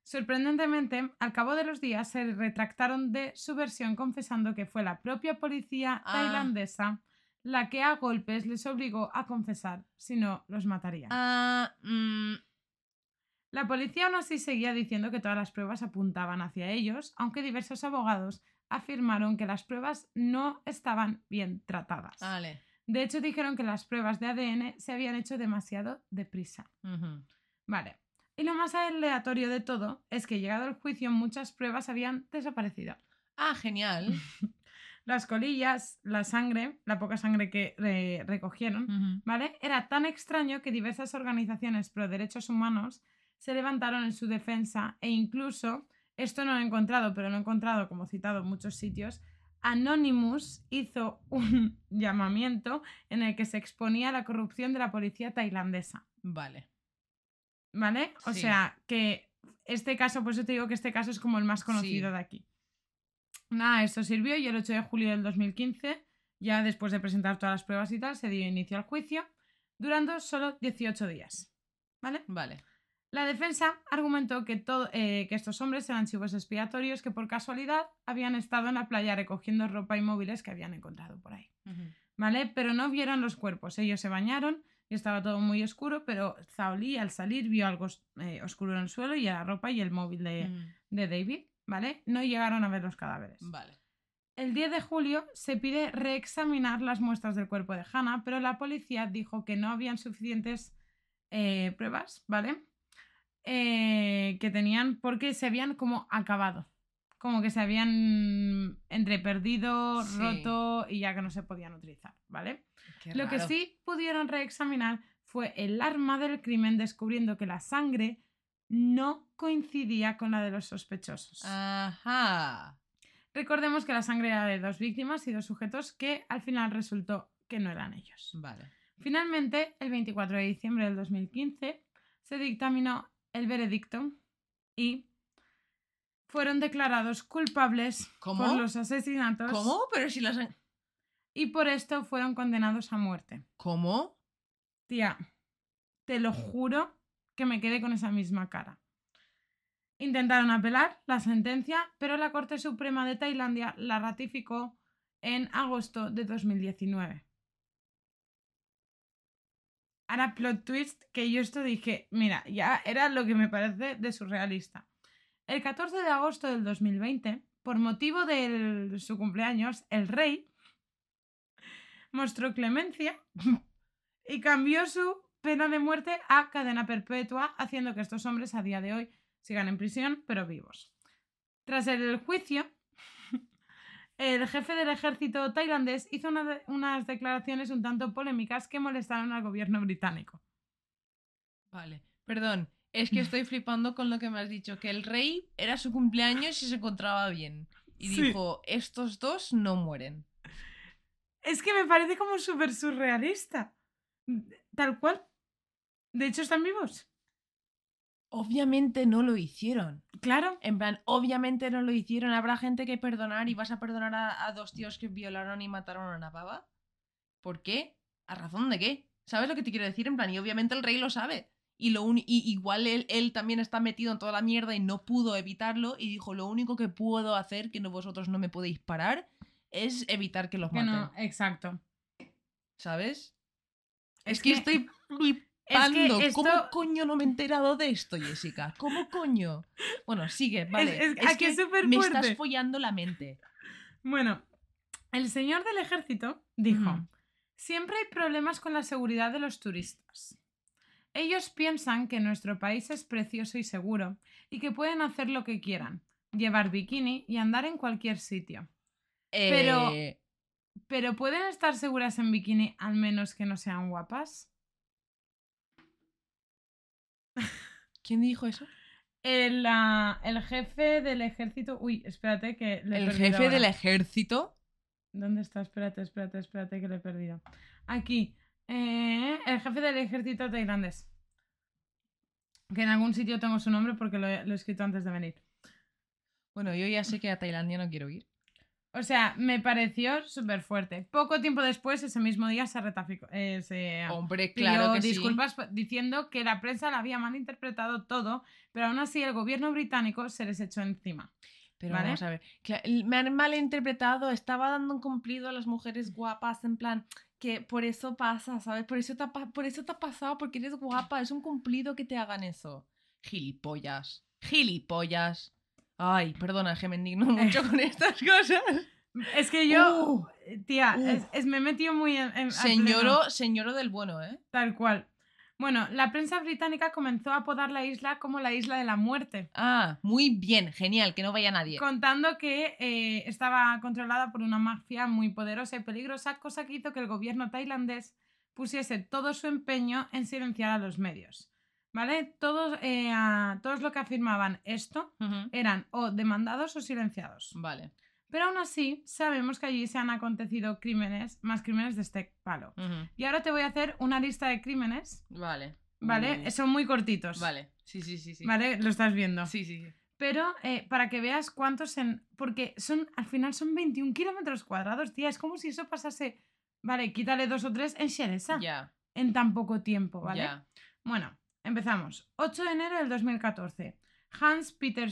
Sorprendentemente, al cabo de los días se retractaron de su versión confesando que fue la propia policía Ah. tailandesa la que a golpes les obligó a confesar, si no los mataría. Ah, mm, La policía aún así seguía diciendo que todas las pruebas apuntaban hacia ellos, aunque diversos abogados afirmaron que las pruebas no estaban bien tratadas. vale. De hecho, dijeron que las pruebas de ADN se habían hecho demasiado deprisa. Vale. Y lo más aleatorio de todo es que llegado el juicio muchas pruebas habían desaparecido. Ah, genial. Las colillas, la sangre, la poca sangre que eh, recogieron. ¿vale? Era tan extraño que diversas organizaciones pro derechos humanos se levantaron en su defensa e incluso, esto no lo he encontrado, pero lo he encontrado como citado en muchos sitios, Anonymous hizo un llamamiento en el que se exponía la corrupción de la policía tailandesa, Vale. ¿vale? O Sí. sea, que este caso, por eso te digo que este caso es como el más conocido Sí. de aquí. Nada, esto sirvió y el 8 de julio del 2015, ya después de presentar todas las pruebas y tal, se dio inicio al juicio, durando solo 18 días. ¿Vale? Vale. La defensa argumentó que, todo, eh, que estos hombres eran chivos expiatorios que por casualidad habían estado en la playa recogiendo ropa y móviles que habían encontrado por ahí. ¿Vale? Pero no vieron los cuerpos. Ellos se bañaron y estaba todo muy oscuro, pero Zaoli al salir vio algo eh, oscuro en el suelo y la ropa y el móvil de, Mm, de David. ¿Vale? No llegaron a ver los cadáveres. Vale. El 10 de julio se pide reexaminar las muestras del cuerpo de Hannah, pero la policía dijo que no habían suficientes eh, pruebas, ¿vale? Eh, que tenían porque se habían como acabado. Como que se habían entre perdido, Sí. roto y ya que no se podían utilizar, ¿vale? Qué Lo que sí pudieron reexaminar fue el arma del crimen, descubriendo que la sangre no coincidía con la de los sospechosos. Ajá. Recordemos que la sangre era de dos víctimas y dos sujetos que al final resultó que no eran ellos. Vale. Finalmente, el 24 de diciembre del 2015, se dictaminó el veredicto y fueron declarados culpables ¿Cómo? por los asesinatos ¿Cómo? Pero si las... han- y por esto fueron condenados a muerte. ¿Cómo? Tía, te lo juro que me quedé con esa misma cara. Intentaron apelar la sentencia, pero la Corte Suprema de Tailandia la ratificó en agosto de 2019. Ahora, plot twist, que yo esto dije, mira, ya era lo que me parece de surrealista. El 14 de agosto del 2020, por motivo de su cumpleaños, el rey mostró clemencia y cambió su pena de muerte a cadena perpetua, haciendo que estos hombres a día de hoy sigan en prisión, pero vivos. Tras el juicio, el jefe del ejército tailandés hizo una de- unas declaraciones un tanto polémicas que molestaron al gobierno británico. Vale, perdón. Es que estoy flipando con lo que me has dicho, que el rey era su cumpleaños y se encontraba bien. Y Sí. dijo, estos dos no mueren. Es que me parece como súper surrealista. Tal cual. De hecho, están vivos. Obviamente no lo hicieron. Claro. En plan, obviamente no lo hicieron. Habrá gente que perdonar y vas a perdonar a, a dos tíos que violaron y mataron a una pava. ¿Por qué? ¿A razón de qué? ¿Sabes lo que te quiero decir? En plan, y obviamente el rey lo sabe. Y, lo uni- y igual él, él también está metido en toda la mierda y no pudo evitarlo. Y dijo, lo único que puedo hacer, que no vosotros no me podéis parar, es evitar que los Que maten. no, exacto. ¿Sabes? Es Es, que, que- estoy Es que esto- ¿Cómo coño no me he enterado de esto, Jessica? ¿Cómo coño? Bueno, sigue, vale. es- aquí que es súper me fuerte. estás follando la mente. Bueno, el señor del ejército dijo, siempre hay problemas con la seguridad de los turistas. Ellos piensan que nuestro país es precioso y seguro y que pueden hacer lo que quieran, llevar bikini y andar en cualquier sitio. Pero- Eh, Pero ¿pueden estar seguras en bikini al menos que no sean guapas? ¿Quién dijo eso? El, ah, el jefe del ejército... Uy, espérate que le he El jefe ahora. del ejército. ¿Dónde está? Espérate, espérate, espérate que lo he perdido. Aquí. Eh, el jefe del ejército tailandés. Que en algún sitio tengo su nombre porque lo he, lo he escrito antes de venir. Bueno, yo ya sé que a Tailandia no quiero ir. O sea, me pareció súper fuerte. Poco tiempo después, ese mismo día, se retaficó. eh, se Hombre, claro que disculpas diciendo que la prensa la había malinterpretado todo, pero aún así el gobierno británico se les echó encima. Pero ¿vale? vamos a ver. Me han malinterpretado. Estaba dando un cumplido a las mujeres guapas. En plan, que por eso pasa, ¿sabes? Por eso te ha, por eso te ha pasado, porque eres guapa. Es un cumplido que te hagan eso. Gilipollas. Gilipollas. Ay, perdona, que me indigno mucho con estas cosas. Es que yo, Uh, tía, uh. es, es- me he metido muy en. en- señoro del bueno, ¿eh? Tal cual. Bueno, la prensa británica comenzó a apodar la isla como la isla de la muerte, Ah, muy bien, genial, que no vaya nadie. contando que eh, estaba controlada por una mafia muy poderosa y peligrosa, cosa que hizo que el gobierno tailandés pusiese todo su empeño en silenciar a los medios. ¿Vale? Todos, eh, a- todos los que afirmaban esto eran o demandados o silenciados. Vale. Pero aún así, sabemos que allí se han acontecido crímenes, más crímenes de este palo. Y ahora te voy a hacer una lista de crímenes, Vale. ¿vale? Son muy cortitos. Vale. Sí, sí, sí, sí. ¿Vale? Lo estás viendo. Sí, sí, sí. Pero eh, para que veas cuántos en. Porque son, al final son 21 kilómetros cuadrados, tía. Es como si eso pasase. Vale, quítale dos o tres en Sheresa. Ya, En tan poco tiempo, ¿vale? ya. Bueno, empezamos. 8 de enero del 2014. Hans Peter,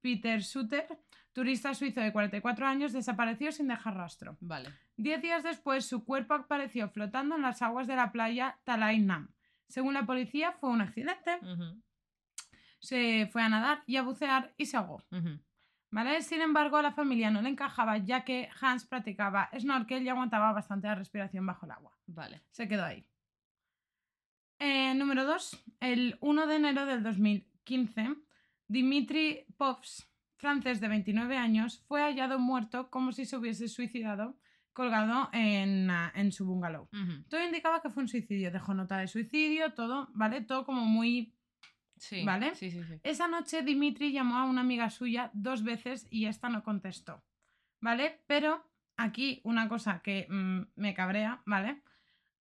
Peter Suter, turista suizo de 44 años, desapareció sin dejar rastro. Vale. Diez días después, su cuerpo apareció flotando en las aguas de la playa Talai Nam. Según la policía, fue un accidente. Se fue a nadar y a bucear y se ahogó. ¿Vale? Sin embargo, a la familia no le encajaba ya que Hans practicaba snorkel y aguantaba bastante la respiración bajo el agua. Vale. Se quedó ahí. Eh, número 2. El 1 de enero del 2015, Dimitri Povs, francés de 29 años, fue hallado muerto como si se hubiese suicidado colgado en, ah, en su bungalow. Todo indicaba que fue un suicidio. Dejó nota de suicidio, todo, ¿vale? Todo como muy... Sí. Vale. Sí, sí, sí. Esa noche Dimitri llamó a una amiga suya dos veces y esta no contestó. ¿Vale? Pero aquí una cosa que mm, me cabrea, ¿vale?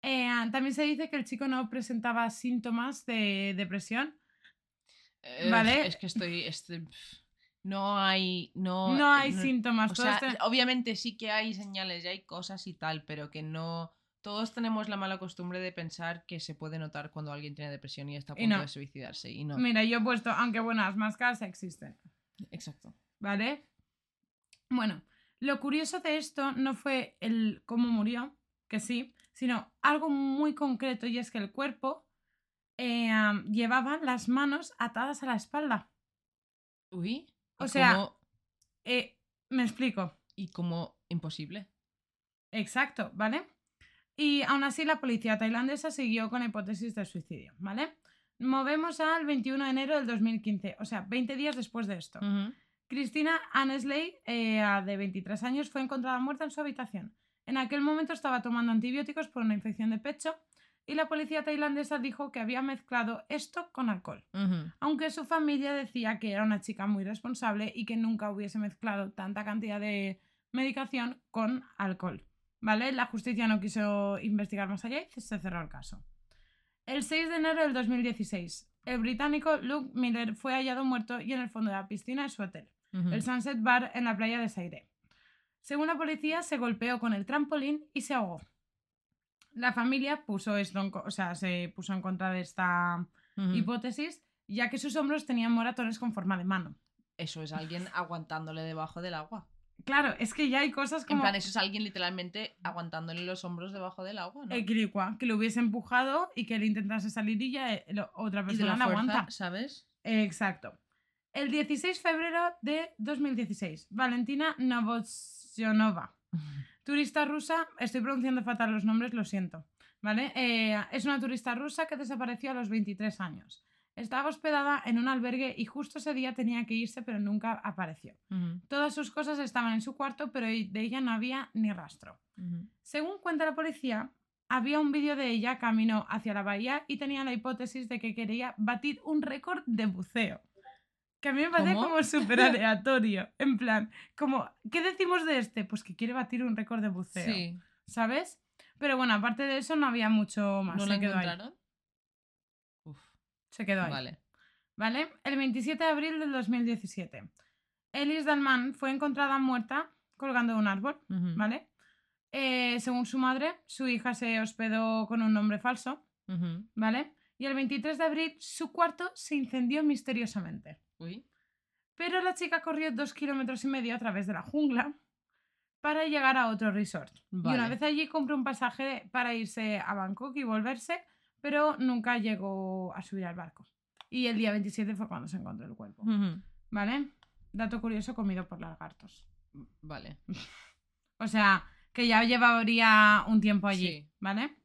Eh, también se dice que el chico no presentaba síntomas de depresión. Eh, Vale. Es que estoy. estoy- pf, no hay. No, No hay no- síntomas. O todo sea, este- obviamente sí que hay señales y hay cosas y tal, pero que no. Todos tenemos la mala costumbre de pensar que se puede notar cuando alguien tiene depresión y está a punto no. de suicidarse. Y no. Mira, yo he puesto, aunque bueno, las máscaras existen. Exacto. ¿Vale? Bueno, lo curioso de esto no fue el cómo murió, que sí, sino algo muy concreto y es que el cuerpo eh, llevaba las manos atadas a la espalda. Uy. O ¿y sea- Eh, me explico. y como imposible. Exacto, ¿vale? Y aún así la policía tailandesa siguió con la hipótesis de suicidio, ¿vale? Movemos al 21 de enero del 2015, o sea, 20 días después de esto. Cristina Annesley, eh, de 23 años, fue encontrada muerta en su habitación. En aquel momento estaba tomando antibióticos por una infección de pecho y la policía tailandesa dijo que había mezclado esto con alcohol, aunque su familia decía que era una chica muy responsable y que nunca hubiese mezclado tanta cantidad de medicación con alcohol. ¿Vale? La justicia no quiso investigar más allá y se cerró el caso. El 6 de enero del 2016, el británico Luke Miller fue hallado muerto y en el fondo de la piscina de su hotel, el Sunset Bar en la playa de Sairé. Según la policía, se golpeó con el trampolín y se ahogó. La familia puso esto en co- o sea, se puso en contra de esta hipótesis, ya que sus hombros tenían moratones con forma de mano. Eso es alguien aguantándole debajo del agua. Claro, es que ya hay cosas En como plan, eso es alguien literalmente aguantándole los hombros debajo del agua, ¿no? el que lo hubiese empujado y que él intentase salir y ya eh, otra y de persona la fuerza, aguanta. ¿sabes? Exacto. El 16 de febrero de 2016, Valentina Novosionova, turista rusa, estoy pronunciando fatal los nombres, lo siento, ¿vale? Eh, es una turista rusa que desapareció a los 23 años. Estaba hospedada en un albergue y justo ese día tenía que irse, pero nunca apareció. Todas sus cosas estaban en su cuarto, pero de ella no había ni rastro. Según cuenta la policía, había un vídeo de ella camino hacia la bahía y tenía la hipótesis de que quería batir un récord de buceo. Que a mí me parece ¿Cómo? como súper aleatorio. En plan, como, ¿qué decimos de este? Pues que quiere batir un récord de buceo. Sí. ¿Sabes? Pero bueno, aparte de eso no había mucho más. ¿No ahí. encontraron? Uf, Se quedó ahí. vale. ¿Vale? El 27 de abril del 2017. Elis Dalman fue encontrada muerta colgando de un árbol. ¿Vale? Eh, según su madre, su hija se hospedó con un nombre falso. ¿vale? Y el 23 de abril su cuarto se incendió misteriosamente. Uy. Pero la chica corrió dos kilómetros y medio a través de la jungla para llegar a otro resort. Y una vez allí compró un pasaje para irse a Bangkok y volverse, pero nunca llegó a subir al barco. Y el día 27 fue cuando se encontró el cuerpo. ¿Vale? Dato curioso comido por lagartos. Vale. O sea, que ya llevaría un tiempo allí, Sí. ¿vale?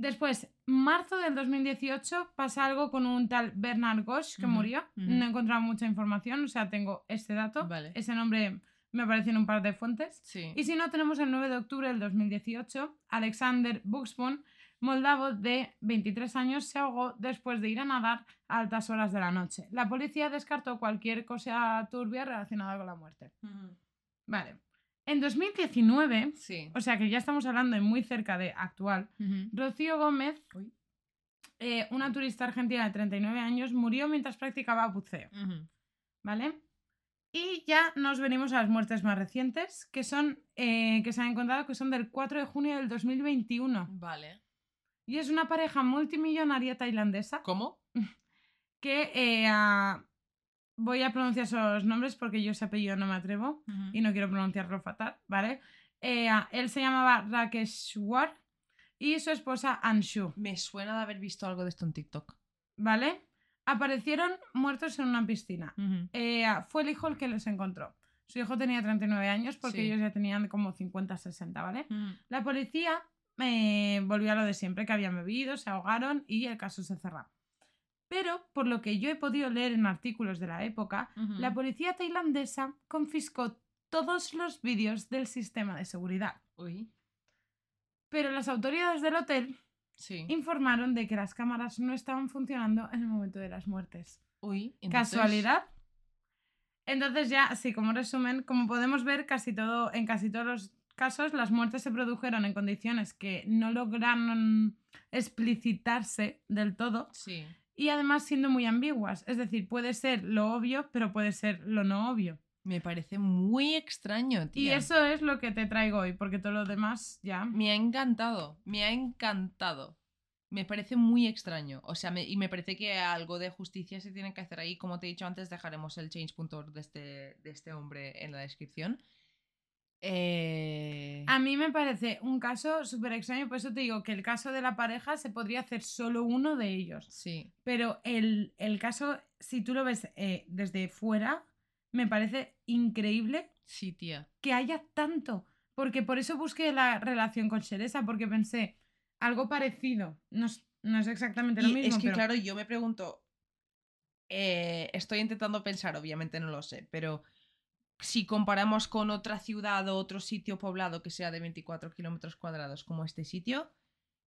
Después, marzo del 2018, pasa algo con un tal Bernard Gosch que murió. No he encontrado mucha información, o sea, tengo este dato. Vale. Ese nombre me aparece en un par de fuentes. Sí. Y si no, tenemos el 9 de octubre del 2018, Alexander Buxbon, moldavo de 23 años, se ahogó después de ir a nadar a altas horas de la noche. La policía descartó cualquier cosa turbia relacionada con la muerte. Vale. En 2019, Sí. o sea que ya estamos hablando de muy cerca de actual. Rocío Gómez, eh, una turista argentina de 39 años, murió mientras practicaba buceo. ¿Vale? Y ya nos venimos a las muertes más recientes, que son, eh, que se han encontrado que son del 4 de junio del 2021. Vale. Y es una pareja multimillonaria tailandesa ¿Cómo? que eh, voy a pronunciar esos nombres porque yo ese apellido no me atrevo y no quiero pronunciarlo fatal, ¿vale? Eh, ah, él se llamaba Rakeshwar y su esposa Anshu, Me suena de haber visto algo de esto en TikTok. ¿vale? Aparecieron muertos en una piscina. Eh, ah, fue el hijo el que los encontró. Su hijo tenía 39 años porque Sí. ellos ya tenían como 50, 60, ¿vale? La policía eh, volvió a lo de siempre, que habían bebido, se ahogaron y el caso se cerró. Pero, por lo que yo he podido leer en artículos de la época, la policía tailandesa confiscó todos los vídeos del sistema de seguridad. Uy. Pero las autoridades del hotel Sí. informaron de que las cámaras no estaban funcionando en el momento de las muertes. Uy. entonces- ¿Casualidad? Entonces ya, así como resumen, como podemos ver, casi todo, en casi todos los casos las muertes se produjeron en condiciones que no lograron explicitarse del todo Sí. Y además siendo muy ambiguas. Es decir, puede ser lo obvio, pero puede ser lo no obvio. Me parece muy extraño, Y tía. eso es lo que te traigo hoy, porque todo lo demás ya... Me ha encantado. Me ha encantado. Me parece muy extraño. O sea, me- y me parece que algo de justicia se tiene que hacer ahí. Como te he dicho antes, dejaremos el change.org de este, de este hombre en la descripción. Eh... A mí me parece un caso súper extraño, por eso te digo que el caso de la pareja se podría hacer solo uno de ellos. Sí. Pero el, el caso, si tú lo ves eh, desde fuera, me parece increíble Sí, tía. que haya tanto. Porque por eso busqué la relación con Sheresa, porque pensé, algo parecido. No es, no es exactamente lo Y mismo. es que, pero- claro, yo me pregunto, eh, estoy intentando pensar, obviamente no lo sé, pero si comparamos con otra ciudad o otro sitio poblado que sea de 24 kilómetros cuadrados como este sitio,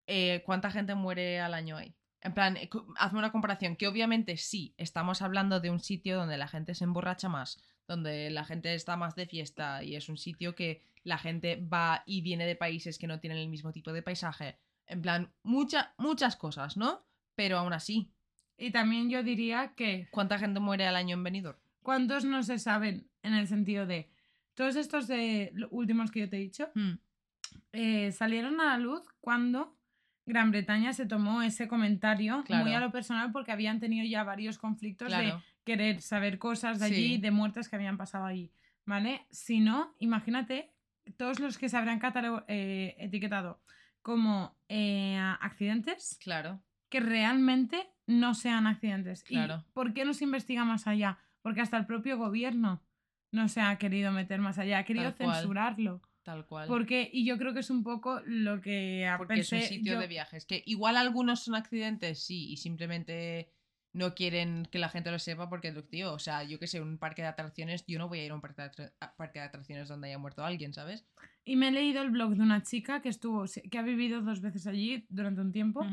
eh, ¿cuánta gente muere al año ahí? En plan, eh, hazme una comparación, que obviamente sí, estamos hablando de un sitio donde la gente se emborracha más, donde la gente está más de fiesta y es un sitio que la gente va y viene de países que no tienen el mismo tipo de paisaje. En plan, mucha- muchas cosas, ¿no? Pero aún así, Y también yo diría que ¿cuánta gente muere al año en Benidorm? Cuántos no se saben en el sentido de todos estos de últimos que yo te he dicho Hmm, eh, salieron a la luz cuando Gran Bretaña se tomó ese comentario Claro. muy a lo personal porque habían tenido ya varios conflictos de querer saber cosas de allí, Sí. de muertes que habían pasado allí, ¿vale? Si no, imagínate todos los que se habrán eh, etiquetado como eh, accidentes Claro. que realmente no sean accidentes. Claro. ¿Y por qué no se investiga más allá? Porque hasta el propio gobierno no se ha querido meter más allá, ha querido Tal cual. censurarlo. Tal cual. Porque, y yo creo que es un poco lo que Porque es un pensé sitio yo- de viajes. Que igual algunos son accidentes, sí, y simplemente no quieren que la gente lo sepa porque, tío, o sea, yo que sé, un parque de atracciones, yo no voy a ir a un parque de, parque de atracciones donde haya muerto alguien, ¿sabes? Y me he leído el blog de una chica que estuvo, que ha vivido dos veces allí durante un tiempo. Ujú.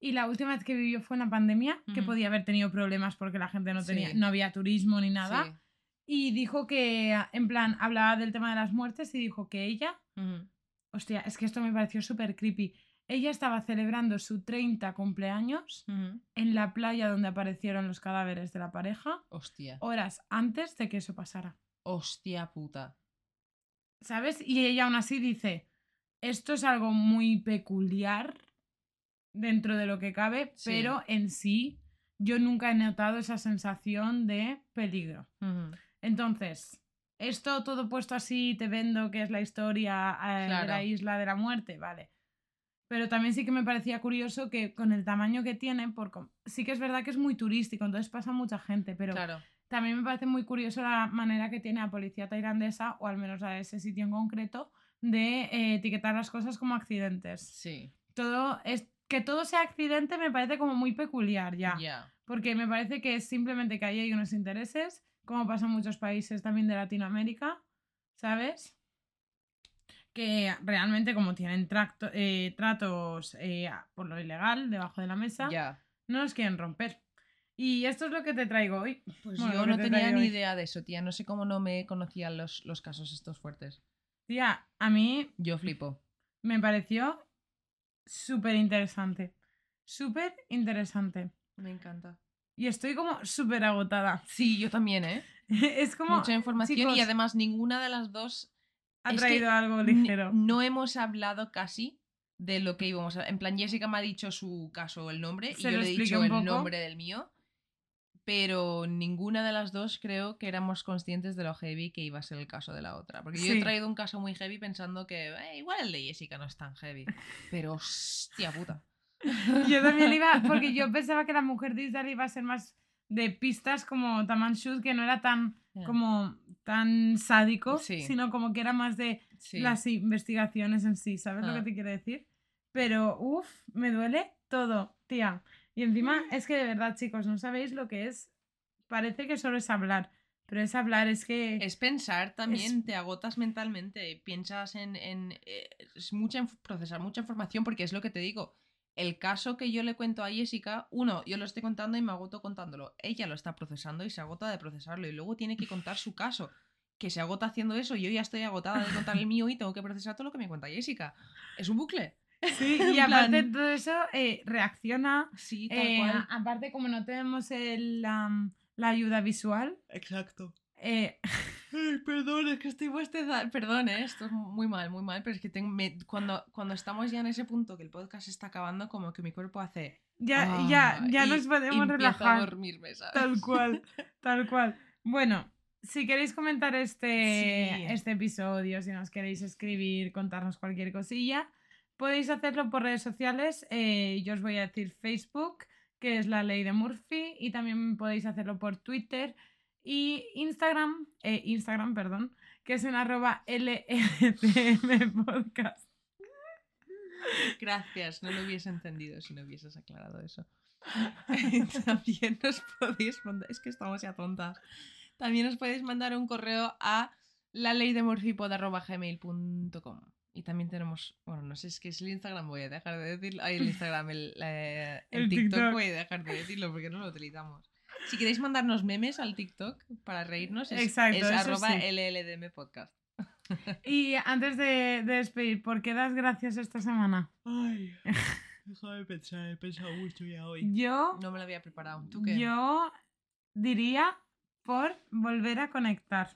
Y la última vez que vivió fue en la pandemia, que podía haber tenido problemas porque la gente no tenía, Sí. no había turismo ni nada. Sí. Y dijo que, en plan, hablaba del tema de las muertes y dijo que ella, Ujú. hostia, es que esto me pareció súper creepy. Ella estaba celebrando su 30 cumpleaños en la playa donde aparecieron los cadáveres de la pareja Hostia. horas antes de que eso pasara. Hostia puta. ¿Sabes? Y ella aún así dice, esto es algo muy peculiar dentro de lo que cabe, Sí. pero en sí yo nunca he notado esa sensación de peligro. Entonces, esto todo puesto así, te vendo que es la historia eh, de la isla de la muerte, vale. Pero también sí que me parecía curioso que con el tamaño que tiene, por com- sí que es verdad que es muy turístico, entonces pasa mucha gente, pero Claro. también me parece muy curioso la manera que tiene la policía tailandesa, o al menos la de ese sitio en concreto, de eh, etiquetar las cosas como accidentes. Sí. Todo es que todo sea accidente me parece como muy peculiar ya, Ya. porque me parece que es simplemente que ahí hay unos intereses, como pasa en muchos países también de Latinoamérica, ¿sabes? Que realmente como tienen tracto- eh, tratos eh, por lo ilegal debajo de la mesa, Ya. no los quieren romper. Y esto es lo que te traigo hoy. Pues Bueno, yo no te tenía ni hoy. idea de eso, tía. No sé cómo no me conocían los, los casos estos fuertes. Tía, a mí Yo flipo. me pareció súper interesante. Súper interesante. Me encanta. Y estoy como súper agotada. Sí, yo también, ¿eh? es como... Mucha información y además ninguna de las dos Ha traído algo ligero. No hemos hablado casi de lo que íbamos a... En plan, Jessica me ha dicho su caso, el nombre, Se y yo le he dicho el nombre del mío. Pero ninguna de las dos creo que éramos conscientes de lo heavy que iba a ser el caso de la otra. Porque yo Sí. he traído un caso muy heavy pensando que "Eh, igual el de Jessica no es tan heavy. Pero hostia puta. Yo también iba, porque yo pensaba que la mujer de Israel iba a ser más de pistas como Taman Shud, que no era tan como tan sádico, Sí. sino como que era más de Sí. las investigaciones en sí, ¿sabes lo Ah. que te quiero decir? Pero, uff, me duele todo, tía. Y encima es que de verdad, chicos, no sabéis lo que es. Parece que solo es hablar, pero es hablar, es que... Es pensar también, te agotas mentalmente, piensas en, en, eh, es mucha procesar mucha información porque es lo que te digo. El caso que yo le cuento a Jessica, uno, yo lo estoy contando y me agoto contándolo. Ella lo está procesando y se agota de procesarlo y luego tiene que contar su caso. Que se agota haciendo eso, yo ya estoy agotada de contar el mío y tengo que procesar todo lo que me cuenta Jessica. Es un bucle. Sí, y aparte de todo eso, eh, reacciona. Sí, tal eh, cual. aparte, como no tenemos el, am, la ayuda visual, Exacto. eh, Ay, perdón, es que estoy bostezando. Perdón, ¿eh? esto es muy mal, muy mal, pero es que tengo, me- cuando, cuando estamos ya en ese punto que el podcast está acabando, como que mi cuerpo hace... ya, ya, "Ah", ya y nos podemos empiezo a relajar. dormirme, ¿sabes? Tal cual, tal cual. Bueno, si queréis comentar este, Sí. este episodio, si nos queréis escribir, contarnos cualquier cosilla, podéis hacerlo por redes sociales. eh, yo os voy a decir Facebook, que es la ley de Murphy, y también podéis hacerlo por Twitter y Instagram, eh, Instagram, perdón, que es en arroba podcast. Gracias, no lo hubiese entendido si no hubieses aclarado eso. También nos podéis mandar. Es que estamos ya tontas. También os podéis mandar un correo a la ley de Y también tenemos, bueno, no sé, es que es el Instagram, voy a dejar de decirlo. Ay, el Instagram, el, la- el El TikTok, TikTok. voy a dejar de decirlo porque no lo utilizamos. Si queréis mandarnos memes al TikTok para reírnos, es, Exacto, es arroba sí. LLDM podcast. Y antes de, de despedir, ¿por qué das gracias esta semana? Ay, déjame pensar, he pensado mucho ya hoy. Yo, No me lo había preparado. ¿Tú qué? yo diría por volver a conectar.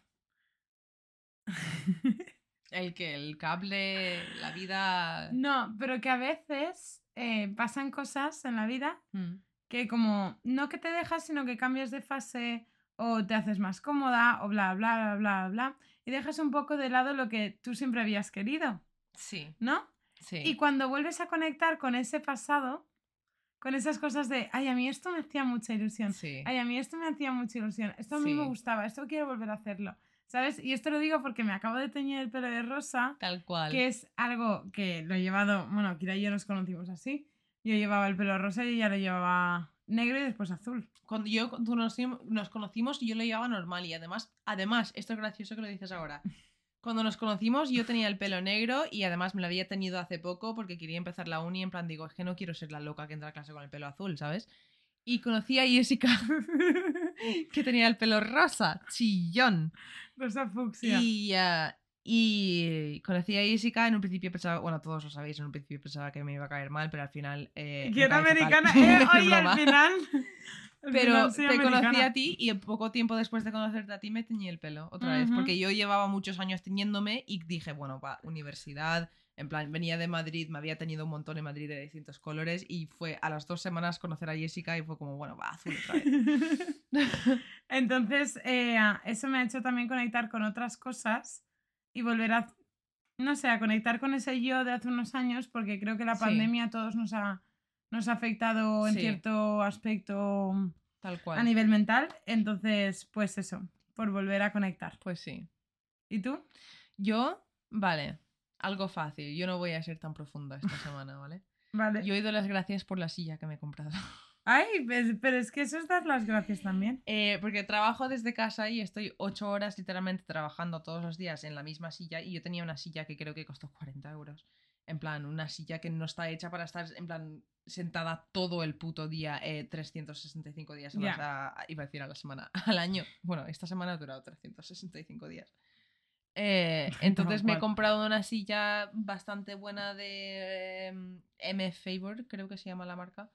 El que el cable, la vida. No, pero que a veces eh, pasan cosas en la vida Mm. que como no que te dejas, sino que cambias de fase o te haces más cómoda o bla, bla, bla, bla, bla, y dejas un poco de lado lo que tú siempre habías querido, Sí, ¿no? sí. Y cuando vuelves a conectar con ese pasado, con esas cosas de, ay, a mí esto me hacía mucha ilusión, sí. ay, a mí esto me hacía mucha ilusión, esto a mí me gustaba, esto quiero volver a hacerlo, ¿sabes? Y esto lo digo porque me acabo de teñir el pelo de rosa, Tal cual. que es algo que lo he llevado, bueno, Kira y yo nos conocimos así, yo llevaba el pelo rosa y ella lo llevaba negro y después azul. Cuando yo cuando nos, nos conocimos, yo lo llevaba normal y además, además, esto es gracioso que lo dices ahora. Cuando nos conocimos, yo tenía el pelo negro y además me lo había tenido hace poco porque quería empezar la uni. En plan, digo, es que no quiero ser la loca que entra a clase con el pelo azul, ¿sabes? Y conocí a Jessica, que tenía el pelo rosa, chillón. rosa fucsia. Y, ah, y conocí a Jessica, en un principio pensaba, bueno, todos lo sabéis, en un principio pensaba que me iba a caer mal, pero al final... Eh, que era americana. Eh, oye, al final. al Pero final te conocí a ti y poco tiempo después de conocerte a ti me teñí el pelo otra vez. Porque yo llevaba muchos años teñiéndome y dije, bueno, va, universidad. En plan, venía de Madrid, me había teñido un montón en Madrid de distintos colores y fue a las dos semanas conocer a Jessica y fue como, bueno, va, azul otra vez. Entonces, eh, eso me ha hecho también conectar con otras cosas y volver a, no sé, a conectar con ese yo de hace unos años, porque creo que la pandemia a todos nos ha, nos ha afectado en Sí. cierto aspecto Tal cual. a nivel mental. Entonces, pues eso, por volver a conectar. Pues sí. ¿Y tú? Yo, vale, algo fácil. Yo no voy a ser tan profunda esta semana, ¿vale? Vale. Yo he dado las gracias por la silla que me he comprado. Ay, pues- pero es que eso es dar las gracias también. Eh, porque trabajo desde casa y estoy ocho horas literalmente trabajando todos los días en la misma silla y yo tenía una silla que creo que costó 40 euros. En plan, una silla que no está hecha para estar en plan sentada todo el puto día, eh, 365 días a la, Ya. a- iba a decir a la semana, al año. Bueno, esta semana ha durado 365 días. Eh, entonces me he comprado una silla bastante buena de em, M Favor, creo que se llama la marca.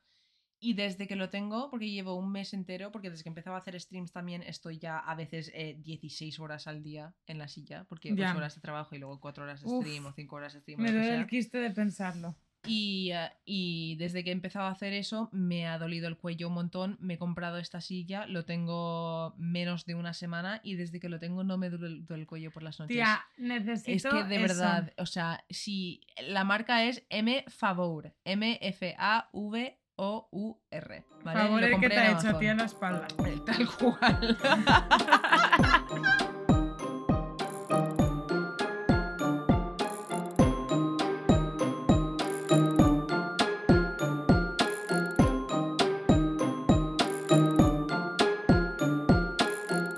Y desde que lo tengo, porque llevo un mes entero, porque desde que empezaba a hacer streams también estoy ya a veces eh, 16 horas al día en la silla, porque Ya. 8 horas de trabajo y luego 4 horas de Uf, stream o 5 horas de stream. Me duele el quiste de pensarlo. Y, eh, y desde que he empezado a hacer eso, me ha dolido el cuello un montón. Me he comprado esta silla, lo tengo menos de una semana y desde que lo tengo no me duele el, cuello por las noches. Tía, necesito. Es que de eso. verdad, o sea, si la marca es M Favor, M F A V O U R, ¿vale? Favor el que te ha hecho a ti en la espalda. Tal cual.